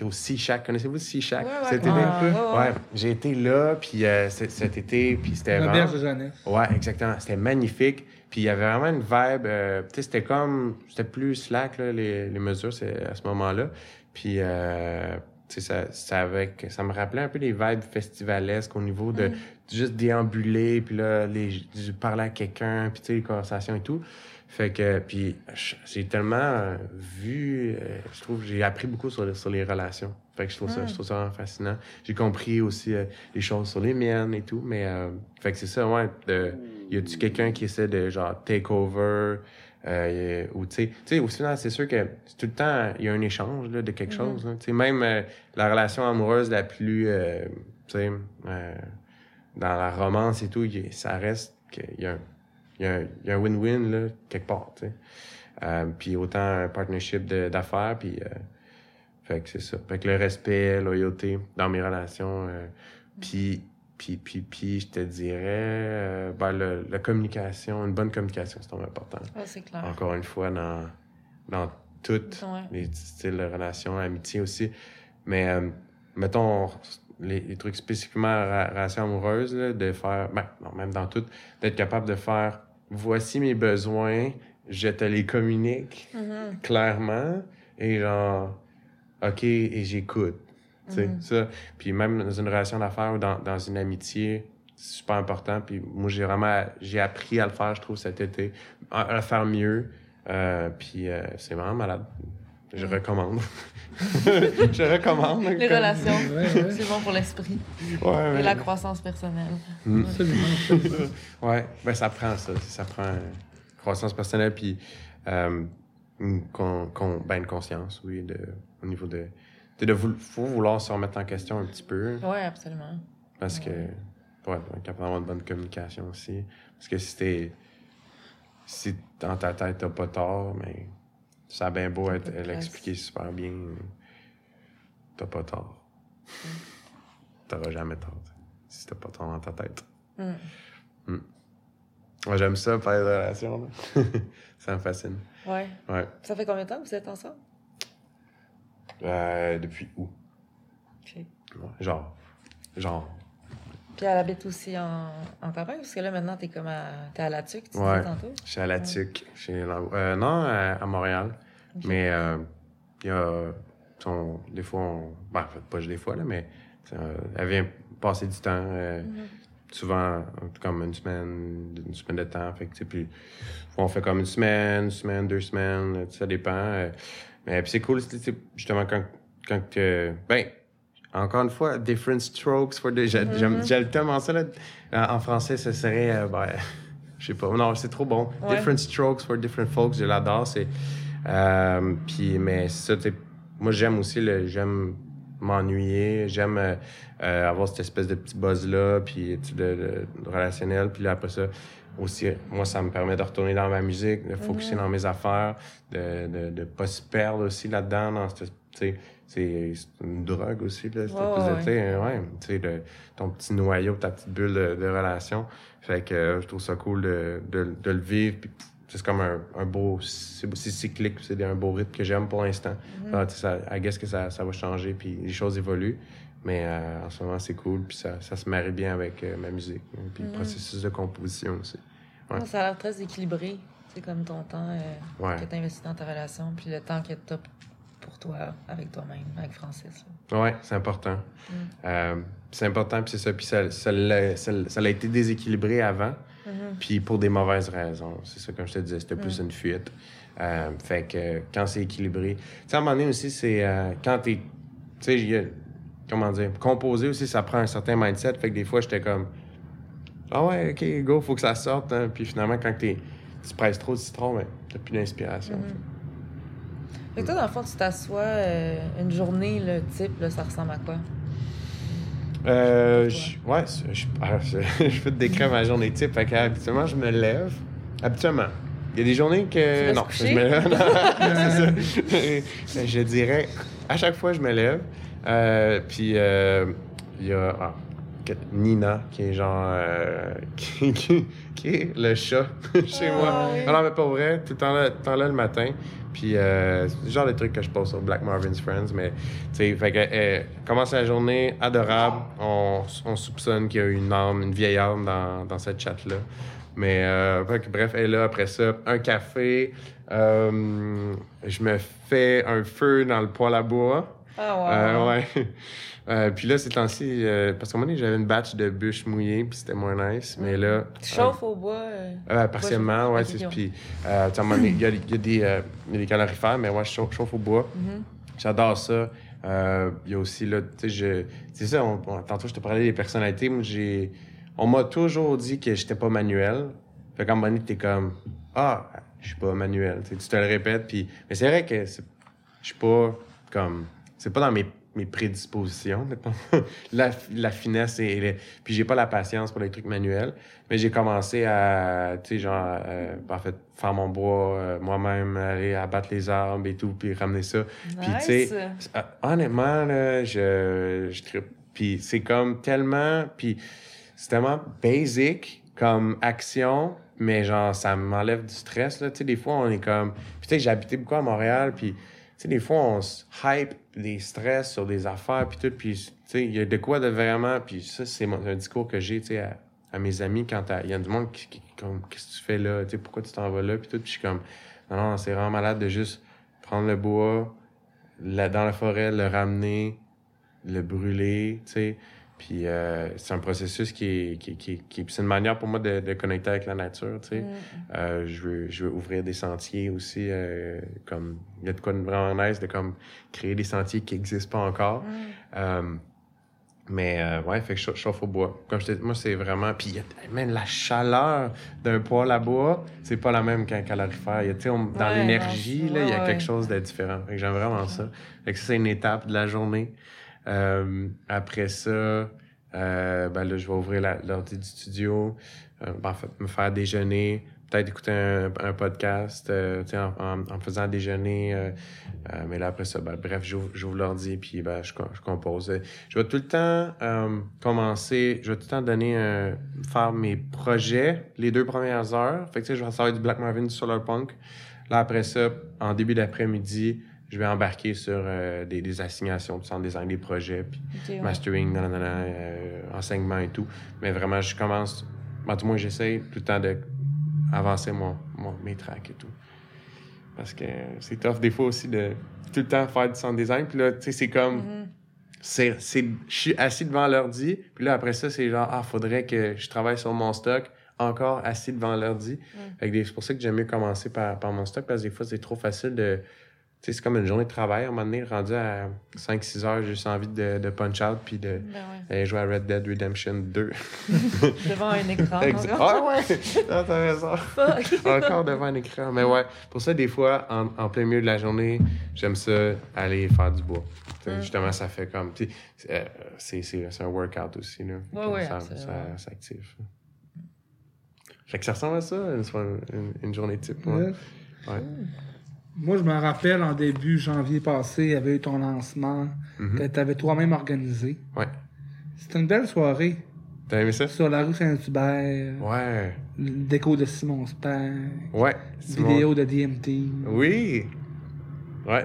été au Sea Shack. Connaissez-vous le Sea Shack? Ouais, ouais. Cet été? Ah, ouais, j'ai été là, puis euh, cet été, puis c'était La vraiment... berge de jeunesse. Ouais, exactement. C'était magnifique. Puis il y avait vraiment une vibe. euh, tu sais, c'était comme. C'était plus slack, là, les, les mesures c'est, à ce moment-là. Puis, euh, tu sais, ça, ça, avec, ça me rappelait un peu les vibes festivalesques au niveau de juste déambuler, puis là, les, parler à quelqu'un, puis tu sais, les conversations et tout. Fait que, puis j'ai tellement euh, vu, euh, je trouve, j'ai appris beaucoup sur, les- sur les relations. Fait que je trouve ça, je trouve ça vraiment fascinant. J'ai compris aussi euh, les choses sur les miennes et tout, mais euh, fait que c'est ça, ouais. De, y a-tu quelqu'un qui essaie de genre take over, euh, ou tu sais, tu sais, au final, c'est sûr que tout le temps, il y a un échange là, de quelque chose. là. Tu sais, même la relation amoureuse la plus euh, tu sais, euh, dans la romance et tout, y ça reste qu'il y a un, il y a un- il y a un win-win, là, quelque part. Euh, puis autant un partnership d'affaires, puis... euh, fait que c'est ça. Fait que le respect, loyauté dans mes relations, euh, puis... Puis, puis, puis, je te dirais, euh, ben, le- la communication, une bonne communication, c'est important. Ouais, c'est clair. Encore une fois, dans, dans toutes Ouais. les styles de relations, l'amitié aussi. Mais, mettons, les, les trucs spécifiquement ra- relations amoureuses, là, de faire, ben, non, même dans tout, d'être capable de faire, voici mes besoins, je te les communique Mhm. clairement, et genre, OK, et j'écoute. Sais, Mhm. ça. Puis même dans une relation d'affaires ou dans, dans une amitié, c'est super important. Puis moi, j'ai vraiment, j'ai appris à le faire, je trouve, cet été, à, à le faire mieux. Euh, puis euh, c'est vraiment malade. Je recommande. [laughs] je recommande. Les comme- relations, Ouais, ouais. c'est bon pour l'esprit Ouais, et ouais. la croissance personnelle. Absolument, absolument. [laughs] Ouais, ben ça prend ça. Ça prend euh, croissance personnelle puis euh, une, con, con- ben, une conscience, oui, de, au niveau de. de, de vou- faut vouloir se remettre en question un petit peu. Ouais, absolument. Parce que. Ouais, être capable d'avoir une bonne communication aussi. Parce que si t'es. Si dans ta tête t'as pas tort, mais ça a bien beau être l'expliquer super bien, t'as pas tort. T'auras jamais tort. Si t'as pas tort dans ta tête. Mm. Moi, j'aime ça, parler de relations. là. [laughs] ça me fascine. Ouais. Ouais. Ça fait combien de temps que vous êtes ensemble? Euh, depuis où? Ouais, Genre. Genre. Puis elle habite aussi en, en campagne, parce que là, maintenant, t'es comme à, t'es à la TUC, tu Ouais. disais tantôt. Je suis à la TUC. la- euh, non, à, à Montréal. Mais euh, il y a. des fois, on. Ben, en fait, pas des fois, là, mais. euh, elle vient passer du temps. euh, Mhm. Souvent, comme une semaine, une semaine de temps. Fait que, puis on fait comme une semaine, une semaine, deux semaines, euh, ça dépend. euh, mais puis c'est cool, justement, quand, quand que, ben, encore une fois, different strokes for the, j'ai- j'aime, j'aime tellement ça, là. En, français, ce serait, euh, ben, je sais pas, non, c'est trop bon. Ouais. Different strokes for different folks, je l'adore, c'est, euh, puis, mais ça, tu moi, j'aime aussi le, j'aime m'ennuyer, j'aime euh, euh, avoir cette espèce de petit buzz-là, puis de, de- de relationnel, puis là, après ça, aussi, moi, ça me permet de retourner dans ma musique, de focuser dans mes affaires, de de pas se perdre aussi là-dedans, dans cette- c'est une drogue aussi, là, cette Ouais, ouais, de- ton petit noyau, ta petite bulle de, de relation. Fait que euh, je trouve ça cool de, de, de le vivre, c'est comme un, un beau, c'est cyclique, c'est un beau rythme que j'aime pour l'instant. Tu sais, ça, I guess que ça, ça va changer, puis les choses évoluent. Mais euh, en ce moment, c'est cool, puis ça, ça se marie bien avec euh, ma musique, hein, puis le processus de composition aussi. Ouais. Ça a l'air très équilibré. C'est comme ton temps euh, Ouais. que tu investis dans ta relation, puis le temps que tu pour toi, avec toi-même, avec Francis. Ouais, c'est important. Euh, c'est important, puis c'est ça. Puis ça, ça, l'a, ça, l'a été déséquilibré avant, puis pour des mauvaises raisons. C'est ça, comme je te disais, c'était plus une fuite. Euh, fait que quand c'est équilibré... Tu sais, à un moment donné aussi, c'est euh, quand t'es... Tu sais, a- comment dire, composer aussi, ça prend un certain mindset. Fait que des fois, j'étais comme... Ah ouais, OK, go, faut que ça sorte. hein. Puis finalement, quand t'es, tu presses trop de citron, ben, t'as plus d'inspiration. Fait que toi, dans le fond, tu t'assois euh, une journée, le type, là, ça ressemble à quoi? Euh, je- ouais, c'est- je, ah, je, [laughs] je peux te décrire ma journée type. Fait que, habituellement, je me lève. Habituellement. Il y a des journées que. non, je me lève. [laughs] non, c'est ça. [laughs] je dirais, à chaque fois, je me lève. Euh, puis, euh, il y a ah, Nina, qui est genre. euh, [laughs] qui, qui- qui est le chat [laughs] chez Ah, moi. oui. Alors, mais pas vrai, tout le temps là, tout le, temps là le matin. Puis, euh, c'est le genre de trucs que je pose sur Black Marvin's Friends. Mais, tu sais, fait que, euh, commence la journée adorable. On, on soupçonne qu'il y a une âme, une vieille âme dans, dans cette chat-là. Mais, euh, bref, elle est là. Après ça, un café. Euh, je me fais un feu dans le poêle à bois. Ah, wow. Euh, ouais. Euh, puis là, ces temps-ci, euh, parce qu'à un moment donné, j'avais une batch de bûches mouillées, puis c'était moins nice. Mais là. Tu chauffes au bois? euh, Euh, partiellement, ouais. C'est ok. Puis, à un moment donné, il y a, y a des, il y a des calorifères, mais moi, je chauffe, chauffe au bois. Mhm. J'adore ça. Il y a aussi, là, tu sais, je... C'est ça, on- on- tantôt, je te parlais des personnalités. Moi, j'ai... On m'a toujours dit que j'étais pas manuel. Fait qu'à un moment donné, t'es comme... Ah, je suis pas manuel. Tu te le répètes, puis... Mais c'est vrai que c'est- je suis pas comme... C'est pas dans mes mes prédispositions, mettons. [laughs] la, la finesse et, puis j'ai pas la patience pour les trucs manuels, mais j'ai commencé à, tu sais, genre, euh, en fait, faire mon bois euh, moi-même, aller abattre les arbres et tout, puis ramener ça. Puis, tu sais, euh, honnêtement, là, je, je. Puis c'est comme tellement... Puis c'est tellement basic comme action, mais genre, ça m'enlève du stress, là. Tu sais, des fois, on est comme... Puis tu sais, j'ai habité beaucoup à Montréal, puis... Sais, des fois, on se hype des stress sur des affaires, puis tout, puis, tu sais, il y a de quoi de vraiment... Puis ça, c'est un discours que j'ai, tu sais, à, mes amis quand il y a du monde qui, comme, qu'est-ce que tu fais là, tu sais, pourquoi tu t'en vas là, puis tout, puis je suis comme, non, non, c'est vraiment malade de juste prendre le bois, dans la forêt, le ramener, le brûler, tu sais. Puis euh, c'est un processus qui est, qui, qui, qui- c'est une manière pour moi de, de connecter avec la nature, tu sais. Mm. Euh, je, veux, je veux ouvrir des sentiers aussi, euh, comme, il y a de quoi de vraiment nice de comme créer des sentiers qui n'existent pas encore. Mm. Mais ouais, fait que je chauffe au bois. Comme je te dis, moi, c'est vraiment. Puis, il y a- même la chaleur d'un poêle à bois, c'est pas la même qu'un calorifère. Il y a, tu sais, on- dans Ouais, l'énergie, il y a ouais, quelque chose de différent. Fait que j'aime vraiment ça. Fait que ça, c'est une étape de la journée. Euh, après ça, euh, ben là, je vais ouvrir l'ordi du studio. Euh, me faire déjeuner. Peut-être écouter un, podcast, euh, en, en, faisant déjeuner. euh, mais là, après ça, ben, bref, j'ouvre l'ordi puis ben, je, je compose. Je vais tout le temps commencer, je vais tout le temps donner faire mes projets les deux premières heures. Fait que je vais faire du Black Marvin, du Solar Punk. Là, après ça, en début d'après-midi, je vais embarquer sur euh, des, des assignations, du centre design des projets, puis ouais. mastering, euh, enseignement et tout. Mais vraiment, je commence, ben, tout moins j'essaye tout le temps de avancer mon, mon- mes tracks et tout. Parce que c'est tough des fois aussi de tout le temps faire du sound design. Puis là, tu sais, c'est comme, Mhm. c'est, je suis assis devant l'ordi, puis là, après ça, c'est genre, ah, faudrait que je travaille sur mon stock, encore assis devant l'ordi. Des- c'est pour ça que j'aime mieux commencer par, par mon stock, parce que des fois, c'est trop facile de. C'est comme une journée de travail, à un moment donné, rendu à 5-6 heures, j'ai juste envie de, de punch out, puis de, Ben ouais. jouer à Red Dead Redemption 2. [laughs] Devant un écran. Ah ouais! [laughs] Ah, t'as raison. Fuck. [laughs] Encore devant un écran. Mais ouais, pour ça, des fois, en, en plein milieu de la journée, j'aime ça aller faire du bois. Mm. Justement, ça fait comme. euh, C'est c'est- c'est un workout aussi. Là. Ouais, ouais, ça, ça, ça active. Fait que ça ressemble à ça, une, une, une journée type. Ouais. Ouais. Ouais. Moi, je me rappelle, en début janvier passé, il y avait eu ton lancement que tu avais toi-même organisé. Ouais. C'était une belle soirée T'as aimé ça? sur la rue Saint-Hubert, Ouais. déco de Simon Spang, Ouais. Simon- vidéo de DMT. Oui. Ouais,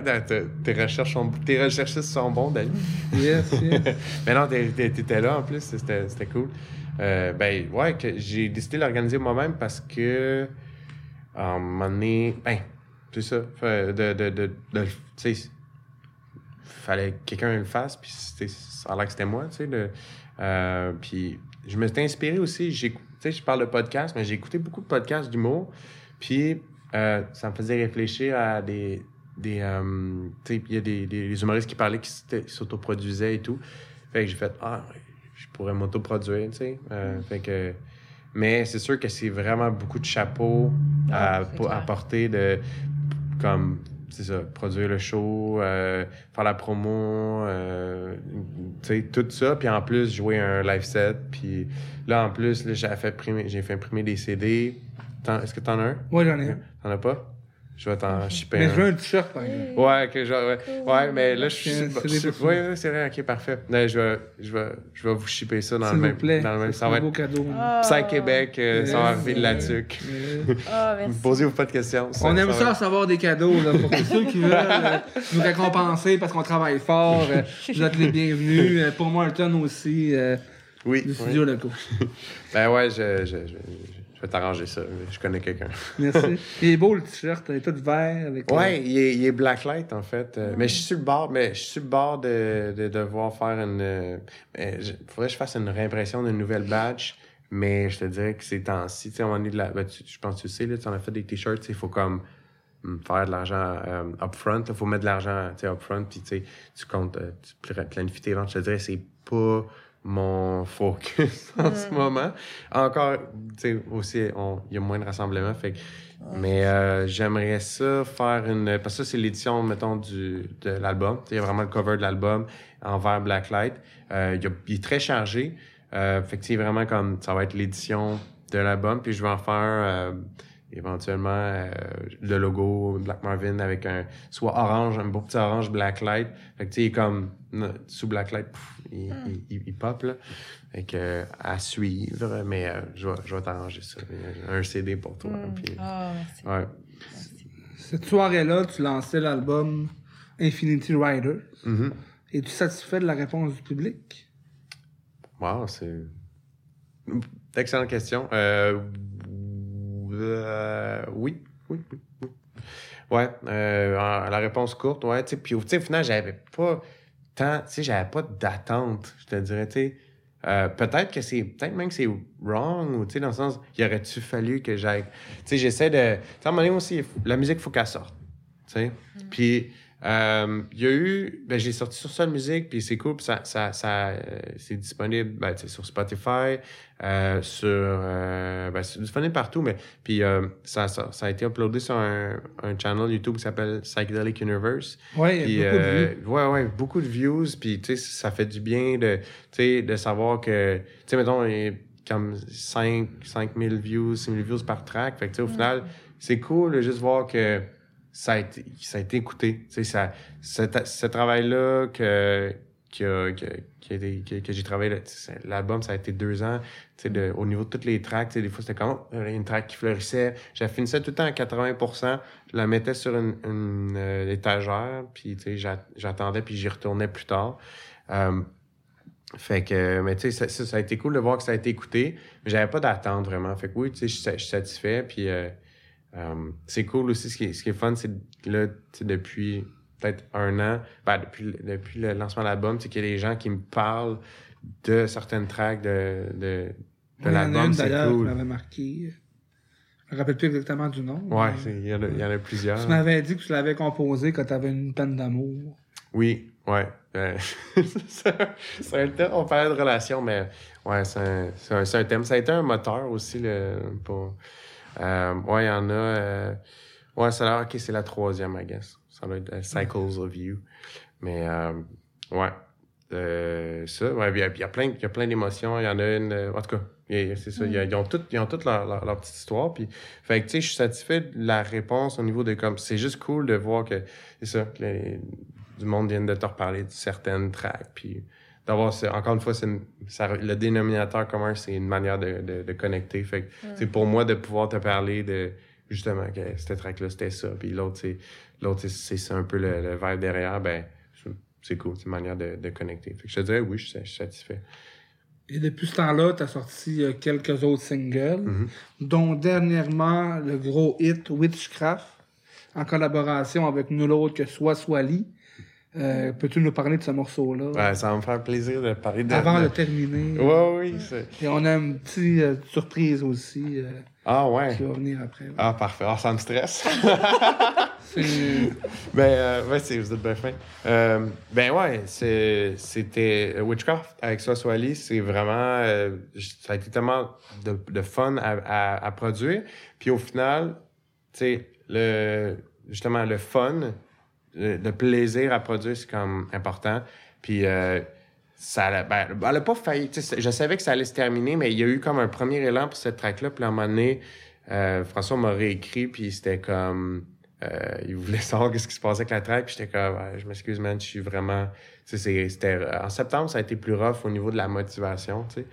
tes recherches sont, tes recherchistes sont bons, Dani. Yes, yes. [laughs] Mais non, t'étais là en plus, c'était c'était cool. Euh, ben, ouais, que j'ai décidé de l'organiser moi-même parce que, à un moment donné, ben, c'est ça, fait de, de, de, de- tu sais, fallait que quelqu'un le fasse, puis c'était- ça a l'air que c'était moi, tu sais. euh, puis je me suis inspiré aussi, tu sais, je parle de podcast, mais j'ai écouté beaucoup de podcasts d'humour, puis euh, ça me faisait réfléchir à des, des euh, tu sais, il y a des, des, des humoristes qui parlaient, qui s'autoproduisaient et tout. Fait que j'ai fait, ah, je pourrais m'autoproduire, tu sais. Euh, fait que, mais c'est sûr que c'est vraiment beaucoup de chapeaux à, Ah, à clair. porter de, comme, c'est ça, produire le show, euh, faire la promo, euh, tu sais, tout ça. Puis en plus, jouer un live set. Puis là, en plus, j'ai fait imprimer, j'ai fait imprimer des CD. Est-ce que t'en as un? Ouais, j'en ai un. T'en as pas? Je vais t'en shipper Mais je veux un t-shirt, par exemple. Ouais, que genre, ouais. ouais, mais là, je suis. C'est- je c'est ouais, vrai, ok, parfait. Là, je, vais, je, vais, je vais vous shipper ça dans S'il le vous même. plaît. Dans le même. C'est Ça va un beau être cadeau. Ah. Psy Québec, euh, ça va arriver de la tuque. Yes. Ah, merci. Posez-vous pas de questions. On aime va ça être- recevoir des cadeaux là, pour tous ceux qui veulent euh, nous récompenser parce qu'on travaille fort. euh, vous êtes les bienvenus. Euh, pour Martin aussi, euh, Oui. du oui. studio local. Ben ouais, je, je, je, je vais t'arranger ça. Je connais quelqu'un. [laughs] Merci. Il est beau le t-shirt, il est tout vert. Avec, euh, Ouais, il est, il est blacklight en fait. Euh, Mais je suis sur le bord, mais je suis sur le bord de, de devoir faire une. euh, je- faudrait que je fasse une réimpression d'une nouvelle batch. Mais je te dirais que ces temps-ci, tu sais, moment donné, de la, ben, tu- je pense que tu sais, là, tu en as fait des t-shirts, il faut comme hum, faire de l'argent euh, upfront. Il faut mettre de l'argent upfront, puis tu comptes, euh, tu pla- planifies tes ventes. Je te dirais, c'est pas mon focus [laughs] en ce moment. Encore, tu sais, aussi, on- il y a moins de rassemblements, fait que- Mais euh, j'aimerais ça faire une... Parce que ça, c'est l'édition, mettons, du, de l'album. Il y a vraiment le cover de l'album en vert blacklight. Euh, il, y a- il est très chargé. Euh, fait que c'est vraiment comme... Ça va être l'édition de l'album. Puis je vais en faire... éventuellement euh, le logo Black Marvin avec un soit orange, un beau petit orange blacklight. Fait que tu sais, il est comme sous blacklight, pff, il, il, il- il pop là. Fait que euh, à suivre, mais euh, je vais, je vais t'arranger ça. Un CD pour toi. puis- Ah, merci. ouais. Cette soirée-là, tu lançais l'album Infinity Rider. Mhm. Es-tu satisfait de la réponse du public? Wow, c'est. Excellente question. Euh, euh, oui, oui, oui, oui. Ouais, euh, la réponse courte, ouais, puis au final, j'avais pas tant, tu sais, j'avais pas d'attente, je te dirais, tu sais. Euh, peut-être que c'est, peut-être même que c'est wrong, ou tu sais, dans le sens, il aurait-tu fallu que j'aille. Tu sais, j'essaie de. Tu sais, à un moment donné aussi, la musique, il faut qu'elle sorte. Tu sais. Puis, euh, il y a eu. Ben, j'ai sorti sur Sol Musique, puis c'est cool, puis ça, ça, ça, euh, c'est disponible ben, sur Spotify, euh, sur. euh, ben, c'est disponible partout, mais. Puis, euh, ça, ça, ça a été uploadé sur un, un channel YouTube qui s'appelle Psychedelic Universe. Y a beaucoup de vues. ouais, ouais, beaucoup de views. Puis, tu sais, ça fait du bien de, tu sais, de savoir que, tu sais, mettons, comme 5, 5000 views, 6000 views par track. Fait que, tu sais, au final, c'est cool de juste voir que ça a été, ça a été écouté. Ça, ce, ce travail-là que, été- que, que j'ai travaillé, l'album, ça a été deux ans. De- au niveau de toutes les tracks, des fois, c'était comme oh, a une track qui fleurissait. J'ai fini ça tout le temps à 80% Je la mettais sur une, une, euh, étagère, puis j'attendais, puis j'y retournais plus tard. Euh, fait que, mais tu sais, ça, a été cool de voir que ça a été écouté, mais j'avais pas d'attente vraiment. Fait que oui, tu sais, je suis sa- je suis satisfait, puis euh, euh, c'est cool aussi. Ce qui est, ce qui est fun, c'est là, depuis peut-être un an, ben, depuis, le- depuis le lancement de l'album, c'est qu'il y a des gens qui me parlent de certaines tracks de, de, de l'album. d'ailleurs cool. m'avait marqué. Je me rappelle plus exactement du nom. Ouais, il y, en a- il y en a plusieurs. Tu m'avais dit que tu l'avais composé quand tu avais une peine d'amour. Oui, ouais. Euh, [laughs] c'est un- c'est un thème, on parlait de relation, mais ouais, c'est un, un thème. Ça a été un moteur aussi, le, pour... Euh, ouais, il y en a... euh, ouais, ça a l'air... OK, c'est la troisième, I guess. Ça doit être euh, Cycles of You. Mais, euh, ouais. Euh, ça, ouais, il y a, il y a plein, y a plein d'émotions. Il y en a une... euh, en tout cas, y c'est ça. y a- ils ont toutes, ils ont toutes leur, leur, leur petite histoire. Puis, fait que, tu sais, je suis satisfait de la réponse au niveau de comme... C'est juste cool de voir que... C'est ça, que les- du monde vient de te reparler de certaines tracks. Puis d'avoir, ce- encore une fois, c'est une- ça- le dénominateur commun, c'est une manière de, de, de connecter. Fait que c'est pour moi de pouvoir te parler de justement que cette track-là, c'était ça. Puis l'autre, c'est l'autre, c'est- un peu le, le vibe derrière. Ben, c'est- cool, c'est une manière de, de connecter. Fait que je te dirais, oui, je suis, je suis satisfait. Et depuis ce temps-là, tu as sorti euh, quelques autres singles, Mhm. dont dernièrement le gros hit Witchcraft, en collaboration avec nul autre que Soit Swally. Euh, Peux-tu nous parler de ce morceau-là? Ouais, ça va me faire plaisir de parler de. avant de- terminer? Oui. c'est- Et on a une petite euh, surprise aussi euh, Ah, ouais. qui va venir après. Ah, parfait. Ah, ça me stresse. [laughs] [laughs] Ben, ouais, c'est, vous êtes bien fin. Ben, ouais, c'était Witchcraft avec Swally, c'est vraiment. ça a été tellement de, de fun à, à, à produire. Puis au final, tu sais, le, justement, le fun, le, le plaisir à produire, c'est comme important. Puis. euh, ça ben, elle a pas failli. Je savais que ça allait se terminer, mais il y a eu comme un premier élan pour cette track-là. Puis à un moment donné, euh, François m'a réécrit, puis c'était comme. euh, il voulait [laughs] savoir qu'est-ce qui se passait avec la track, puis j'étais comme, je m'excuse, man, je suis vraiment. C'était. En septembre, ça a été plus rough au niveau de la motivation, tu sais.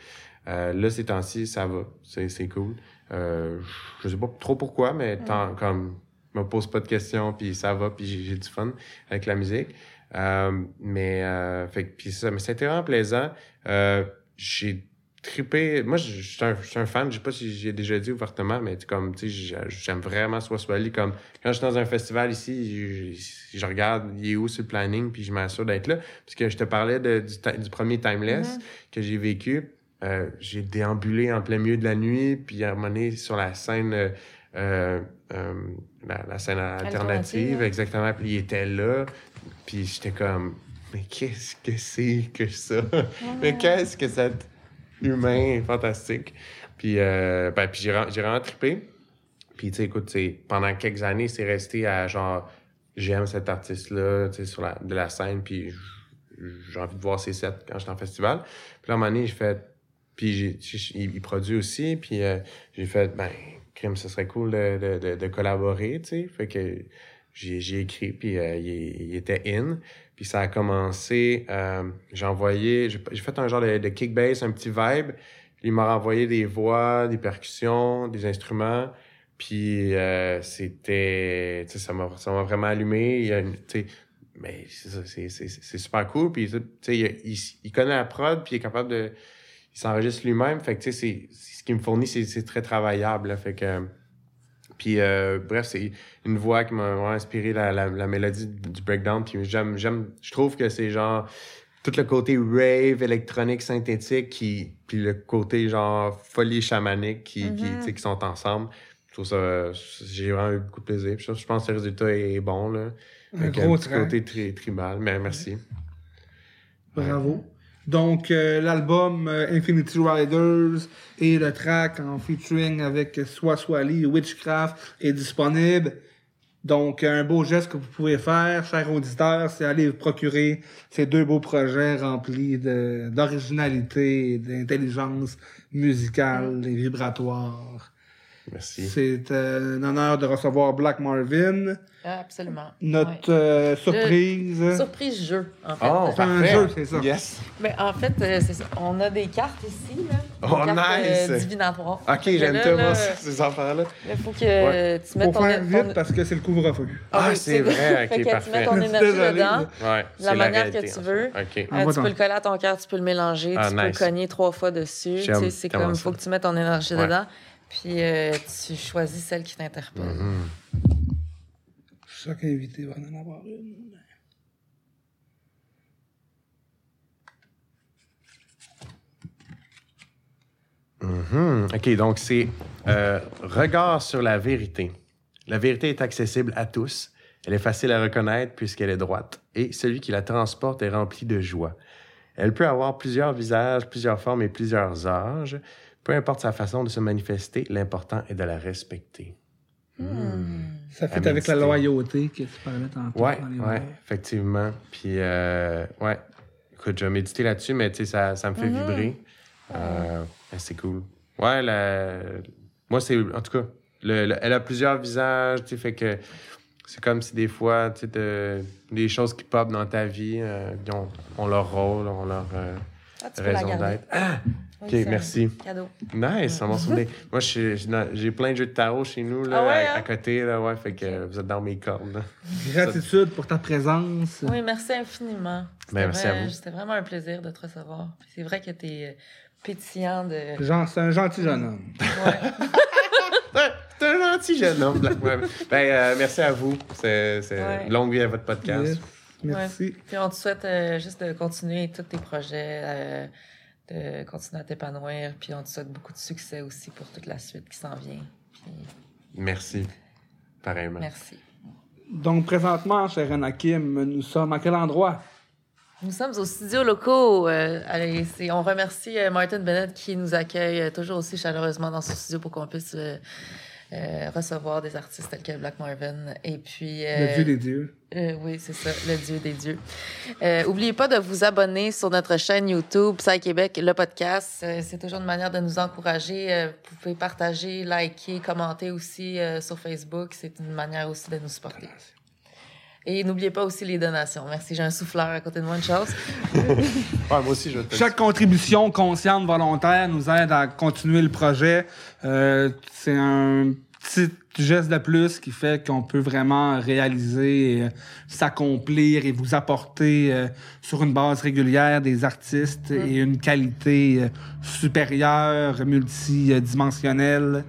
Euh, là, ces temps-ci, ça va. C'est cool. Euh, je sais pas trop pourquoi, mais tant, comme. Me pose pas de questions, puis ça va, puis j'ai du fun avec la musique. Euh, mais, euh, fait, puis ça, mais c'était vraiment plaisant. Euh, j'ai trippé. Moi, je suis un, fan. Je sais pas si j'ai déjà dit ouvertement, mais comme, tu sais, j'ai- j'aime vraiment Soit Swally. Comme, quand je suis dans un festival ici, je, je regarde, il est où sur le planning, puis je m'assure d'être là. Parce que je te parlais de- du, premier Timeless que j'ai vécu. Euh, j'ai déambulé en plein milieu de la nuit, puis à un moment donné, sur la scène, euh, euh, la, la scène alternative, exactement, puis il était là, puis j'étais comme, mais qu'est-ce que c'est que ça? mais qu'est-ce que cet humain fantastique? Puis, euh, ben, puis j'ai, vraiment trippé. Puis, tu sais, écoute, pendant quelques années, c'est resté à genre, j'aime cet artiste-là, tu sais, sur la, de la scène, puis j'ai envie de voir ses sets quand j'étais en festival. Puis là, à un moment donné, j'ai fait, puis il, produit aussi, puis euh, j'ai fait, ben, crime, ce serait cool de, de, de, collaborer, tu sais. Fait que j'ai, écrit, puis euh, il, était in. Puis ça a commencé, euh, j'ai envoyé, j'ai, fait un genre de, de kickbase, un petit vibe. Il m'a envoyé des voix, des percussions, des instruments. Puis euh, c'était, ça m'a, ça m'a vraiment allumé. Il y a mais c'est, super cool. Puis il, il, connaît la prod, puis il est capable de, il s'enregistre lui-même. Fait que c'est, ce qu'il me fournit, c'est, c'est très travaillable. Fait que, puis euh, bref, c'est une voix qui m'a inspiré la, la, la, mélodie du breakdown. Puis j'aime, j'aime, je trouve que c'est genre tout le côté rave, électronique, synthétique, qui, puis le côté genre folie chamanique qui, qui, mm-hmm. qui sont ensemble. Je trouve ça. J'ai vraiment eu beaucoup de plaisir. je pense que le résultat est bon. Là. Un gros un côté très tribal. Mais merci. Bravo. Donc, euh, l'album euh, Infinity Riders et le track en featuring avec Swa Swally Witchcraft est disponible. Donc, un beau geste que vous pouvez faire, chers auditeurs, c'est aller vous procurer ces deux beaux projets remplis d'originalité d'intelligence musicale et vibratoire. Merci. C'est euh, un honneur de recevoir Black Marvin. Ah, absolument. Notre euh, surprise. surprise jeu, en fait. Oh, c'est un jeu, c'est ça. Yes. Mais en fait, euh, c'est ça. On a des cartes ici, là. Oh, cartes, nice! divinatoires. Ok, j'aime tellement ces affaires-là. Il faut que tu mettes Faut ton. faire vite parce que c'est le couvre-feu. Ah, oui, c'est vrai, ok, fait que parfait. tu mets ton énergie dedans. Ouais, La manière réalité, que tu en veux. fait. Ok. Euh, Envoie tu peux ton- le coller à ton cœur, tu peux le mélanger, Ah, tu peux cogner trois fois dessus. Tu J'aime sais, C'est comme, ça. faut que tu mettes ton énergie dedans. Puis euh, tu choisis celle qui t'interpelle. Mhm. Chaque invité va en avoir une. Mhm. OK, donc c'est euh, regard sur la vérité. La vérité est accessible à tous. Elle est facile à reconnaître puisqu'elle est droite. Et celui qui la transporte est rempli de joie. Elle peut avoir plusieurs visages, plusieurs formes et plusieurs âges. Peu importe sa façon de se manifester, l'important est de la respecter. Ça fait avec la loyauté que tu parlais tantôt. Les ouais, effectivement. Puis, euh, ouais, écoute, je vais méditer là-dessus, mais tu sais, ça, ça me fait vibrer. Euh, ouais, c'est cool. Ouais, la... moi, c'est, en tout cas, le- le- elle a plusieurs visages, tu sais, fait que c'est comme si des fois, tu sais, de- des choses qui pop dans ta vie, euh, ont, ont leur rôle, ont leur euh, Ah, raison d'être. Ah! Oui, Ok, c'est un merci. Cadeau. Nice, ça m'en souvenir. Moi, je suis- j'ai j'ai plein de jeux de tarot chez nous, là, Ah ouais, à, hein? à côté, là, ouais, fait que vous êtes dans mes cordes, là. Gratitude pour ta présence. Oui, merci infiniment. C'était Ben, merci à vous. C'était vraiment un plaisir de te recevoir. C'est vrai que tu es pétillant de. C'est un gentil jeune homme. Ouais. [laughs] T'es un gentil jeune homme, Black Web. Ben, euh, merci à vous. C'est c'est Ouais. longue vie à votre podcast. Yes. Merci. Puis on te souhaite euh, juste de continuer tous tes projets, euh, de continuer à t'épanouir. Puis on te souhaite beaucoup de succès aussi pour toute la suite qui s'en vient. Puis Merci. Pareillement. merci. Donc, présentement, cher Anakim, nous sommes à quel endroit? Nous sommes aux studios locaux. euh, allez, c'est- on remercie euh, Martin Bennett qui nous accueille euh, toujours aussi chaleureusement dans son studio pour qu'on puisse euh, recevoir des artistes tels que Black Marvin. Et puis. euh, Le Dieu des dieux. Euh, oui, c'est ça, le Dieu des dieux. Euh, oubliez pas de vous abonner sur notre chaîne YouTube, Psy Québec, le podcast. C'est toujours une manière de nous encourager. Vous pouvez partager, liker, commenter aussi euh, sur Facebook. C'est une manière aussi de nous supporter. Et n'oubliez pas aussi les donations. Merci, j'ai un souffleur à côté de moi, une chose. [laughs] Ouais, moi aussi, je Chaque contribution consciente, volontaire, nous aide à continuer le projet. Euh, c'est un petit geste de plus qui fait qu'on peut vraiment réaliser, euh, s'accomplir et vous apporter euh, sur une base régulière des artistes et une qualité euh, supérieure, multidimensionnelle.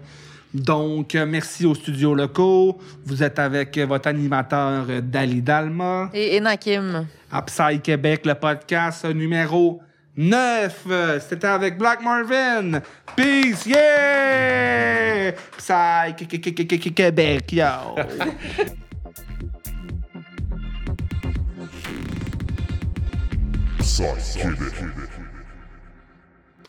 Donc, euh, merci aux studios locaux. Vous êtes avec votre animateur Dali Dalma. Et Enakim. Psy Québec, le podcast numéro 9. Euh, C'était avec Black Marvin. Peace, yeah! Psy Qu- Qu- Qu- Qu- Québec, yo! [laughs] It.